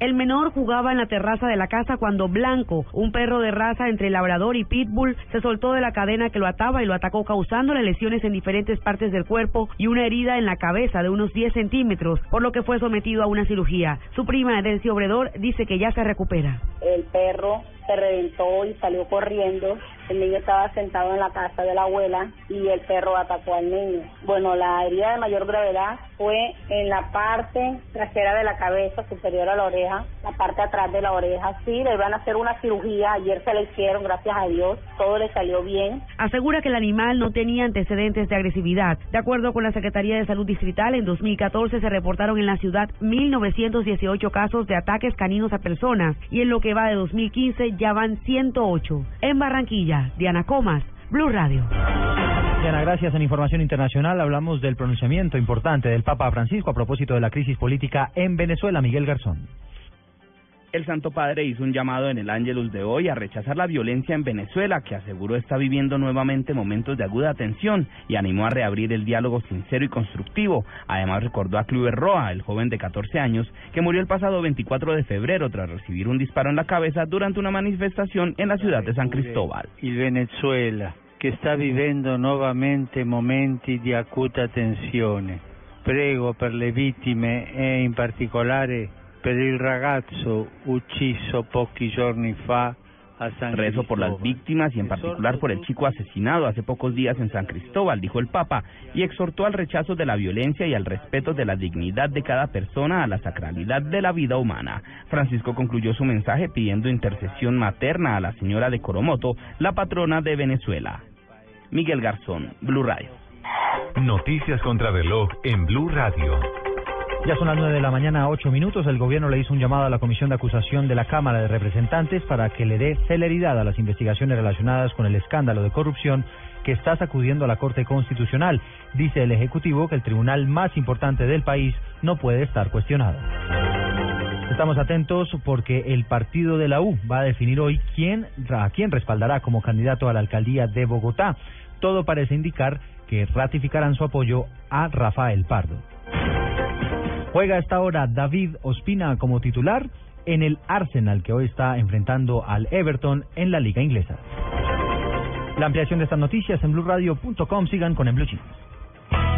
El menor jugaba en la terraza de la casa cuando Blanco, un perro de raza entre labrador y pitbull, se soltó de la cadena que lo ataba y lo atacó causándole lesiones en diferentes partes del cuerpo y una herida en la cabeza de unos 10 centímetros, por lo que fue sometido a una cirugía. Su prima, Delcy Obredor, dice que ya se recupera. El perro se reventó y salió corriendo. El niño estaba sentado en la casa de la abuela y el perro atacó al niño. Bueno, la herida de mayor gravedad fue en la parte trasera de la cabeza, superior a la oreja, la parte atrás de la oreja. Sí, le iban a hacer una cirugía, ayer se le hicieron, gracias a Dios, todo le salió bien. Asegura que el animal no tenía antecedentes de agresividad. De acuerdo con la Secretaría de Salud Distrital, en 2014 se reportaron en la ciudad 1.918 casos de ataques caninos a personas y en lo que va de 2015 ya van 108. En Barranquilla, Diana Comas, Blue Radio. Diana, gracias. En información internacional hablamos del pronunciamiento importante del Papa Francisco a propósito de la crisis política en Venezuela. Miguel Garzón. El Santo Padre hizo un llamado en el Ángelus de hoy a rechazar la violencia en Venezuela, que aseguró está viviendo nuevamente momentos de aguda tensión y animó a reabrir el diálogo sincero y constructivo. Además recordó a Cluber Roa, el joven de 14 años, que murió el pasado 24 de febrero tras recibir un disparo en la cabeza durante una manifestación en la ciudad de San Cristóbal. Il Venezuela, che sta vivendo nuovamente momenti di acuta tensione. Prego per le vittime e in particolare per il ragazzo ucciso pochi giorni fa a San Rezo por las víctimas y en particular por el chico asesinado hace pocos días en San Cristóbal, dijo el Papa, y exhortó al rechazo de la violencia y al respeto de la dignidad de cada persona a la sacralidad de la vida humana. Francisco concluyó su mensaje pidiendo intercesión materna a la señora de Coromoto, la patrona de Venezuela. Miguel Garzón, Blue Radio. Noticias contra reloj en Blue Radio. Ya son las nueve de la mañana, ocho minutos. El gobierno le hizo un llamado a la Comisión de Acusación de la Cámara de Representantes para que le dé celeridad a las investigaciones relacionadas con el escándalo de corrupción que está sacudiendo a la Corte Constitucional. Dice el Ejecutivo que el tribunal más importante del país no puede estar cuestionado. Estamos atentos porque el partido de la U va a definir hoy a quién respaldará como candidato a la alcaldía de Bogotá. Todo parece indicar que ratificarán su apoyo a Rafael Pardo. Juega esta hora David Ospina como titular en el Arsenal que hoy está enfrentando al Everton en la liga inglesa. La ampliación de estas noticias en blueradio.com. Sigan con el Blue Jeans.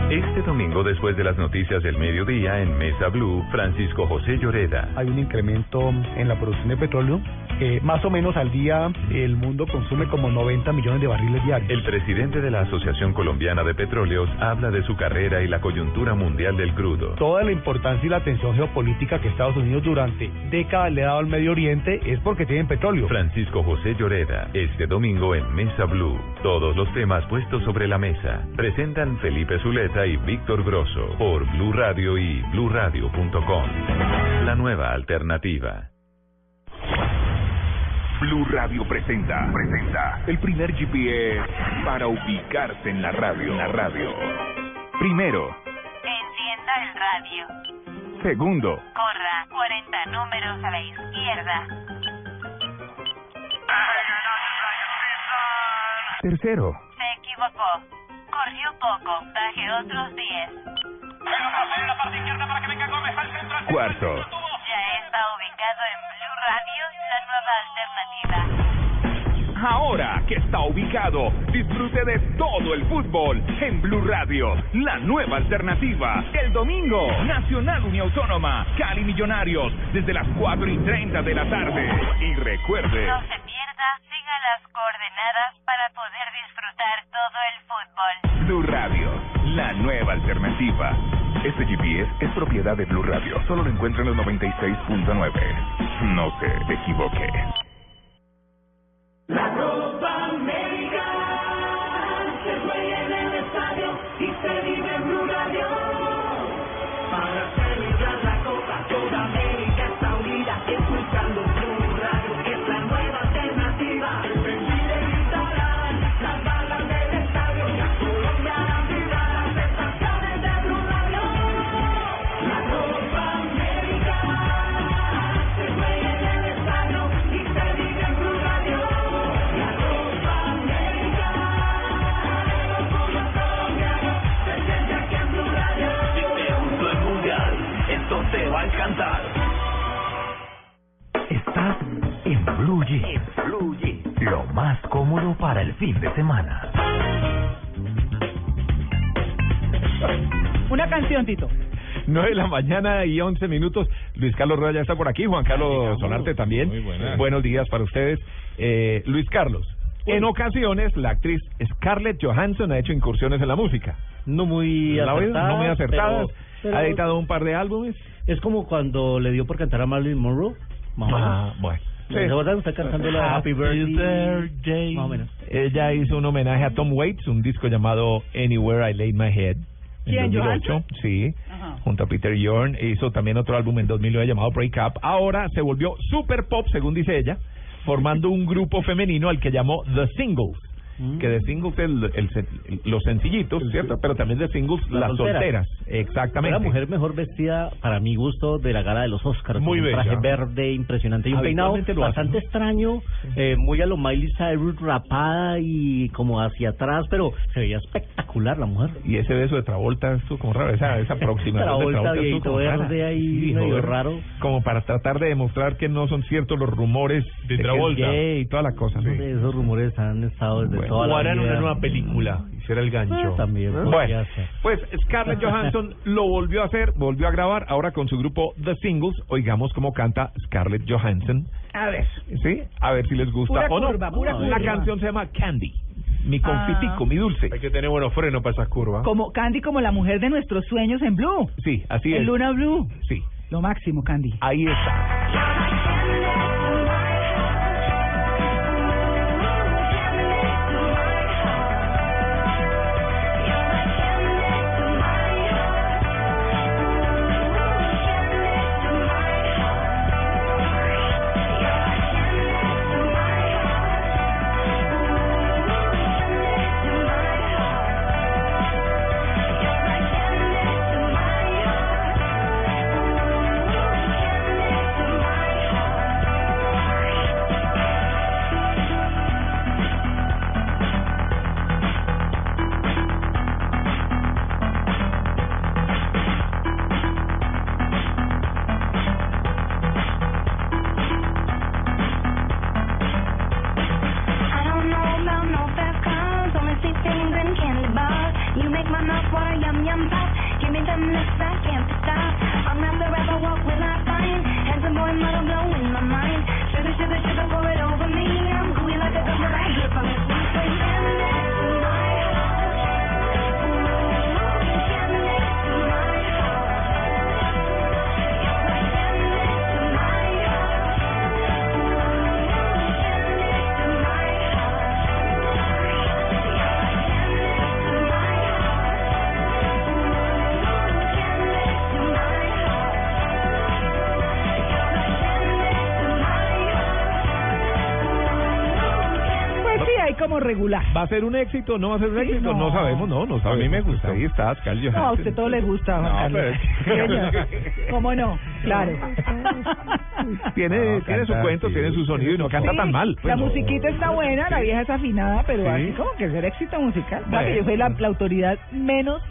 Este domingo, después de las noticias del mediodía en Mesa Blue, Francisco José Lloreda. Hay un incremento en la producción de petróleo. Eh, más o menos al día el mundo consume como 90 millones de barriles diarios. El presidente de la Asociación Colombiana de Petróleos habla de su carrera y la coyuntura mundial del crudo. Toda la importancia y la atención geopolítica que Estados Unidos durante décadas le ha dado al Medio Oriente es porque tienen petróleo. Francisco José Lloreda, este domingo en Mesa Blue. Todos los temas puestos sobre la mesa. Presentan Felipe Zuleta y Víctor Grosso por Blue Radio y bluradio.com. La nueva alternativa. Blue Radio presenta, presenta el primer GPS para ubicarse en la radio, en la radio. Primero, Encienda el radio. segundo, Corra 40 números a la izquierda. tercero, Se equivocó. Corrió poco. Baje otros 10. cuarto, Ya está ubicado en Blue Radio, la nueva alternativa. Ahora que está ubicado, disfrute de todo el fútbol en Blue Radio, la nueva alternativa. El domingo, Nacional Uniautónoma, Cali Millonarios, desde las 4 y 30 de la tarde. Y recuerde, No se pierda, siga las coordenadas para poder disfrutar todo el fútbol. Blue Radio, la nueva alternativa. Este GPS es propiedad de Blue Radio. Solo lo encuentra en los 96.9. No se equivoque. La Copa América Una canción, Tito. 9 de la mañana y 11 minutos. Luis Carlos Rueda ya está por aquí, Juan Carlos Solarte también. Muy buenas. Buenos días para ustedes. Eh, Luis Carlos, en ocasiones la actriz Scarlett Johansson ha hecho incursiones en la música. No muy ¿La ha oído? acertadas. No muy acertadas. pero- pero- Ha editado un par de álbumes. Es como cuando le dio por cantar a Marilyn Monroe. Más o Ah, menos. bueno. ¿Se acuerdan? Está cantando la Happy Birthday. Más o menos. Ella hizo un homenaje a Tom Waits, un disco llamado Anywhere I Laid My Head. En ¿Quién, 2008, Johansson? sí, Ajá. junto a Peter Yorn. Hizo también otro álbum en 2009 llamado Break Up. Ahora se volvió super pop, según dice ella, formando un grupo femenino al que llamó The Singles. Mm. Que The Singles, el, los sencillitos, ¿cierto? Pero también The Singles, las, solteras. Exactamente. La mujer mejor vestida, para mi gusto, de la gala de los Oscars. Muy con un bella. traje verde impresionante y un peinado lo hace, bastante extraño, eh, muy a lo Miley Cyrus, rapada y como hacia atrás, pero se veía espectacular la mujer. Y ese beso de Travolta estuvo como raro, esa, esa [LAUGHS] aproximación de Travolta, viejito como rara. verde ahí, Sí, medio joder. raro. Como para tratar de demostrar que no son ciertos los rumores de, Travolta. y toda la cosa. ¿no? Esos rumores han estado desde Bueno. La vida. una nueva película, hiciera el gancho. Ah, también Bueno, ser. pues Scarlett Johansson [LAUGHS] lo volvió a hacer, volvió a grabar ahora con su grupo The Singles. Oigamos cómo canta Scarlett Johansson. A ver. ¿Sí? A ver si les gusta Pura o no. curva, pura La curva. canción se llama Candy. Mi Ah. confitico, mi dulce. Hay que tener buenos frenos para esas curvas. Como Candy, como la mujer de nuestros sueños en Blue. Sí, así en es. Luna Blue. Sí, Lo máximo, Candy. ahí está. Regular. ¿Va a ser un éxito? ¿No va a ser un Sí, éxito? No, no. sabemos, no, no sabemos. mí me gusta. Ahí está, Scarlett No, a usted todo le gusta, Juan No, Carlos. pero-. [LAUGHS] ¿Cómo no? Claro. Tiene, No, tiene su cuento, sí, tiene su sonido y no canta Sí, tan mal. pues, la no. musiquita está buena, la vieja es afinada, pero Sí. así como que ser éxito musical. O sea, que Bueno. yo fui la, la autoridad menos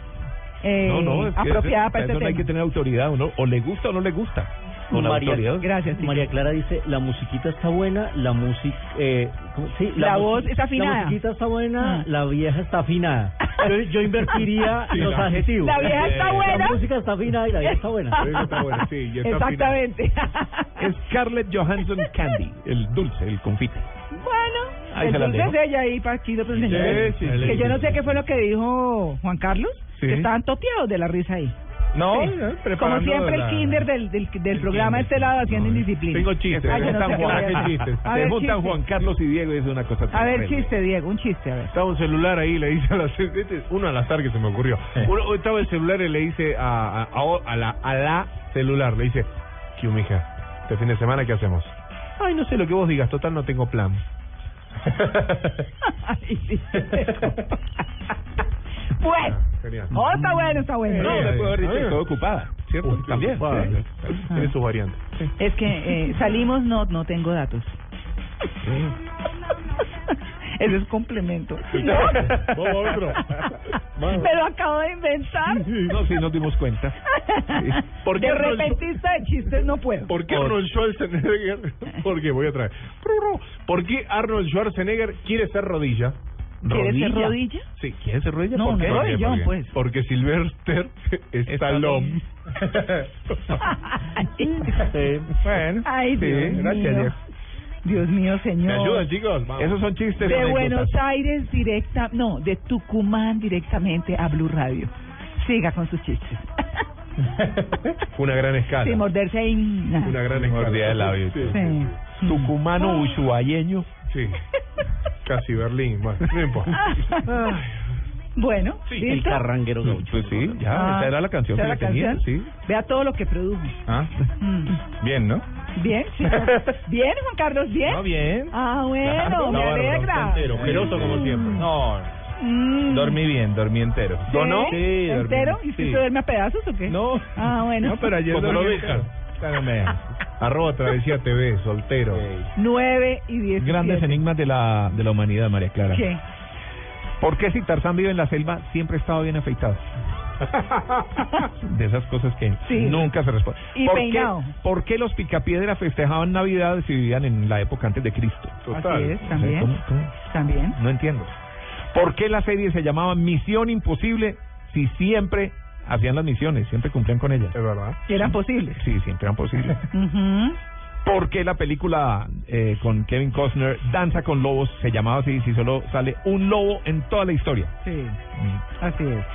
eh, No, no, es que apropiada eso- para este eso no hay tema. que tener autoridad, uno o le gusta o no le gusta. Con la María, autoridad. Gracias, Tito. María Clara dice, la musiquita está buena, la música... Eh, sí, La musi- voz está afinada. La musiquita está buena, Ah. la vieja está afinada. Yo, yo invertiría [LAUGHS] Sí, los la- adjetivos. La vieja está buena. La música está afinada y la vieja está buena. La vieja está buena, sí, y está Exactamente. Scarlett Johansson Candy, el dulce, el confite. bueno, Ahí la entonces dejo. ella ahí, Paquito, pues, señores, sí, que sí, yo no sí, sé sí. qué fue lo que dijo Juan Carlos, Sí. que estaban toteados de la risa ahí. No, Sí. no, Como siempre la- el kinder del, del, del programa de este lado haciendo indisciplina. Tengo chistes. Ah, yo no Juan- a ¿qué decir. chistes? A ver, chiste. Juan Carlos y Diego y es una cosa A ver, tremenda. chiste, Diego, un chiste, a ver. Estaba un celular ahí, le dice a la es uno al azar que se me ocurrió. Uno, estaba el celular y le dice a, a, a- a la, a la celular, le dice, ¿qué mija? Este fin de semana, ¿qué hacemos? Ay, no sé lo que vos digas, total no tengo plan. [LAUGHS] Ay, sí. [LAUGHS] bueno, Genial. oh, está bueno, está bueno. No, le puedo haber dicho, estoy ocupada, ¿cierto? Uy, También. ocupada, sí. Tiene sus variantes. Es que eh, salimos, no, no tengo datos. [LAUGHS] Ese es complemento. Vamos a otro. Me lo acabo de inventar. No, sí, nos dimos cuenta. Sí. ¿Por qué de Arnold repentista de chistes no puedo. ¿Por qué Arnold Schwarzenegger? [LAUGHS] ¿Por qué? Voy a traer. ¿Por qué Arnold Schwarzenegger quiere ser rodilla? ¿Quiere ser rodilla? Sí, quiere ser rodilla. No, ¿Por qué? rodillón, ¿Por qué? pues. Porque Sylvester [LAUGHS] Stallone. [LAUGHS] Bueno, [LAUGHS] Ay, sí, Dios gracias, mío. Diego. Dios mío, señor. ¿Me ayudan, chicos? Vamos. Esos son chistes. De. Buenos Aires directa, no, de Tucumán directamente a Blue Radio. Siga con sus chistes. Fue una gran escala. Sin morderse ahí. Una gran escala. Mordida de labio. Sí. Sí. Tucumano ushuayeño. Sí. Casi Berlín. Bueno, no importa. Ay. [LAUGHS] Bueno, El ¿listo? carranguero gaucho. Pues sí, ya, Ah, esa era la canción ¿esa que la tenía, sí. Vea todo lo que produjo. Ah, Mm. bien, ¿no? Bien, sí. [LAUGHS] bien, Juan Carlos, bien. No, bien. Ah, bueno, Claro. me No, alegra. entero, ojeroso como siempre. No, Mm. dormí bien, dormí entero. ¿Sí? ¿No? Sí, dormí. ¿Entero? ¿Y usted Sí. se duerme a pedazos o qué? No. Ah, bueno. No, pero ayer dormí Arroba Travesía TV, soltero. 9 y 10. Grandes enigmas de la, de la humanidad, María Clara. ¿Qué? ¿Por qué si Tarzán vive en la selva siempre estaba bien afeitado? De esas cosas que Sí. nunca se responden. Y ¿Por peinado. Qué, ¿Por qué los picapiedra festejaban Navidad si vivían en la época antes de Cristo? Total. Así es, también. ¿Cómo- cómo? También. No entiendo. ¿Por qué la serie se llamaba Misión Imposible si siempre hacían las misiones, siempre cumplían con ellas? Es verdad. Eran posibles. Sí, siempre eran posibles. [LAUGHS] Ujú. ¿Por qué la película eh, con Kevin Costner, Danza con Lobos, se llamaba así si solo sale un lobo en toda la historia? Sí, Mm. así es.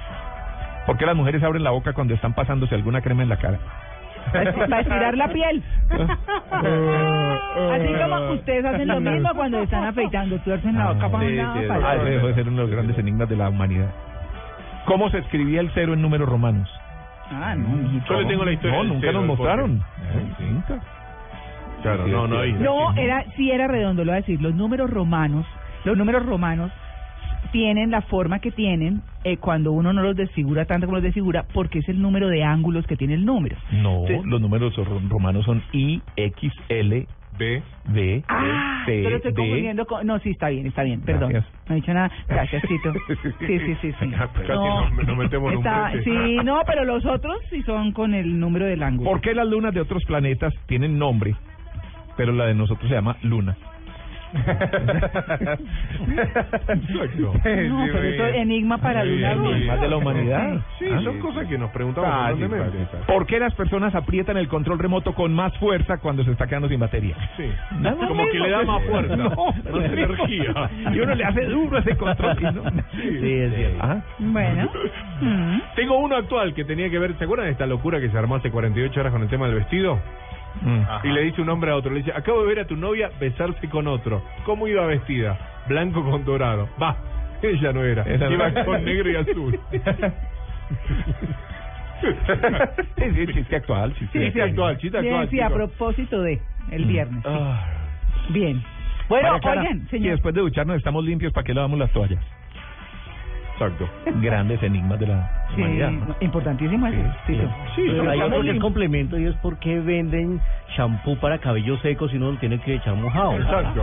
¿Por qué las mujeres abren la boca cuando están pasándose alguna crema en la cara? Para esti- para estirar la piel. [LAUGHS] Así como ustedes hacen lo mismo cuando están afeitando, tuercen la boca para un lado, para Ah, el ese otro. dejó de ser uno de los grandes enigmas de la humanidad. ¿Cómo se escribía el cero en números romanos? Ah, no. Yo le tengo la historia No, nunca cero, nos mostraron. Eh, nunca. Claro, no, no hay. No, era, sí era redondo, lo voy a decir. Los números romanos, los números romanos tienen la forma que tienen eh, cuando uno no los desfigura tanto como los desfigura, porque es el número de ángulos que tiene el número. No, los números ro- romanos son I, X, L, B. B, Ah, C, yo lo estoy D. confundiendo con... No, sí, está bien, está bien, perdón. Gracias. No he dicho nada. Gracias, Tito. [LAUGHS] Sí, sí, sí, sí. Casi nos, nos metemos Está- sí, no, pero los otros sí son con el número del ángulo. ¿Por qué las lunas de otros planetas tienen nombre, pero la de nosotros se llama luna? Exacto. [LAUGHS] No, pero eso es enigma para bien. Más de la humanidad. Sí, Ah, son cosas que nos preguntamos constantemente. fácil, fácil. ¿Por qué las personas aprietan el control remoto con más fuerza cuando se está quedando sin batería? Sí. No lo Como que le da más fuerza, No, más no energía. Y uno le hace duro ese control. no- Sí, es cierto. Ajá. Bueno. Tengo uno actual que tenía que ver, ¿se acuerdan de esta locura que se armó hace 48 horas con el tema del vestido? Mm. Y le dice un hombre a otro, le dice, acabo de ver a tu novia besarse con otro. ¿Cómo iba vestida? Blanco con dorado. Va, [LAUGHS] ella no era. Esa no iba era. con negro y azul. [LAUGHS] sí, sí, chiste actual. Chiste, Chiste actual, chiste actual. sí, a chicos. propósito de el viernes. sí. Ah, Bien. Bueno, oigan, Y señor. después de ducharnos estamos limpios, ¿para qué lavamos las toallas? exacto. Grandes enigmas de la Sí, importantísimo eso. Sí, Tito. Sí, Pero hay otro que es complemento y es porque venden shampoo para cabello seco si no lo tiene que echar mojado. Exacto.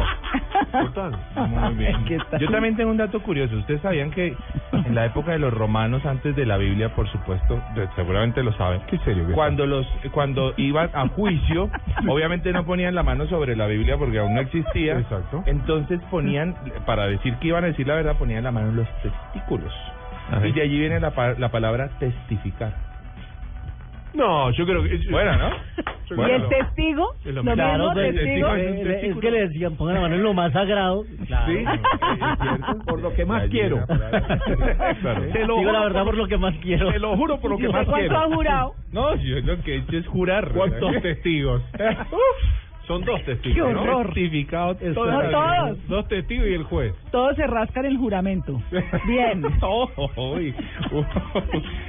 [LAUGHS] Total. Muy bien. ¿Qué tal? Yo también tengo un dato curioso. Ustedes sabían que en la época de los romanos, antes de la Biblia, por supuesto, seguramente lo saben. ¿Qué serio? Cuando los cuando iban a juicio, [LAUGHS] obviamente no ponían la mano sobre la Biblia porque aún no existía. Exacto. Entonces ponían, para decir que iban a decir la verdad, ponían la mano en los testículos. Ajá. Y de allí viene la, pa- la palabra testificar. No, yo creo que... es- Buena, ¿no? [LAUGHS] ¿Y el testigo? Es lo ¿Lo mismo. Claro, mismo, pues, testigo? es, es- es que le decían, pongan la mano en lo más sagrado. [LAUGHS] Claro. Sí, cierto. Por lo que más quiero. la palabra. [LAUGHS] Claro. Te lo Digo la juro verdad por lo que más quiero. Te lo juro por lo que ¿Usted más cuánto quiero. ha jurado? No, yo lo que he hecho es jurar. ¿Cuántos testigos? Son dos testigos, ¡Qué horror! Testificado. No todos. Dos testigos y el juez. Todos se rascan el juramento. Bien. Oh, [LAUGHS] uy, uy.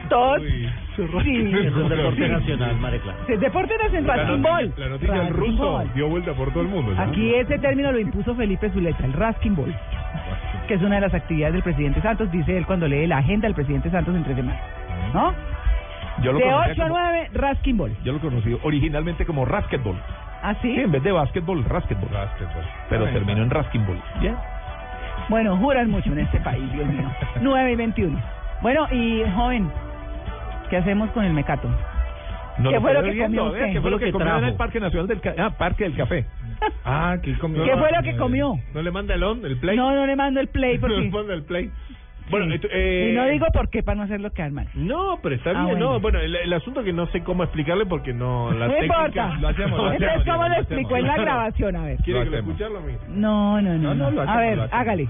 Todos. Uy. Sí. Es un deporte nacional, María Clara. Es Deporte nacional, La Raskin noticia, Ball. la noticia del ruso Ball. dio vuelta por todo el mundo. Aquí ese término lo impuso Felipe Zuleta, el Raskin Ball, que es una de las actividades del presidente Santos, dice él cuando lee la agenda del presidente Santos entre semanas. ¿No? Yo lo De conocía 8 a como- 9, Raskin Ball. Yo lo conocí originalmente como Rasketball. ¿Ah, sí? Sí, en vez de básquetbol, Rasketball. Pero Ah, terminó en Raskinball. Bien. Bueno, juran mucho en este país, Dios mío. [LAUGHS] 9 y 21. Bueno, y joven, ¿qué hacemos con el mecato? No ¿Qué fue lo que comió usted? ¿Qué fue lo que ¿Qué comió en el Parque Nacional del Ca- ah, Parque del Café? [LAUGHS] Ah, ¿qué comió? ¿Qué fue lo que comió? ¿No le manda el on, el play? No, no le mando el play [LAUGHS] No le porque... manda el play. Bueno, Sí. esto- eh, Y no digo por qué, para no hacerlo quedar mal. No, pero está Ah, bien, bueno. no. Bueno, el, el asunto que no sé cómo explicarle porque no la No técnica. importa. Lo hacemos, lo Entonces, hacemos, ¿cómo lo lo explicó en la hacemos. grabación? A ver. ¿Quiere Lo que lo hacemos. escucharlo a mí? No, no, no. No, no, no. lo a hacemos, ver, lo hacemos. hágale.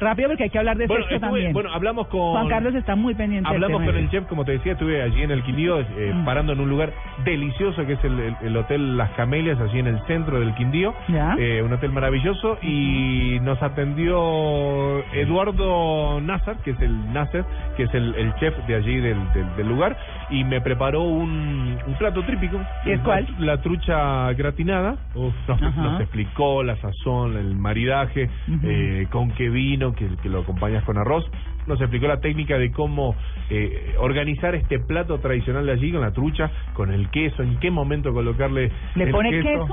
Rápido porque hay que hablar de Bueno, sexo estuve- también. bueno, hablamos con Juan Carlos está muy pendiente Hablamos con el chef, como te decía, estuve allí en el Quindío, eh, Mm. parando en un lugar delicioso que es el, el- el Hotel Las Camelias, allí en el centro del Quindío. ¿Ya? Eh, un hotel maravilloso y nos atendió Eduardo Que es el Nasser, que es el, el chef de allí del, del- del lugar, y me preparó un, un plato típico. ¿Y es cuál? La trucha gratinada. nos, Ajá. nos explicó la sazón, el maridaje, eh, con qué vino, que, que lo acompañas con arroz. Nos explicó la técnica de cómo eh, organizar este plato tradicional de allí con la trucha, con el queso, en qué momento colocarle ¿Le el pone queso?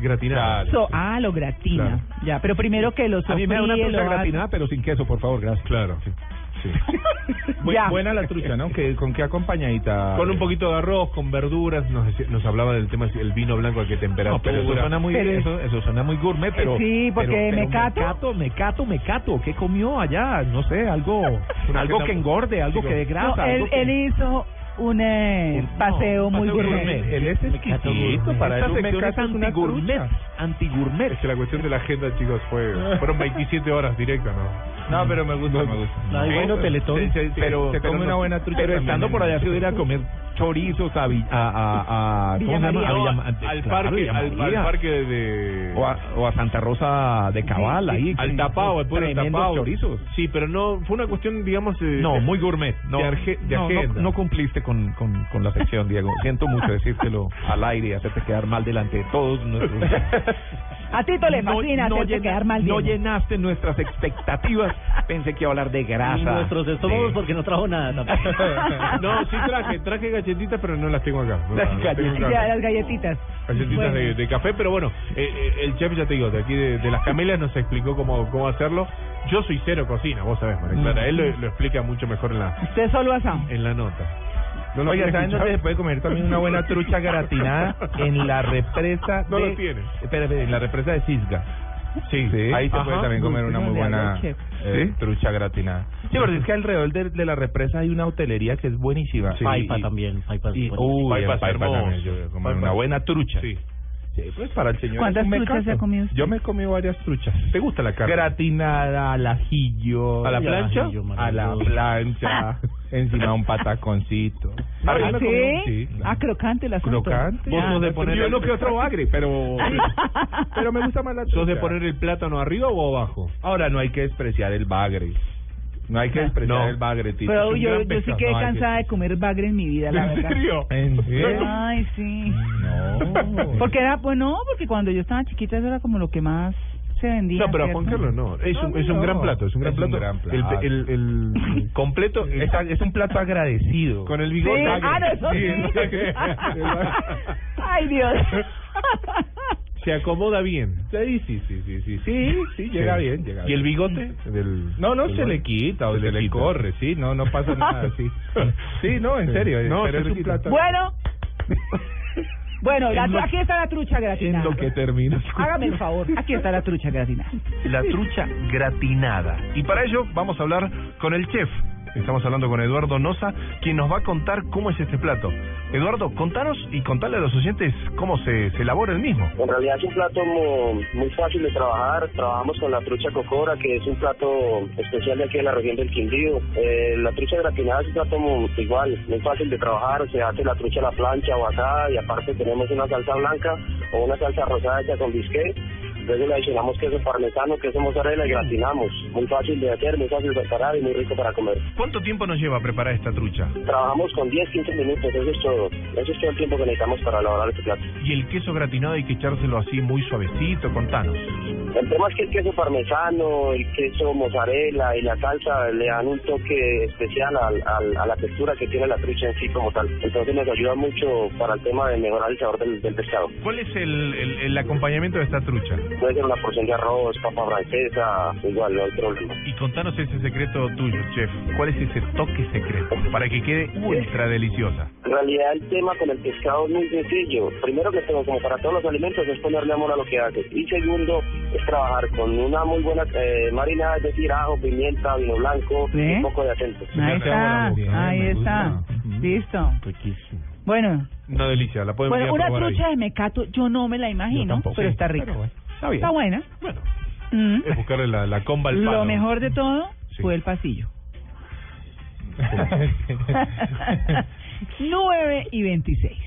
Gratinado. So- ah, lo gratina. Claro. Ya, pero primero que lo A mí me da una trucha hace. gratinada, pero sin queso, por favor, gracias. Claro, sí. sí. [LAUGHS] Bu- Ya. Buena la trucha, ¿no? ¿Qué- ¿Con qué acompañadita? Con un poquito de arroz, con verduras, nos, nos hablaba del tema el vino blanco a qué temperatura. No, pero eso suena muy Pero- eso, eso suena muy gourmet, pero sí, porque pero- pero mecato. mecato, mecato, mecato, ¿qué comió allá? No sé, algo [LAUGHS] algo que engorde, algo que dé grasa, No, algo él, que- él hizo un eh, paseo muy gourmet. gourmet. Él es exquisito para Esta él. es anti-gourmet, anti-gourmet. Es que la cuestión de la agenda, chicos, fue fueron [LAUGHS] 27 horas directas, ¿no? No, pero me gusta, me gusta. Ay, bueno, Teletón. Pero se pero come no- una buena trucha Pero estando por allá se hubiera a comer chorizos a, Vi- a, a, a ¿cómo se llama? No, Ma- al parque, al, parque de... o, a, o a Santa Rosa de Cabal ahí. al tapado, al pueblo tapado. chorizos. Sí, pero no, fue una cuestión, digamos... eh, No, muy gourmet. No, de arge- de no, no- agenda. no cumpliste con, con, con la sección, Diego. Siento mucho decírtelo al aire y hacerte quedar mal delante de todos nuestros... [LAUGHS] A Tito le fascina hacerte llena- quedar mal. no llenaste nuestras expectativas. Pensé que iba a hablar de grasa. Y nuestros estómagos de- porque no trajo nada. [LAUGHS] No, sí traje, traje galletitas, pero no las tengo acá. No, [LAUGHS] Las no las tengo acá. Ya, las galletitas. Galletitas Bueno. de, de café, pero bueno, eh, eh, el chef, ya te digo, de aquí de, de las camelias nos explicó cómo, cómo hacerlo. Yo soy cero cocina, vos sabés, María Clara. Él lo, lo explica mucho mejor en la, Usted solo asado. en la nota. ¿No lo Oiga, quiere ¿saben dónde se puede comer también una buena trucha gratinada? [LAUGHS] En la represa No de... lo tiene. Espera, espera, en la represa de Cisga. Sí, Ahí se Ajá. puede también comer una muy buena eh, ¿Sí? trucha gratinada. Sí, porque es que alrededor de, de la represa hay una hotelería que es buenísima. Sí, Paipa Y- también, Paipa. y- uy, Paipa Paipa también, yo Paipa. una buena trucha. Sí. Sí, pues para el señor. ¿Cuántas es un truchas se ha comido usted? Yo me he comido varias truchas. ¿Te gusta la carne? Gratinada, al ajillo. ¿A la plancha? ajillo, A la plancha. [LAUGHS] encima un pataconcito. ¿Ah, sí? comí- sí, Ah, crocante el asunto. Crocante. Vos sos de poner Yo el, no que otro bagre, pero... [LAUGHS] pero me gusta más la trucha. ¿Sos de poner el plátano arriba o abajo? Ahora no hay que despreciar el bagre. No hay que despreciar No. el bagre, Tito. Pero un yo, gran yo sí quedé No hay que- cansada de comer bagre en mi vida, la verdad. ¿En serio? Ay, sí. No. Porque era, pues no, porque cuando yo estaba chiquita eso era como lo que más se vendía. No, pero a ¿cierto? Juan Carlos no. Es un, No, es un gran plato, es un gran Es un plato. gran El, plato. el, el [LAUGHS] completo Es, es un plato agradecido. con el Sí, bigote. ah, no, eso sí. [LAUGHS] Ay, Dios. [LAUGHS] Se acomoda bien. Sí, sí, sí, sí, sí, sí, sí, llega Sí. bien, llega ¿Y el bigote? Del, No, no del se le quita o Se se, le quita. corre, sí, no, no pasa [LAUGHS] nada, sí. Sí, no, en serio, No, pero se es un plato. Bueno, [LAUGHS] bueno, la En lo- aquí está la trucha En gratinada. lo que termina. [LAUGHS] Hágame el favor, aquí está la trucha gratinada. La trucha gratinada. Y para ello vamos a hablar con el chef. Estamos hablando con Eduardo Noza, quien nos va a contar cómo es este plato. Eduardo, contanos y contale a los oyentes cómo se, se elabora el mismo. En realidad es un plato muy, muy fácil de trabajar. Trabajamos con la trucha cocora, que es un plato especial de aquí en la región del Quindío. Eh, la trucha gratinada es un plato muy, igual, muy fácil de trabajar. Se hace la trucha a la plancha o asada y aparte tenemos una salsa blanca o una salsa rosada hecha con bisquet. Luego le adicionamos queso parmesano, queso mozzarella y gratinamos. Muy fácil de hacer, muy fácil de preparar y muy rico para comer. ¿Cuánto tiempo nos lleva a preparar esta trucha? Trabajamos con 10, 15 minutos, eso es todo. Eso es todo el tiempo que necesitamos para elaborar este plato. Y el queso gratinado hay que echárselo así muy suavecito, contanos. El tema es que el queso parmesano, el queso mozzarella y la salsa le dan un toque especial al, al- a la textura que tiene la trucha en sí como tal. Entonces nos ayuda mucho para el tema de mejorar el sabor del, del pescado. ¿Cuál es el, el, el acompañamiento de esta trucha? Puede ser una porción de arroz, papa francesa, igual, no hay problema. Y contanos ese secreto tuyo, chef. ¿Cuál es ese toque secreto para que quede ultra deliciosa? En realidad el tema con el pescado es muy sencillo. Primero que todo, como para todos los alimentos, es ponerle amor a lo que haces. Y segundo, es trabajar con una muy buena eh, marinada, es decir, ajo, pimienta, vino blanco y ¿Ve? un poco de acento. Ahí está, ahí está. Listo. Bueno, Una delicia, la podemos bueno, una probar ahí. trucha de mecato yo no me la imagino, pero está rica. pero bueno, está bien. Está buena. Bueno, Mm. es buscarle la, la comba al palo. Lo mejor de todo fue el pasillo. 9 [LAUGHS] y 26.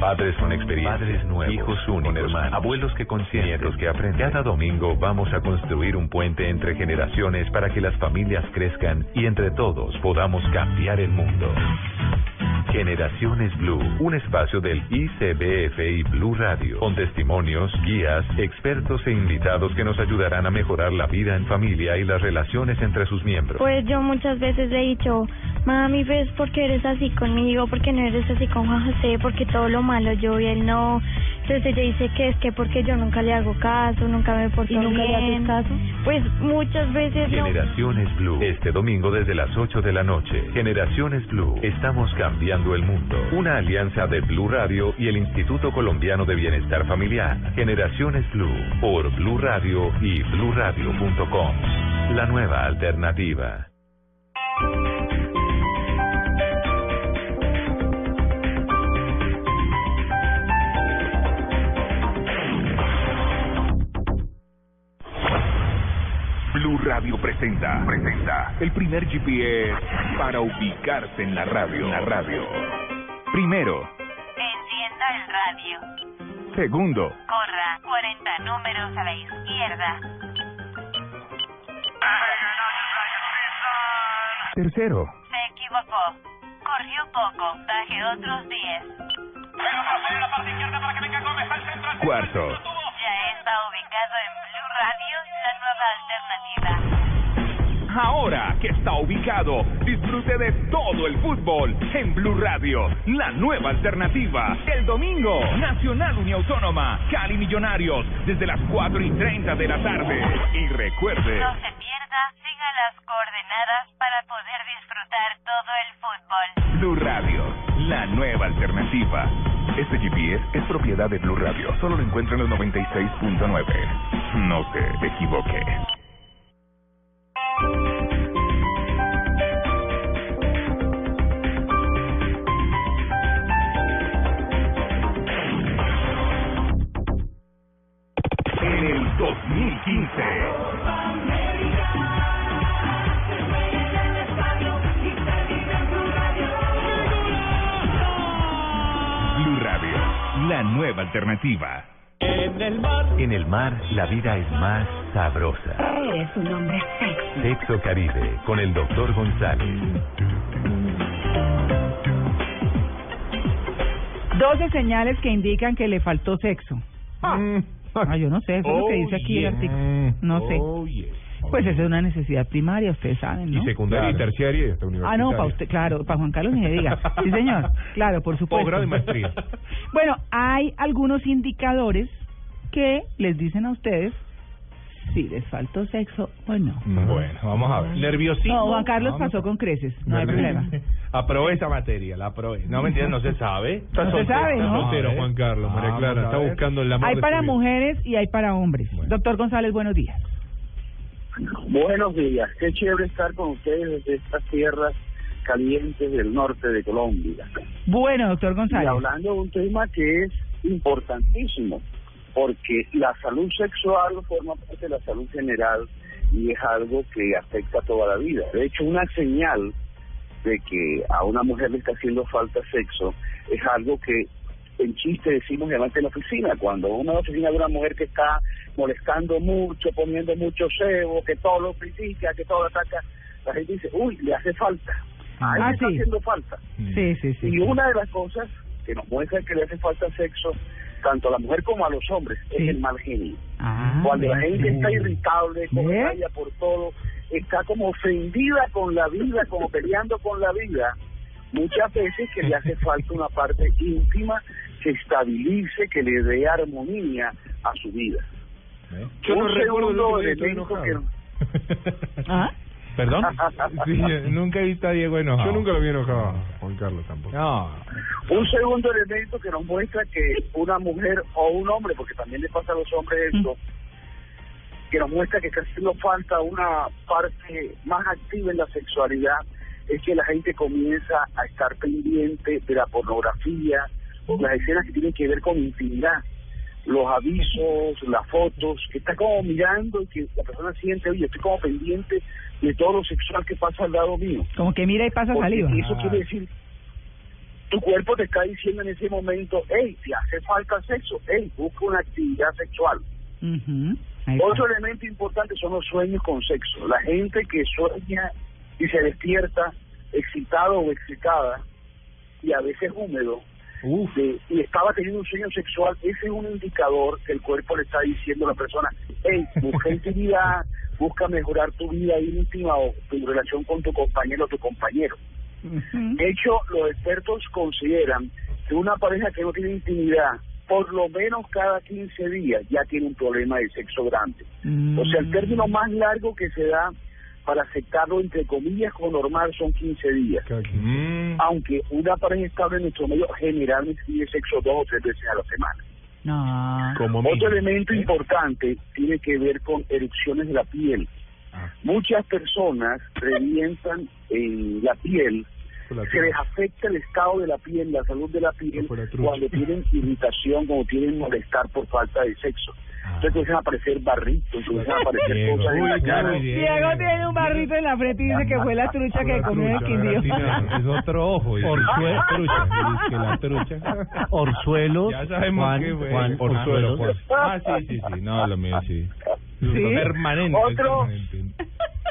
Padres con experiencia, padres nuevos, hijos únicos, hermanos, abuelos que consienten, nietos que aprenden. Cada domingo vamos a construir un puente entre generaciones para que las familias crezcan y entre todos podamos cambiar el mundo. Generaciones Blue, un espacio del ICBF y Blue Radio, con testimonios, guías, expertos e invitados que nos ayudarán a mejorar la vida en familia y las relaciones entre sus miembros. Pues yo muchas veces he dicho, mami, ¿ves por qué eres así conmigo? ¿Por qué no eres así con Juan José? Porque todo lo malo yo y él no. Entonces ella dice que es que porque yo nunca le hago caso, nunca me porto ¿Y nunca le haces caso? Pues muchas veces no. Generaciones Blue, este domingo desde las 8 de la noche. Generaciones Blue, estamos cambiando el mundo. Una alianza de Blue Radio y el Instituto Colombiano de Bienestar Familiar. Generaciones Blue, por Blue Radio y bluradio.com. La nueva alternativa. Blue Radio presenta, presenta el primer GPS para ubicarse en la radio. En la radio. Primero, Encienda el radio. segundo, Corra 40 números a la izquierda. tercero, Se equivocó. Corrió poco. Baje otros 10. cuarto, Ya está ubicado en Blue Radio, la nueva alternativa. Ahora que está ubicado, disfrute de todo el fútbol en Blue Radio, la nueva alternativa. El domingo, Nacional Uniautónoma, Cali Millonarios, desde las 4 y 30 de la tarde. Y recuerde, No se pierda, siga las coordenadas para poder disfrutar todo el fútbol. Blue Radio, la nueva alternativa. Este GPS es propiedad de Blue Radio. Solo lo encuentra en los 96.9. No se equivoque. En el 2015. La nueva alternativa. En el mar. En el mar, la vida es más sabrosa. Eres un hombre sexy. Sexo Caribe, con el doctor González. 12 señales que indican que le faltó sexo. Ah, yo no sé, eso es lo que dice aquí el artículo. No sé. Pues esa es una necesidad primaria, ustedes saben, ¿no? Y secundaria y terciaria y hasta Ah, universitaria. no, para usted, claro, para Juan Carlos ni se diga. Sí, señor. Claro, por supuesto. Posgrado y maestría. [LAUGHS] Bueno, hay algunos indicadores que les dicen a ustedes si les faltó sexo o no. Bueno, vamos a ver. Nerviosismo. No, Juan Carlos pasó con creces, no hay problema. [LAUGHS] Aprobé esa materia, la aprobé. No, mentira, no se sabe. No se sabe, ¿no? Soltero, Juan Carlos, María Vamos Clara, está buscando el amor Hay de para mujeres y hay para hombres. Doctor González, buenos días. Buenos días, qué chévere estar con ustedes desde estas tierras calientes del norte de Colombia. Bueno, doctor Y González. hablando de un tema que es importantísimo, porque la salud sexual forma parte de la salud general y es algo que afecta toda la vida. De hecho, una señal de que a una mujer le está haciendo falta sexo es algo que en chiste decimos llamante en la oficina, cuando la oficina ve una mujer que está molestando mucho, poniendo mucho cebo, que todo lo critica, que todo lo ataca, la gente dice, uy, le hace falta, a él Ah, le está sí. haciendo falta. Sí, sí, sí. Y una de las cosas que nos muestra que le hace falta sexo, tanto a la mujer como a los hombres, es el mal genio. Ah, Cuando la gente sí. está irritable, con por todo, está como ofendida con la vida, como peleando con la vida, muchas veces que le hace [LAUGHS] falta una parte íntima que estabilice, que le dé armonía a su vida. Yo no recuerdo el elemento que- ¿Ah? Perdón. [LAUGHS] Sí, yo nunca he visto a Diego enojado. Yo nunca lo vi enojado, Juan Carlos tampoco. No. Un segundo elemento que nos muestra que una mujer o un hombre, porque también le pasa a los hombres esto, que nos muestra que está haciendo falta una parte más activa en la sexualidad, es que la gente comienza a estar pendiente de la pornografía, las escenas que tienen que ver con intimidad, los avisos, las fotos, que está como mirando y que la persona siente, oye, estoy como pendiente de todo lo sexual que pasa al lado mío. Como que mira y pasa Porque saliva. Eso quiere decir, tu cuerpo te está diciendo en ese momento, hey, te hace falta sexo, hey, busca una actividad sexual. Ahí está. Otro elemento importante son los sueños con sexo. La gente que sueña y se despierta excitado o excitada y a veces húmedo de- y estaba teniendo un sueño sexual, ese es un indicador que el cuerpo le está diciendo a la persona, hey, busca intimidad, [LAUGHS] busca mejorar tu vida íntima o tu relación con tu compañero o tu compañero. De hecho, los expertos consideran que una pareja que no tiene intimidad, por lo menos cada 15 días, ya tiene un problema de sexo grande. O sea, el término más largo que se da para aceptarlo, entre comillas, como normal, son 15 días. Aunque una pareja estable en nuestro medio generalmente tiene sexo dos o tres veces a la semana. No. Como Otro elemento importante tiene que ver con erupciones de la piel. Muchas personas revientan en la piel, se les afecta el estado de la piel, la salud de la piel, cuando tienen irritación, cuando tienen malestar por falta de sexo. Entonces comienzan a aparecer barritos, comienzan a aparecer Diego. cosas en Uy, la cara. Diego, tiene un barrito en la frente y dice que fue la trucha que comió el quindío. Es otro ojo. Orsue- trucha. que la trucha. Orzuelos. Ya sabemos Juan, que fue. Juan, Orzuelo. Juan. Ah, sí, sí, sí. No, lo mío sí. ¿Sí? Permanente. Otro-.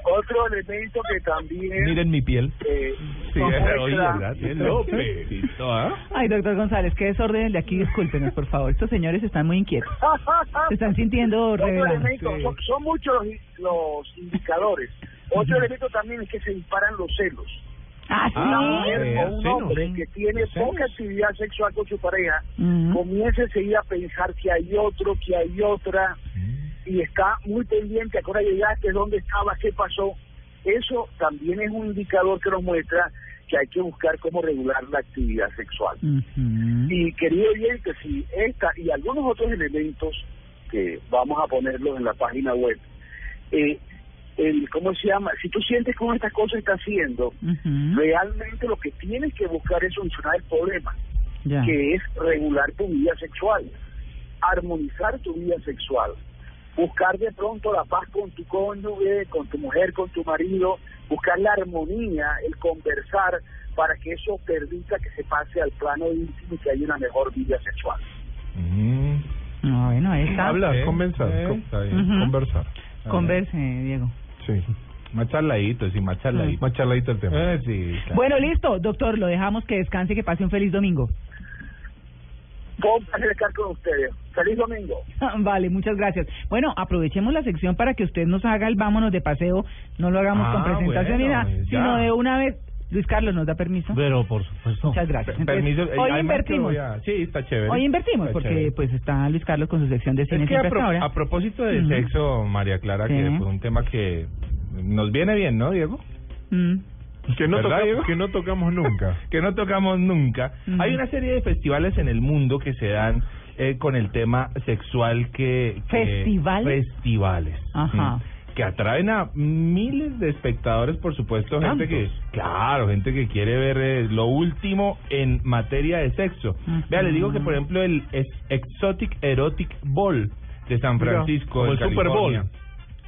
Otro elemento que también Miren mi piel. eh, Sí. [LAUGHS] ¿ah? Ay, doctor González, qué desorden de aquí, discúlpenos, por favor. Estos señores están muy inquietos. Se están sintiendo [LAUGHS] revelados. son, son muchos los, los indicadores. [LAUGHS] Otro elemento también es que se disparan los celos. Ah, sí. Una mujer Eh, o un hombre que tiene poca actividad sexual con su pareja Ujú. comienza enseguida a pensar que hay otro, que hay otra, y está muy pendiente a qué hora llegaste, dónde estabas, qué pasó. Eso también es un indicador que nos muestra que hay que buscar cómo regular la actividad sexual. Y querido oyente, si esta y algunos otros elementos que vamos a ponerlos en la página web, eh, el, ¿cómo se llama? Si tú sientes de estas cosas está haciendo, realmente lo que tienes que buscar es solucionar el problema, que es regular tu vida sexual, armonizar tu vida sexual, buscar de pronto la paz con tu cónyuge, con tu mujer, con tu marido, buscar la armonía, el conversar, para que eso permita que se pase al plano íntimo y que haya una mejor vida sexual. No, bueno, ahí está. Hablar, Eh, conversar, eh, con- está bien. Ujú. conversar. Converse, Diego. Sí. Más charladito, sí, más charladito. Más charladito el tema. Eh, sí. claro. Bueno, listo, doctor, lo dejamos que descanse y que pase un feliz domingo. Fue un placer estar con ustedes. Feliz domingo. [LAUGHS] Vale, muchas gracias. Bueno, aprovechemos la sección para que usted nos haga el vámonos de paseo. No lo hagamos Ah, con presentación ni bueno, nada, ya. sino de una vez. Luis Carlos, ¿nos da permiso? Pero por supuesto. Muchas gracias. Entonces, Permiso, eh, hoy que invertimos. a- Sí, está chévere. Hoy invertimos Está porque chévere. pues está Luis Carlos con su sección de cine Es que a, pro- a propósito de Ujú. sexo, María Clara, que Sí. fue un tema que nos viene bien, ¿no, Diego? Mm. Que no, ¿Verdad, toca- Diego? que no tocamos nunca. [LAUGHS] que no tocamos nunca. Ujú. Hay una serie de festivales en el mundo que se dan eh, con el tema sexual que... que- ¿Festivales? Festivales. Ajá. Mm. Que atraen a miles de espectadores, por supuesto, gente ¿Tantos? que, claro, gente que quiere ver eh, lo último en materia de sexo. Vea, les digo que, por ejemplo, el es- Exotic Erotic Ball de San Mira, Francisco, como en el Super. Bowl.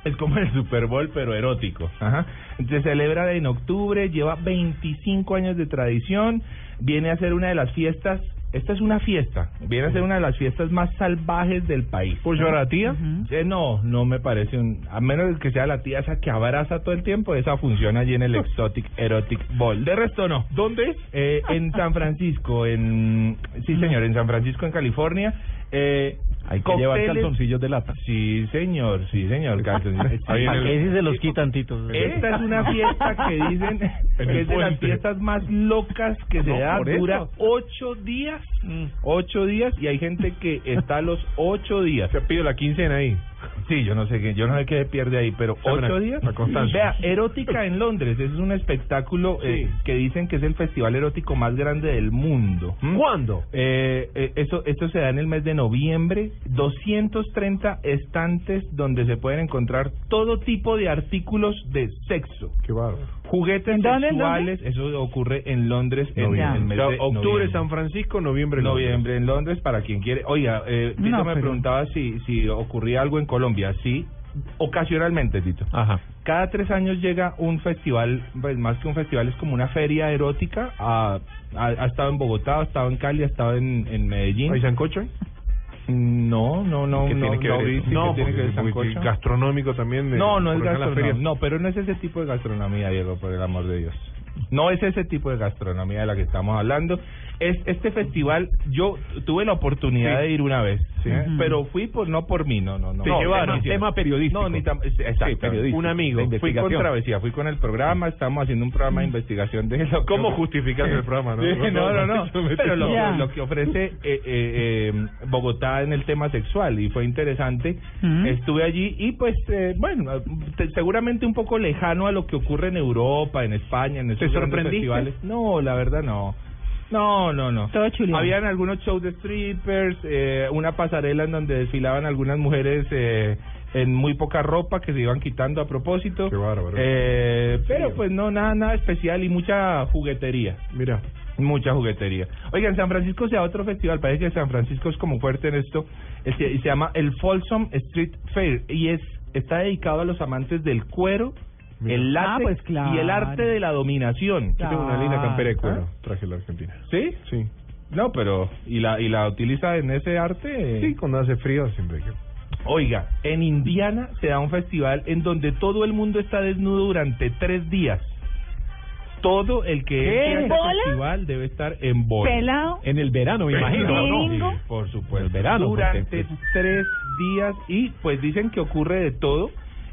[LAUGHS] Es como el Super Bowl, pero erótico. Ajá. Se celebra en octubre, lleva 25 años de tradición, viene a ser una de las fiestas, esta es una fiesta, viene a ser una de las fiestas más salvajes del país. ¿Puedo llevar a la tía? Eh, no, no me parece un... A menos que sea la tía esa que abraza todo el tiempo, esa funciona allí en el Exotic Erotic Ball. De resto no. ¿Dónde es? Eh, en San Francisco, en... Sí, señor, en San Francisco, en California. Eh, Hay que llevar calzoncillos de lata. Sí, señor, sí, señor, [LAUGHS] calzoncillos. Ahí en el- Ese se los quitan, Tito. Esta es una fiesta que dicen [LAUGHS] En que es de las fiestas más locas que se No, da. eso. Dura ocho días, ocho días, y hay gente que está a los ocho días. Se pide la quincena ahí. Sí, yo no sé qué, yo no sé qué se pierde ahí, pero ocho días. Vea, Erótica en Londres, ese es un espectáculo eh, que dicen que es el festival erótico más grande del mundo. ¿Mm? ¿Cuándo? Eh, eh, eso, esto se da en el mes de noviembre. 230 estantes donde se pueden encontrar todo tipo de artículos de sexo. Qué bárbaro. Juguetes ¿En dónde, en sexuales, eso ocurre en Londres en el mes O sea, de octubre noviembre. San Francisco, noviembre. Noviembre en Londres para quien quiere. Oiga, eh, Tito No, me pero- preguntaba si, si ocurría algo en Colombia. Sí, ocasionalmente, Tito. Ajá. Cada tres años llega un festival, pues más que un festival, es como una feria erótica. Ha, ha, ha estado en Bogotá, ha estado en Cali, ha estado en, en Medellín. ¿Hay sancocho? No, no, no, ¿Qué no, tiene que no, ver vi, eso? sí, No, ¿qué tiene que ver porque sancocho? gastronómico también de- No, no es feria. No, pero no es ese tipo de gastronomía, Diego, por el amor de Dios. No es ese tipo de gastronomía de la que estamos hablando. Es este festival, yo tuve la oportunidad Sí. de ir una vez, Sí. ¿eh? pero fui por no por mí, no, no, no. Te No, llevaron. tema- Tema periodístico. No, ni tam- exacto, Sí, periodístico. un amigo, Fui con travesía, fui con el programa, estamos haciendo un programa de investigación de lo ¿Cómo justificas el programa, no? Sí, no, no, Pero lo, que ofrece eh, eh, eh, Bogotá en el tema sexual y fue interesante. Estuve allí y pues, eh, bueno, te- seguramente un poco lejano a lo que ocurre en Europa, en España, en esos grandes sorprendiste? festivales. No, la verdad no. No, no, no. Todo chuleado. Habían algunos shows de strippers, eh, una pasarela en donde desfilaban algunas mujeres eh, en muy poca ropa que se iban quitando a propósito. Qué bárbaro. Eh, pero pues no, nada, nada especial y mucha juguetería. Mira. Mucha juguetería. Oiga, en San Francisco se da otro festival, parece que San Francisco es como fuerte en esto, es que- y se llama el Folsom Street Fair y es está dedicado a los amantes del cuero, el Ah, látex pues claro. y el arte de la dominación. Yo tengo una linda campera de cuero. ¿Ah? Traje la Argentina. ¿Sí? Sí. No, pero ¿y la y la utiliza en ese arte? Sí, cuando hace frío siempre que... Oiga, en Indiana se da un festival en donde todo el mundo está desnudo durante tres días. Todo el que entre a ¿En ese bola? festival debe estar en bola. ¿Pelado? En el verano, me imagino. ¿Gringo? Sí, por supuesto. El verano, Durante porque, tres días y pues dicen que ocurre de todo.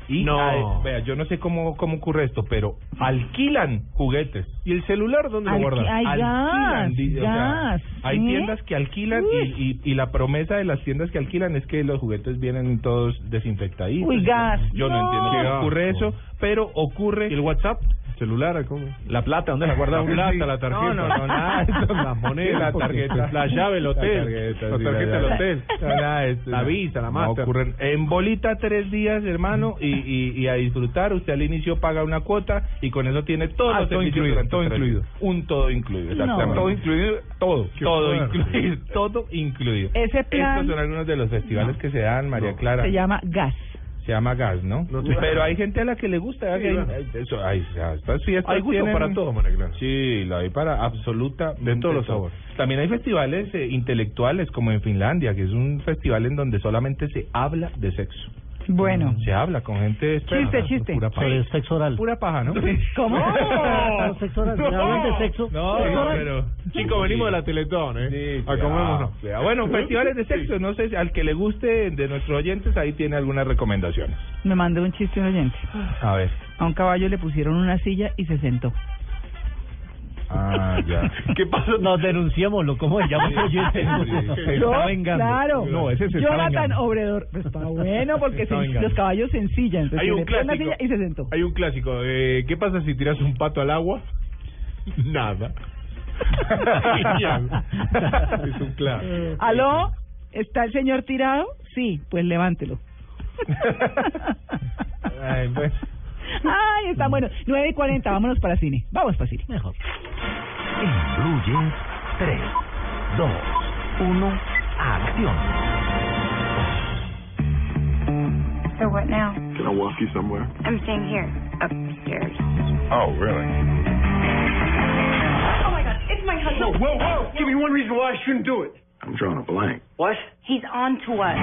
Y No. vea, yo no sé cómo cómo ocurre esto, pero alquilan juguetes. ¿Y el celular dónde lo Alqui- guardas? Ay, alquilan, gas, di- o sea, gas, hay tiendas que alquilan y, y, y la promesa de las tiendas que alquilan es que los juguetes vienen todos desinfectaditos. Uy, gas, Yo no, no. entiendo Qué cómo ocurre asco. eso, pero ocurre. ¿Y el WhatsApp? ¿Celular? ¿Cómo? La plata, ¿dónde la guarda La uno? plata, la tarjeta. No, no, no, nada. eso. Las monedas, la tarjeta, la llave del hotel, la tarjeta, la sí, tarjeta la- del la- hotel. no, nada esto, La. Visa, la Master. ocurren. En bolita tres días, hermano, y, y, y a disfrutar. Usted al inicio paga una cuota y con eso tiene Ah, todo servicios incluido, todo incluido. Un todo incluido, exactamente. Todo incluido, todo, todo incluido, [LAUGHS] todo incluido. Ese plan Estos son algunos de los festivales que se dan, María Clara. se llama gas. Se llama gas, ¿no? No te- Pero hay gente a la que le gusta. Sí, hay- eso, estas fiestas Hay gusto tienen- para todo, María Clara. Sí, lo hay para absoluta De todos los sabores. También hay festivales eh, intelectuales como en Finlandia, que es un festival en donde solamente se habla de sexo. Bueno. Se habla con gente experta. Chiste, chiste. Pura paja. Sobre sexo oral. Pura paja, ¿no? ¿Cómo? [LAUGHS] No, sexo oral. ¿Me hablan de sexo? No, ¿Sexo oral? pero... Chicos, venimos de la Teletón, ¿eh? Sí, a comernos. cuidado. Bueno, festivales de sexo, no sé, si al que le guste de nuestros oyentes, ahí tiene algunas recomendaciones. Me mandó un chiste un oyente. A ver. A un caballo le pusieron una silla y se sentó. Ah, ya. [LAUGHS] ¿Qué pasa? Nos denunciémoslo, ¿cómo se llama? Se Yo, está vengando. Claro. No, ese se está Jonathan vengando. Obredor. Pues está bueno porque Se vengando. los caballos se ensillan. Entonces Hay un clásico. silla y se sentó. Hay un clásico. Eh, ¿Qué pasa si tiras un pato al agua? [LAUGHS] Nada. [LAUGHS] Genial. es un clásico. ¿Aló? ¿Está el señor tirado? Sí, pues levántelo. Ay, pues. Ay, está bueno. 9 y 40, vámonos para cine. Vamos para cine. Mejor. Jeans, 3, 2, 1, acción. So what now? Can I walk you somewhere? I'm staying here, upstairs. Oh, really? Oh my god, it's my husband. Whoa, whoa! Give me one reason why I shouldn't do it. I'm drawing a blank. What? He's on to us.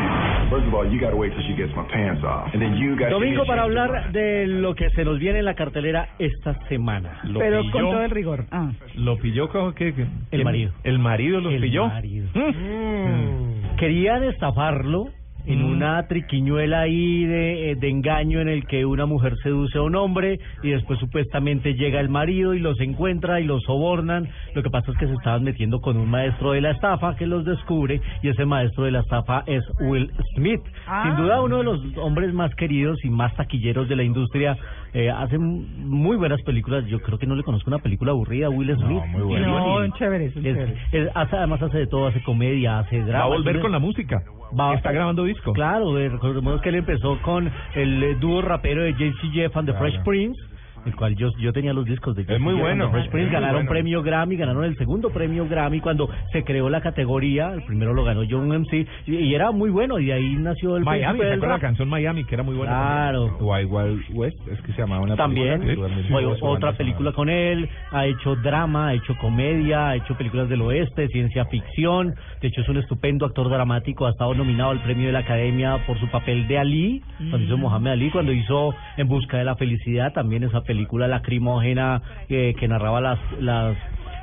First of all, you gotta wait till she gets my pants off. And then you got Domingo para hablar de lo que se nos viene en la cartelera esta semana. Lo Pero pilló. con todo el rigor. Ah. ¿Lo pilló que- El marido. ¿El marido lo El pilló? marido. Mm. Querían estafarlo en Mm. una triquiñuela ahí de, eh, de engaño en el que una mujer seduce a un hombre y después supuestamente llega el marido y los encuentra y los sobornan. Lo que pasa es que se estaban metiendo con un maestro de la estafa que los descubre y ese maestro de la estafa es Will Smith. Ah. Sin duda uno de los hombres más queridos y más taquilleros de la industria. Eh, hace muy buenas películas. Yo creo que no le conozco una película aburrida Will Smith. muy. No, Y- chévere, es chévere. es- hace- además hace de todo, hace comedia, hace drama. Va a volver con la música. Va- Está grabando disco. Claro, recordemos que él empezó con el eh, dúo rapero de JC Jeff and the Fresh Prince. El cual yo yo tenía los discos de Es muy bueno, Fresh es Prince, ganaron bueno. premio Grammy, ganaron el segundo premio Grammy cuando se creó la categoría, el primero lo ganó John MC y, y era muy bueno y de ahí nació el Miami, ¿se la canción Miami que era muy buena? Claro. Wild Wild West, es que se llamaba una También, película. Sí, otra película con él, ha hecho drama, ha hecho comedia, ha hecho películas del oeste, ciencia ficción, de hecho es un estupendo actor dramático, ha estado nominado al premio de la Academia por su papel de Ali, cuando hizo Mohamed Ali, cuando hizo En busca de la felicidad, también esa película lacrimógena eh, que narraba las las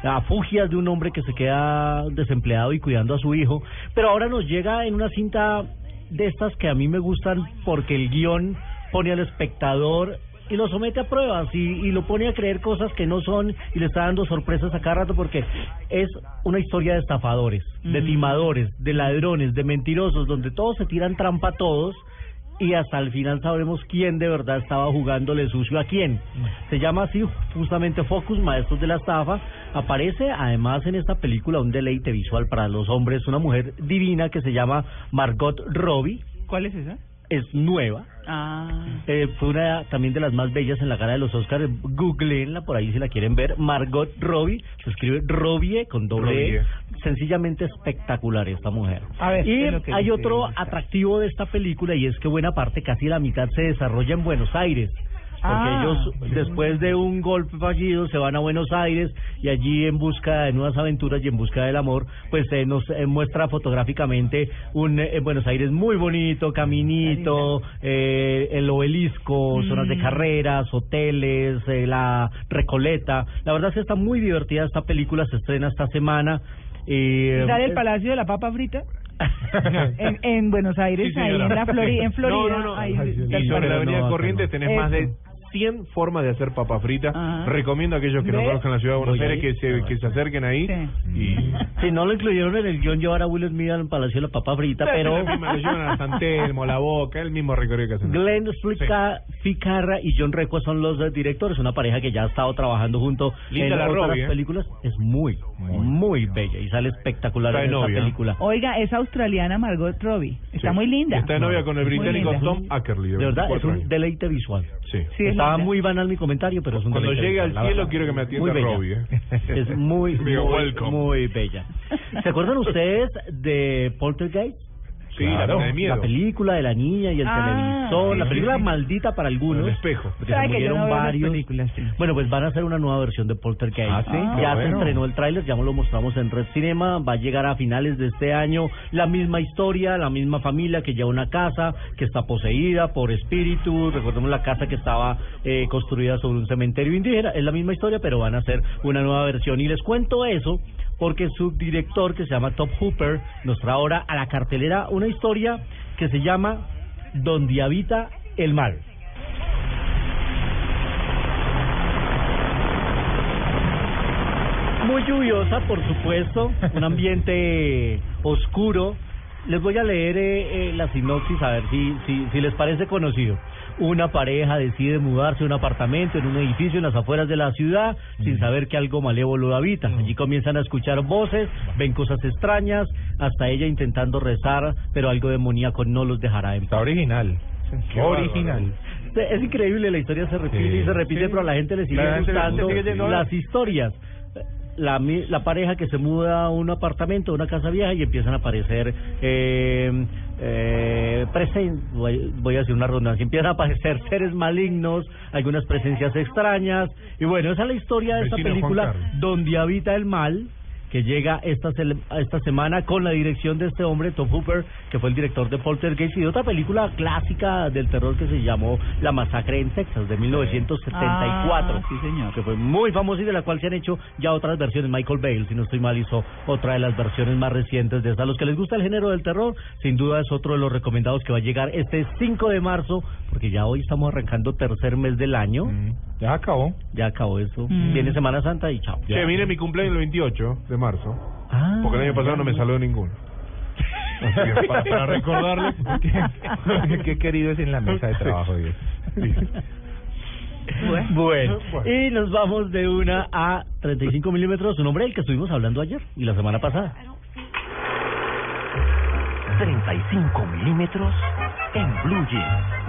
afugias de un hombre que se queda desempleado y cuidando a su hijo, pero ahora nos llega en una cinta de estas que a mí me gustan porque el guion pone al espectador y lo somete a pruebas y, y lo pone a creer cosas que no son y le está dando sorpresas a cada rato porque es una historia de estafadores, de Mm. timadores, de ladrones, de mentirosos, donde todos se tiran trampa a todos y hasta el final sabremos quién de verdad estaba jugándole sucio a quién. Se llama así justamente Focus, Maestros de la Estafa. Aparece además en esta película un deleite visual para los hombres, una mujer divina que se llama Margot Robbie. ¿Cuál es esa? Es nueva. Ah. Eh, fue una también de las más bellas en la cara de los Oscars. Googleenla por ahí si la quieren ver. Margot Robbie, se escribe Robbie con doble E. Robbie. Sencillamente espectacular esta mujer. A ver, y ¿qué es lo que hay otro atractivo de esta película y es que buena parte, casi la mitad, se desarrolla en Buenos Aires. Porque Ah. ellos, después de un golpe fallido, se van a Buenos Aires y allí en busca de nuevas aventuras y en busca del amor, pues eh, nos eh, muestra fotográficamente un eh, Buenos Aires muy bonito, caminito, eh, el obelisco, zonas de Mm. carreras, hoteles, eh, la Recoleta. La verdad es que está muy divertida esta película, se estrena esta semana. Eh, ¿Sale el Palacio de la Papa Frita? [LAUGHS] en, en Buenos Aires, Sí, ahí en, la Florida, en Florida. No, no, no. ahí y del sobre la Palacio. avenida no, Corrientes no. tenés más de Eso. 100 formas de hacer papa frita. Ajá. Recomiendo a aquellos que no conozcan la ciudad de Buenos Voy Aires que se, que se acerquen ahí. Sí. Y [LAUGHS] Si no lo incluyeron en el guion llevar a Will Smith al Palacio de la Papa Frita, pero... La misma lo llevan a San Telmo, La Boca, el mismo recorrido que hacen. Glenn Fica- Ficarra y John Requa son los eh, directores, una pareja que ya ha estado trabajando junto Linda en la otras Robbie, ¿eh? películas. Es muy, muy, bella y sale espectacular Está en esta novia. película. Oiga, es australiana Margot Robbie. Está Sí. muy linda. Está de novia con el Muy británico. Tom Ackerley. De verdad, es 24 un años. deleite visual. Sí. Sí, es Estaba muy banal mi comentario, pero es un Cuando llegue al cielo verdad. quiero que me atienda. Robbie. ¿eh? [LAUGHS] Es muy, muy, muy bella. ¿Se acuerdan ustedes de Poltergeist? Sí, la pena de miedo. La película de la niña y el Ah, televisor, la sí, película sí. maldita para algunos. El espejo. Porque se murieron no varios. Bueno, pues van a hacer una nueva versión de Poltergeist. Ah, sí, ya se bueno. estrenó el tráiler, ya lo mostramos en Red Cinema, va a llegar a finales de este año. La misma historia, la misma familia que lleva una casa que está poseída por espíritus. Recordemos la casa que estaba eh, construida sobre un cementerio indígena. Es la misma historia, pero van a hacer una nueva versión. Y les cuento eso porque su director, que se llama Top Hooper, nos trae ahora a la cartelera una historia que se llama Donde habita el mal. Muy lluviosa, por supuesto, un ambiente [LAUGHS] oscuro. Les voy a leer eh, eh, la sinopsis a ver si, si, si les parece conocido. Una pareja decide mudarse a un apartamento en un edificio en las afueras de la ciudad sin saber que algo malévolo lo habita. Allí comienzan a escuchar voces, ven cosas extrañas, hasta ella intentando rezar, pero algo demoníaco no los dejará en paz. Está original. Qué original. Es increíble, la historia se repite Sí, y se repite, sí. pero a la gente le sigue La gustando sigue las historias. La, mi- la pareja que se muda a un apartamento, a una casa vieja y empiezan a aparecer eh, eh, presen- voy, voy a hacer una redundancia, empiezan a aparecer seres malignos, algunas presencias extrañas y bueno, esa es la historia de esta película donde habita el mal que llega esta cele- esta semana con la dirección de este hombre, Tom Hooper, que fue el director de Poltergeist y de otra película clásica del terror que se llamó La Masacre en Texas de 1974. Ah, sí, señor. Que fue muy famosa y de la cual se han hecho ya otras versiones. Michael Bale, si no estoy mal, hizo otra de las versiones más recientes de esta. A los que les gusta el género del terror, sin duda es otro de los recomendados que va a llegar este 5 de marzo, porque ya hoy estamos arrancando tercer mes del año. Ya acabó. Ya acabó eso. Mm. Viene Semana Santa y chao. Che, mire mi cumpleaños el 28 de marzo. Ah, porque el año pasado no me saludó ninguno. Así que para, para recordarle Qué, [LAUGHS] qué querido es en la mesa de trabajo, Dios. Bueno, y nos vamos de una a 35 milímetros, un hombre del que estuvimos hablando ayer y la semana pasada. 35 milímetros en Blue Jeans.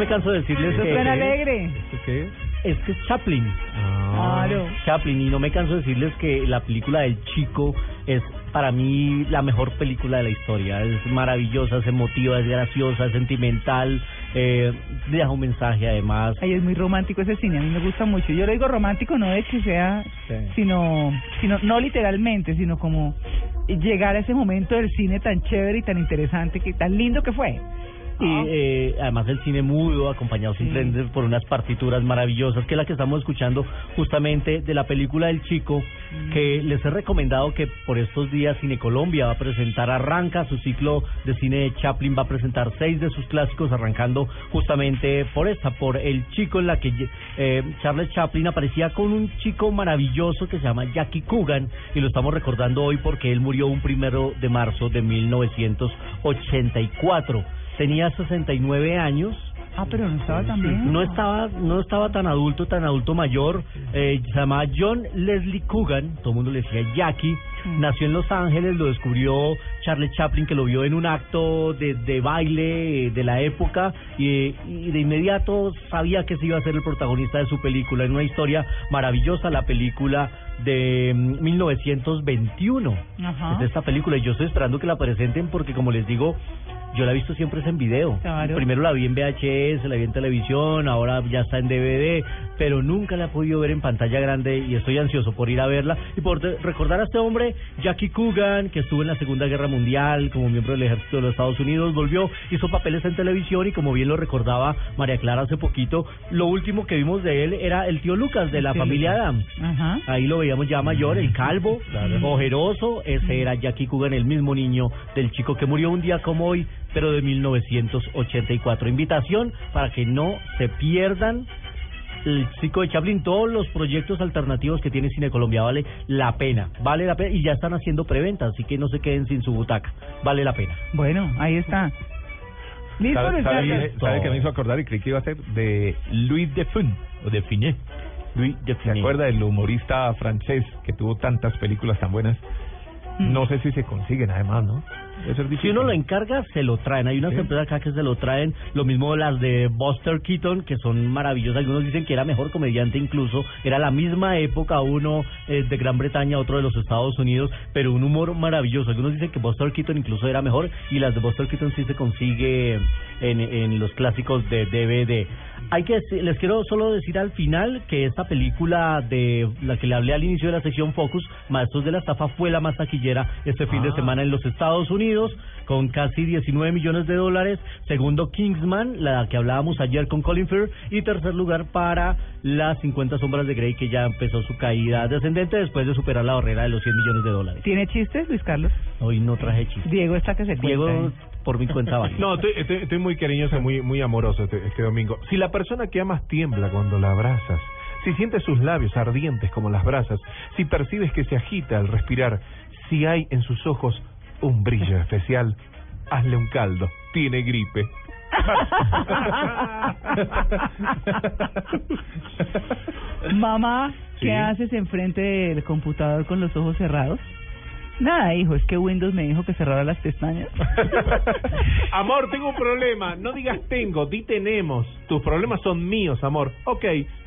Me canso de decirles Eso que... suena alegre. ¿Qué es? Es que es Chaplin. Claro. Chaplin, y no me canso de decirles que la película del chico es para mí la mejor película de la historia. Es maravillosa, es emotiva, es graciosa, es sentimental, eh, deja un mensaje además. Ay, es muy romántico ese cine, a mí me gusta mucho. Yo lo digo romántico no de que sea, sino, sino no literalmente, sino como llegar a ese momento del cine tan chévere y tan interesante, que tan lindo que fue. Y eh, además el cine mudo, acompañado simplemente por unas partituras maravillosas, que es la que estamos escuchando justamente de la película del chico, que les he recomendado que por estos días Cine Colombia va a presentar, arranca su ciclo de cine de Chaplin, va a presentar seis de sus clásicos, arrancando justamente por esta, por el chico en la que eh, Charles Chaplin aparecía con un chico maravilloso que se llama Jackie Coogan, y lo estamos recordando hoy porque él murió un primero de marzo de 1984 tenía 69 años. Ah, pero no estaba tan bien. No estaba, no estaba tan adulto, tan adulto mayor. Eh, se llamaba John Leslie Coogan, todo el mundo le decía Jackie. Nació en Los Ángeles, lo descubrió Charles Chaplin, que lo vio en un acto de, de baile eh, de la época y, y de inmediato sabía que se iba a ser el protagonista de su película. En una historia maravillosa, la película de mm, 1921. Ajá. Es de esta película y yo estoy esperando que la presenten porque, como les digo, yo la he visto siempre es en video. Claro. Primero la vi en VHS, la vi en televisión, ahora ya está en DVD, pero nunca la he podido ver en pantalla grande y estoy ansioso por ir a verla y por recordar a este hombre, Jackie Coogan, que estuvo en la Segunda Guerra Mundial como miembro del ejército de los Estados Unidos, volvió, hizo papeles en televisión y como bien lo recordaba María Clara hace poquito, lo último que vimos de él era el tío Lucas de la Sí. familia Adams. Ajá. Ahí lo veíamos ya mayor, el calvo, ojeroso, ese era Jackie Coogan, el mismo niño del chico que murió un día como hoy, pero de 1984. Invitación para que no se pierdan el chico de Chaplin, todos los proyectos alternativos que tiene Cine Colombia vale la pena, vale la pena y ya están haciendo preventa, así que no se queden sin su butaca, vale la pena. Bueno, ahí está. Listo, ¿Sabe, sabe, sabe que me hizo acordar y creí que iba a ser de Louis de Funès o de Finet. Louis de ¿Se acuerda del humorista francés que tuvo tantas películas tan buenas? No sé si se consiguen además, ¿no? Si uno lo encarga, se lo traen. Hay unas Sí. empresas acá que se lo traen. Lo mismo las de Buster Keaton, que son maravillosas. Algunos dicen que era mejor comediante incluso. Era la misma época, uno eh, de Gran Bretaña, otro de los Estados Unidos, pero un humor maravilloso. Algunos dicen que Buster Keaton incluso era mejor y las de Buster Keaton sí se consigue en, en los clásicos de DVD. Hay que les quiero solo decir al final que esta película de la que le hablé al inicio de la sección Focus, Maestros de la Estafa, fue la más taquillera este fin de Ah. semana en los Estados Unidos, con casi 19 millones de dólares. Segundo, Kingsman, la que hablábamos ayer con Colin Firth. Y tercer lugar para las 50 Sombras de Grey, que ya empezó su caída descendente después de superar la barrera de los 100 millones de dólares. ¿Tiene chistes, Luis Carlos? Hoy no traje chistes. Diego está que se Diego, cuenta, ¿eh? por mi cuenta va. No, estoy, estoy, estoy muy cariñoso, muy, muy amoroso este, este domingo. Si la persona que amas tiembla cuando la abrazas, si sientes sus labios ardientes como las brasas, si percibes que se agita al respirar, si hay en sus ojos un brillo especial, hazle un caldo, tiene gripe. Mamá, ¿qué Sí. haces enfrente del computador con los ojos cerrados? Nada, hijo, es que Windows me dijo que cerrara las pestañas. [LAUGHS] Amor, tengo un problema. No digas tengo, di tenemos. Tus problemas son míos, amor. Ok,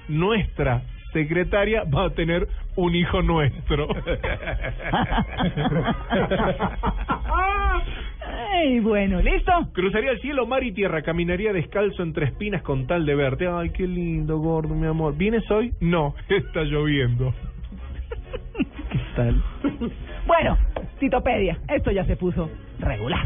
nuestra secretaria va a tener un hijo nuestro. [LAUGHS] Ay, bueno, ¿listo? Cruzaría el cielo, mar y tierra, caminaría descalzo entre espinas con tal de verte. Ay, qué lindo, gordo, mi amor. ¿Vienes hoy? No, [LAUGHS] está lloviendo. ¿Qué tal? Bueno, Titopedia, esto ya se puso regular.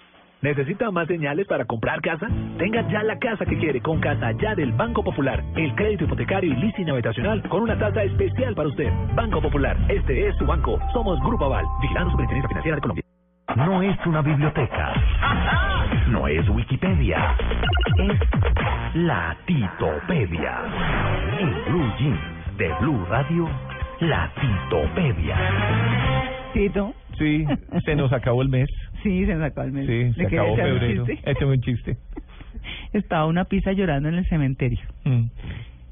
¿Necesita más señales para comprar casa? Tenga ya la casa que quiere con Casa Ya del Banco Popular. El crédito hipotecario y leasing habitacional con una tasa especial para usted. Banco Popular, este es su banco. Somos Grupo Aval, vigilando Superintendencia Financiera de Colombia. No es una biblioteca. [LAUGHS] No es Wikipedia. Es la Titopedia. En Blue Jeans de Blue Radio, la Titopedia. Tito. Sí, se nos acabó el mes. Sí, se nos acabó el mes. Sí, se ¿Le quería acabó febrero. chiste? Échame un chiste. [LAUGHS] Estaba una pizza llorando en el cementerio. Mm.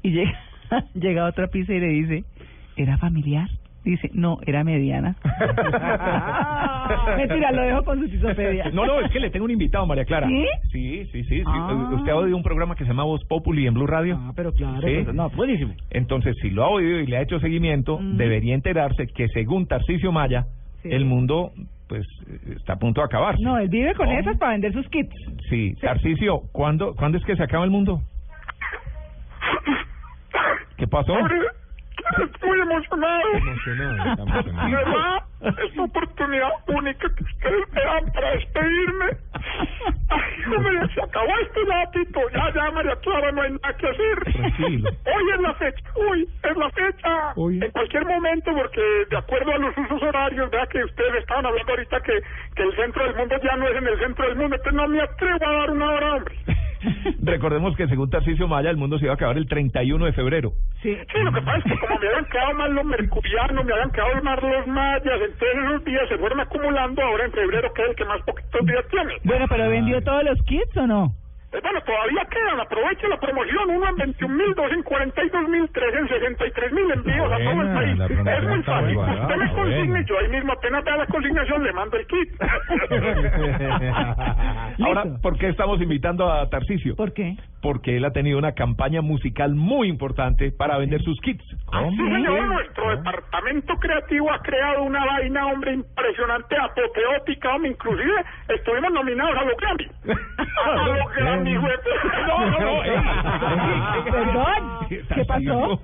Y llega, [LAUGHS] llega otra pizza y le dice, ¿era familiar? Dice, no, era mediana. [LAUGHS] Mentira, lo dejo con su tizopedia. No, no, es que le tengo un invitado, María Clara. ¿Sí? Sí, sí, sí. sí. Ah. ¿Usted ha oído un programa que se llama Voz Populi en Blue Radio? Ah, pero claro. Sí. no, buenísimo. Entonces, si lo ha oído y le ha hecho seguimiento, Mm. debería enterarse que según Tarcisio Maya, Sí. el mundo pues está a punto de acabarse. No, él vive con ¿Cómo? esas para vender sus kits. Sí, Tarcisio, ¿cuándo, ¿cuándo es que se acaba el mundo? ¿Qué pasó? Muy emocionado. De verdad, es una oportunidad única que ustedes me dan para despedirme. Ay, hombre, se acabó este ratito. Ya, ya, María Clara, no hay nada que hacer. Tranquilo. Hoy es la fecha. Uy, es la fecha. En cualquier momento, porque de acuerdo a los usos horarios, vea que ustedes estaban hablando ahorita que, que el centro del mundo ya no es en el centro del mundo. Entonces no me atrevo a dar una hora, hombre. [LAUGHS] Recordemos que según Tarcisio Maya, el mundo se iba a acabar el 31 de febrero. Sí. lo que pasa es que como me habían quedado mal los mercurianos, me habían quedado mal los mayas, entonces esos días se fueron acumulando ahora en febrero, que es el que más poquitos días tiene. Bueno, pero ¿vendió todos los kits o no? Eh, bueno, todavía quedan, aproveche la promoción, uno en 21 mil, dos en 42 mil, tres en 63 mil envíos a todo el Buena, país. Es muy fácil, usted me consigne, buena. yo ahí mismo apenas vea la consignación le mando el kit. [LAUGHS] Ahora, ¿por qué estamos invitando a Tarcisio? ¿Por qué? Porque él ha tenido una campaña musical muy importante para vender sus kits. Sí, señor, nuestro departamento creativo ha creado una vaina, hombre, impresionante, apoteótica, hombre, inclusive estuvimos nominados a los Grammy. [LAUGHS] a los Grammy, güey. [LAUGHS] No, no, no. eh. Perdón, ¿qué pasó?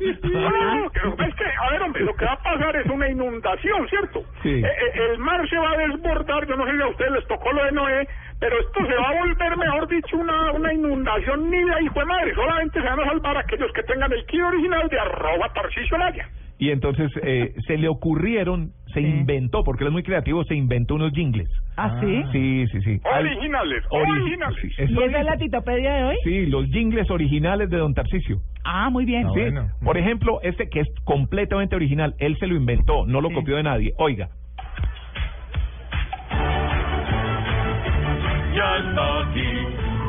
Es que, a ver, hombre, lo que va a pasar es una inundación, ¿cierto? Sí. Eh, eh, el mar se va a desbordar, yo no sé si a ustedes les tocó lo de Noé, pero esto se va a volver, mejor dicho, una, una inundación ni de hijo de madre, solamente se van a salvar aquellos que tengan el kit original de arroba Tarcisio Maya. Y entonces eh, [LAUGHS] se le ocurrieron, se inventó, porque él es muy creativo, se inventó unos jingles. ¿Ah, sí? Sí, sí, sí. Al- Originales, ori- originales. sí, ¿Y esa es la titopedia de hoy? Sí, los jingles originales de Don Tarcisio. Ah, muy bien. Sí. Por ejemplo, este que es completamente original, él se lo inventó, no lo copió de nadie. Oiga. ya está aquí,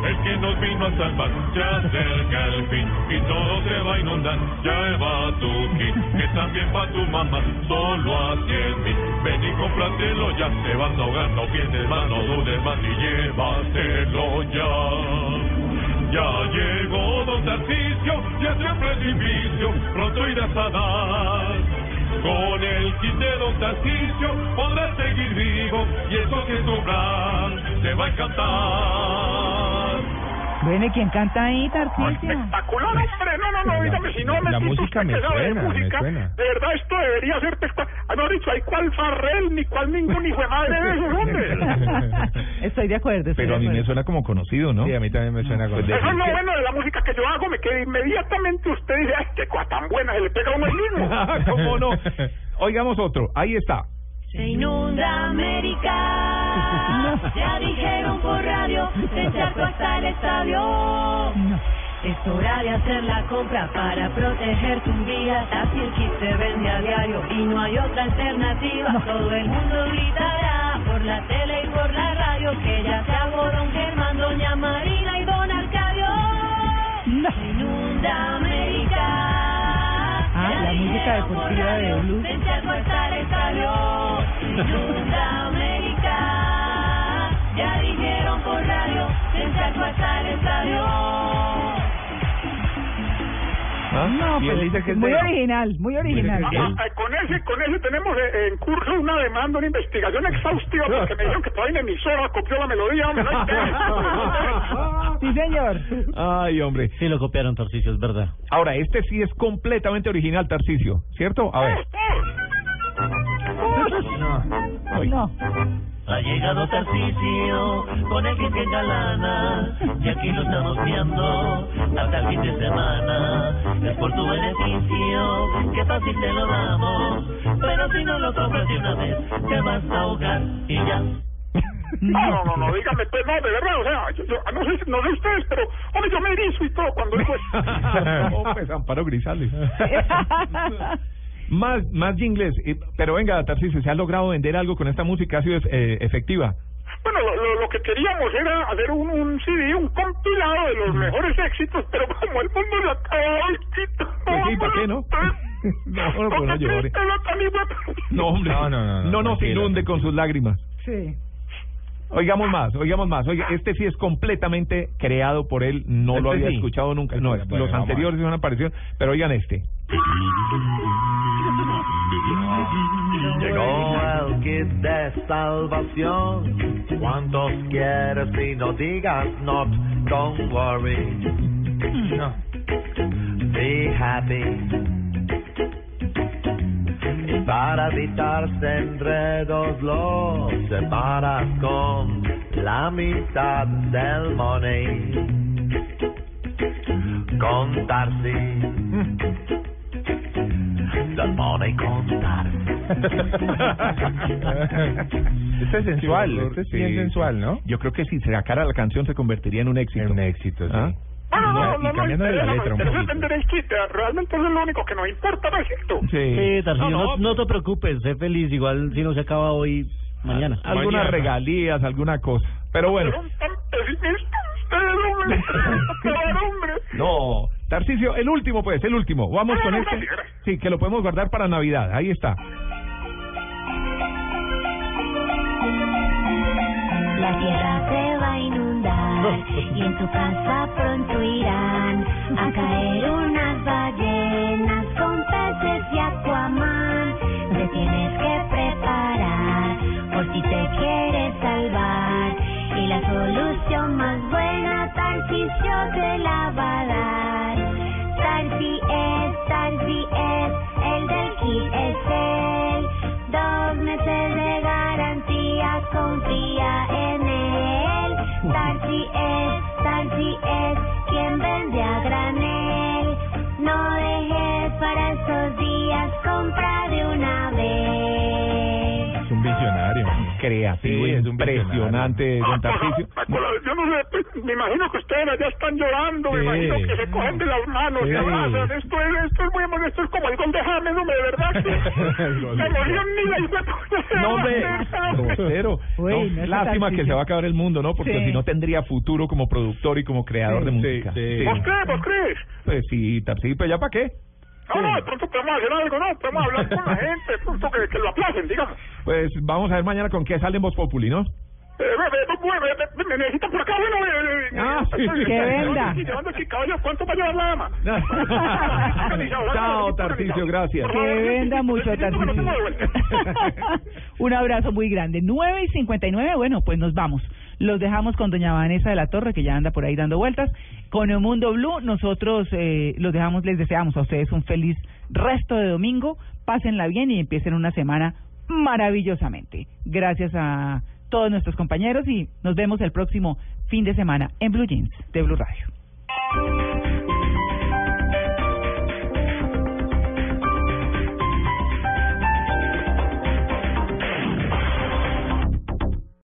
el que nos vino a salvar, ya acerca el fin y todo se va a inundar, ya va tu kit, que también va tu mamá, solo a mil, ven y cómpratelo ya, te vas a ahogar, no pienses más, no dudes más y llévatelo ya. Ya llegó Don Tarcisio, ya se precipicio, pronto irás a dar. Con el kit de Don Tarcisio podrás seguir vivo y eso que sobrar te va a encantar. Bueno, ¿y quién canta ahí, Tarcisio? Espectacular, hombre. No, no, no, dígame, si no me La música usted me que sabe de suena, me música, suena. De verdad, esto debería ser pesca. Ah, no, dicho, hay cual Farrell, ni cual ningún hijo de madre de esos, hombre. [LAUGHS] Estoy de acuerdo. estoy Pero a mí me acuerdo. suena como conocido, ¿no? Sí, a mí también me suena con Pues Eso es lo bueno de la música que yo hago, me queda inmediatamente usted dice, ay, qué cosa tan buena, se le pega a uno el mismo. [LAUGHS] ¿Cómo no? [LAUGHS] Oigamos otro. Ahí está. Se inunda América. [LAUGHS] Ya dijeron por radio, se encharcó hasta el estadio. Es hora de hacer la compra para proteger tu vida. Así el kit se vende a diario y no hay otra alternativa. Todo el mundo gritará por la tele y por la radio que ya se hago Don Germán, Doña Marina y Don Arcadio. Inunda América. Ah, la música deportiva de Blue. Vente a cortar el estadio. Inunda América. Ya dijeron por radio. Vente a cortar el estadio. No, pues, dice que muy de- original, muy original. Ah, ah, con ese, con ese tenemos eh, en curso una demanda, una investigación exhaustiva, porque me dijeron que todavía en emisora copió la melodía, hombre. no. [LAUGHS] Sí, señor. Ay, hombre. Sí lo copiaron, Tarcicio, es verdad. Ahora, este sí es completamente original, Tarcicio, ¿cierto? A ver. Ay. No. Ha llegado Tarcisio con el que te engalana y aquí lo estamos viendo hasta el fin de semana. Es por tu beneficio que fácil te lo damos, pero si no lo compras de una vez te vas a ahogar y ya. No, no, no, no, dígame, pues, no, de verdad, o sea, yo, yo- no, sé, no sé ustedes, pero, hombre, yo me erizo y todo cuando digo eso. [LAUGHS] Oh, pues Amparo Grisales. [LAUGHS] más, más jingles. eh, Pero venga, Tarcisio, ¿se ha logrado vender algo con esta música? ¿Ha sido eh, efectiva? Bueno, lo, lo, lo que queríamos era hacer un, un CD, un compilado de los mejores éxitos, pero como el mundo se acaba, ay, quito. Pues sí, ¿para qué no? [LAUGHS] No, no, no. No, hombre. No, no, no, no, No sus lágrimas. Sí. Oigamos más, oigamos más. Oiga, este sí es completamente creado por él, no lo Este había sí. escuchado nunca. No, Bueno, los anteriores son aparición, pero oigan este. Llegó el kit de salvación. ¿Cuántos quieres y no digas not? Don't worry. No. Be happy. Para evitarse enredos los separas con la mitad del money. Contarse. The money [LAUGHS] Este es sensual, este es bien sensual, ¿no? Yo creo que si se sacara la canción se convertiría en un éxito. Un éxito, sí. ¿Ah? Bueno, no, no, y no, no, cambiando de la letra un no, poquito. vender el kit, realmente eso es lo único que nos importa, ¿no es cierto? Sí, Tarcicio, No, no, no. no te preocupes, sé feliz, igual si no se acaba hoy, mañana. Algunas regalías, alguna cosa. Pero bueno. [LAUGHS] No, Tarcicio, el último pues, el último. Vamos con este. Sí, que lo podemos guardar para Navidad. Ahí está. La tierra se va y en tu casa pronto irán a caer unas ballenas con peces y aquaman. Te tienes que preparar por si te quieres salvar y la solución más buena Tarcisio te la va a dar. Tarsi es, Tarsi es, el del kit es él. Dos meses de garantía, confía en. Tarsi es, Tarsi es, quien vende a granel. No dejes para estos días, compra de una vez. Creativo, Sí, es un impresionante, [LAUGHS] don Tarcicio. Yo no sé, pues, me imagino que ustedes allá están llorando, me imagino que se cogen de las manos, Sí. se abrazan. Esto es, esto es muy amor, esto es como el gol de James, hombre, de verdad que [LAUGHS] se murió ni la No, hombre, grosero. Uy, No, no lástima que se va a acabar el mundo, ¿no? Porque Sí. si no tendría futuro como productor y como creador Sí, de música. sí. ¿Vos crees? ¿Vos crees? Pues sí, Tarcicio, pero ya para qué. No, no, de pronto podemos hacer algo, ¿no? Podemos hablar con la [LAUGHS] gente, de pronto que, que lo aplacen, digamos. Pues vamos a ver mañana con qué sale en Voz Populi, ¿no? Eh, me necesitan por acá, bueno, eh, eh, Ah, sí, Que venda. Llevando aquí caballos, ¿cuánto va a llevar la dama? [LAUGHS] [LAUGHS] Chao, Tarcicio, gracias. Que venda mucho, Tarcisio. Un abrazo muy grande. 9 y 59, bueno, pues nos vamos. Los dejamos con doña Vanessa de la Torre, que ya anda por ahí dando vueltas. Con el Mundo Blue, nosotros eh, los dejamos, les deseamos a ustedes un feliz resto de domingo. Pásenla bien y empiecen una semana maravillosamente. Gracias a todos nuestros compañeros y nos vemos el próximo fin de semana en Blue Jeans de Blue Radio.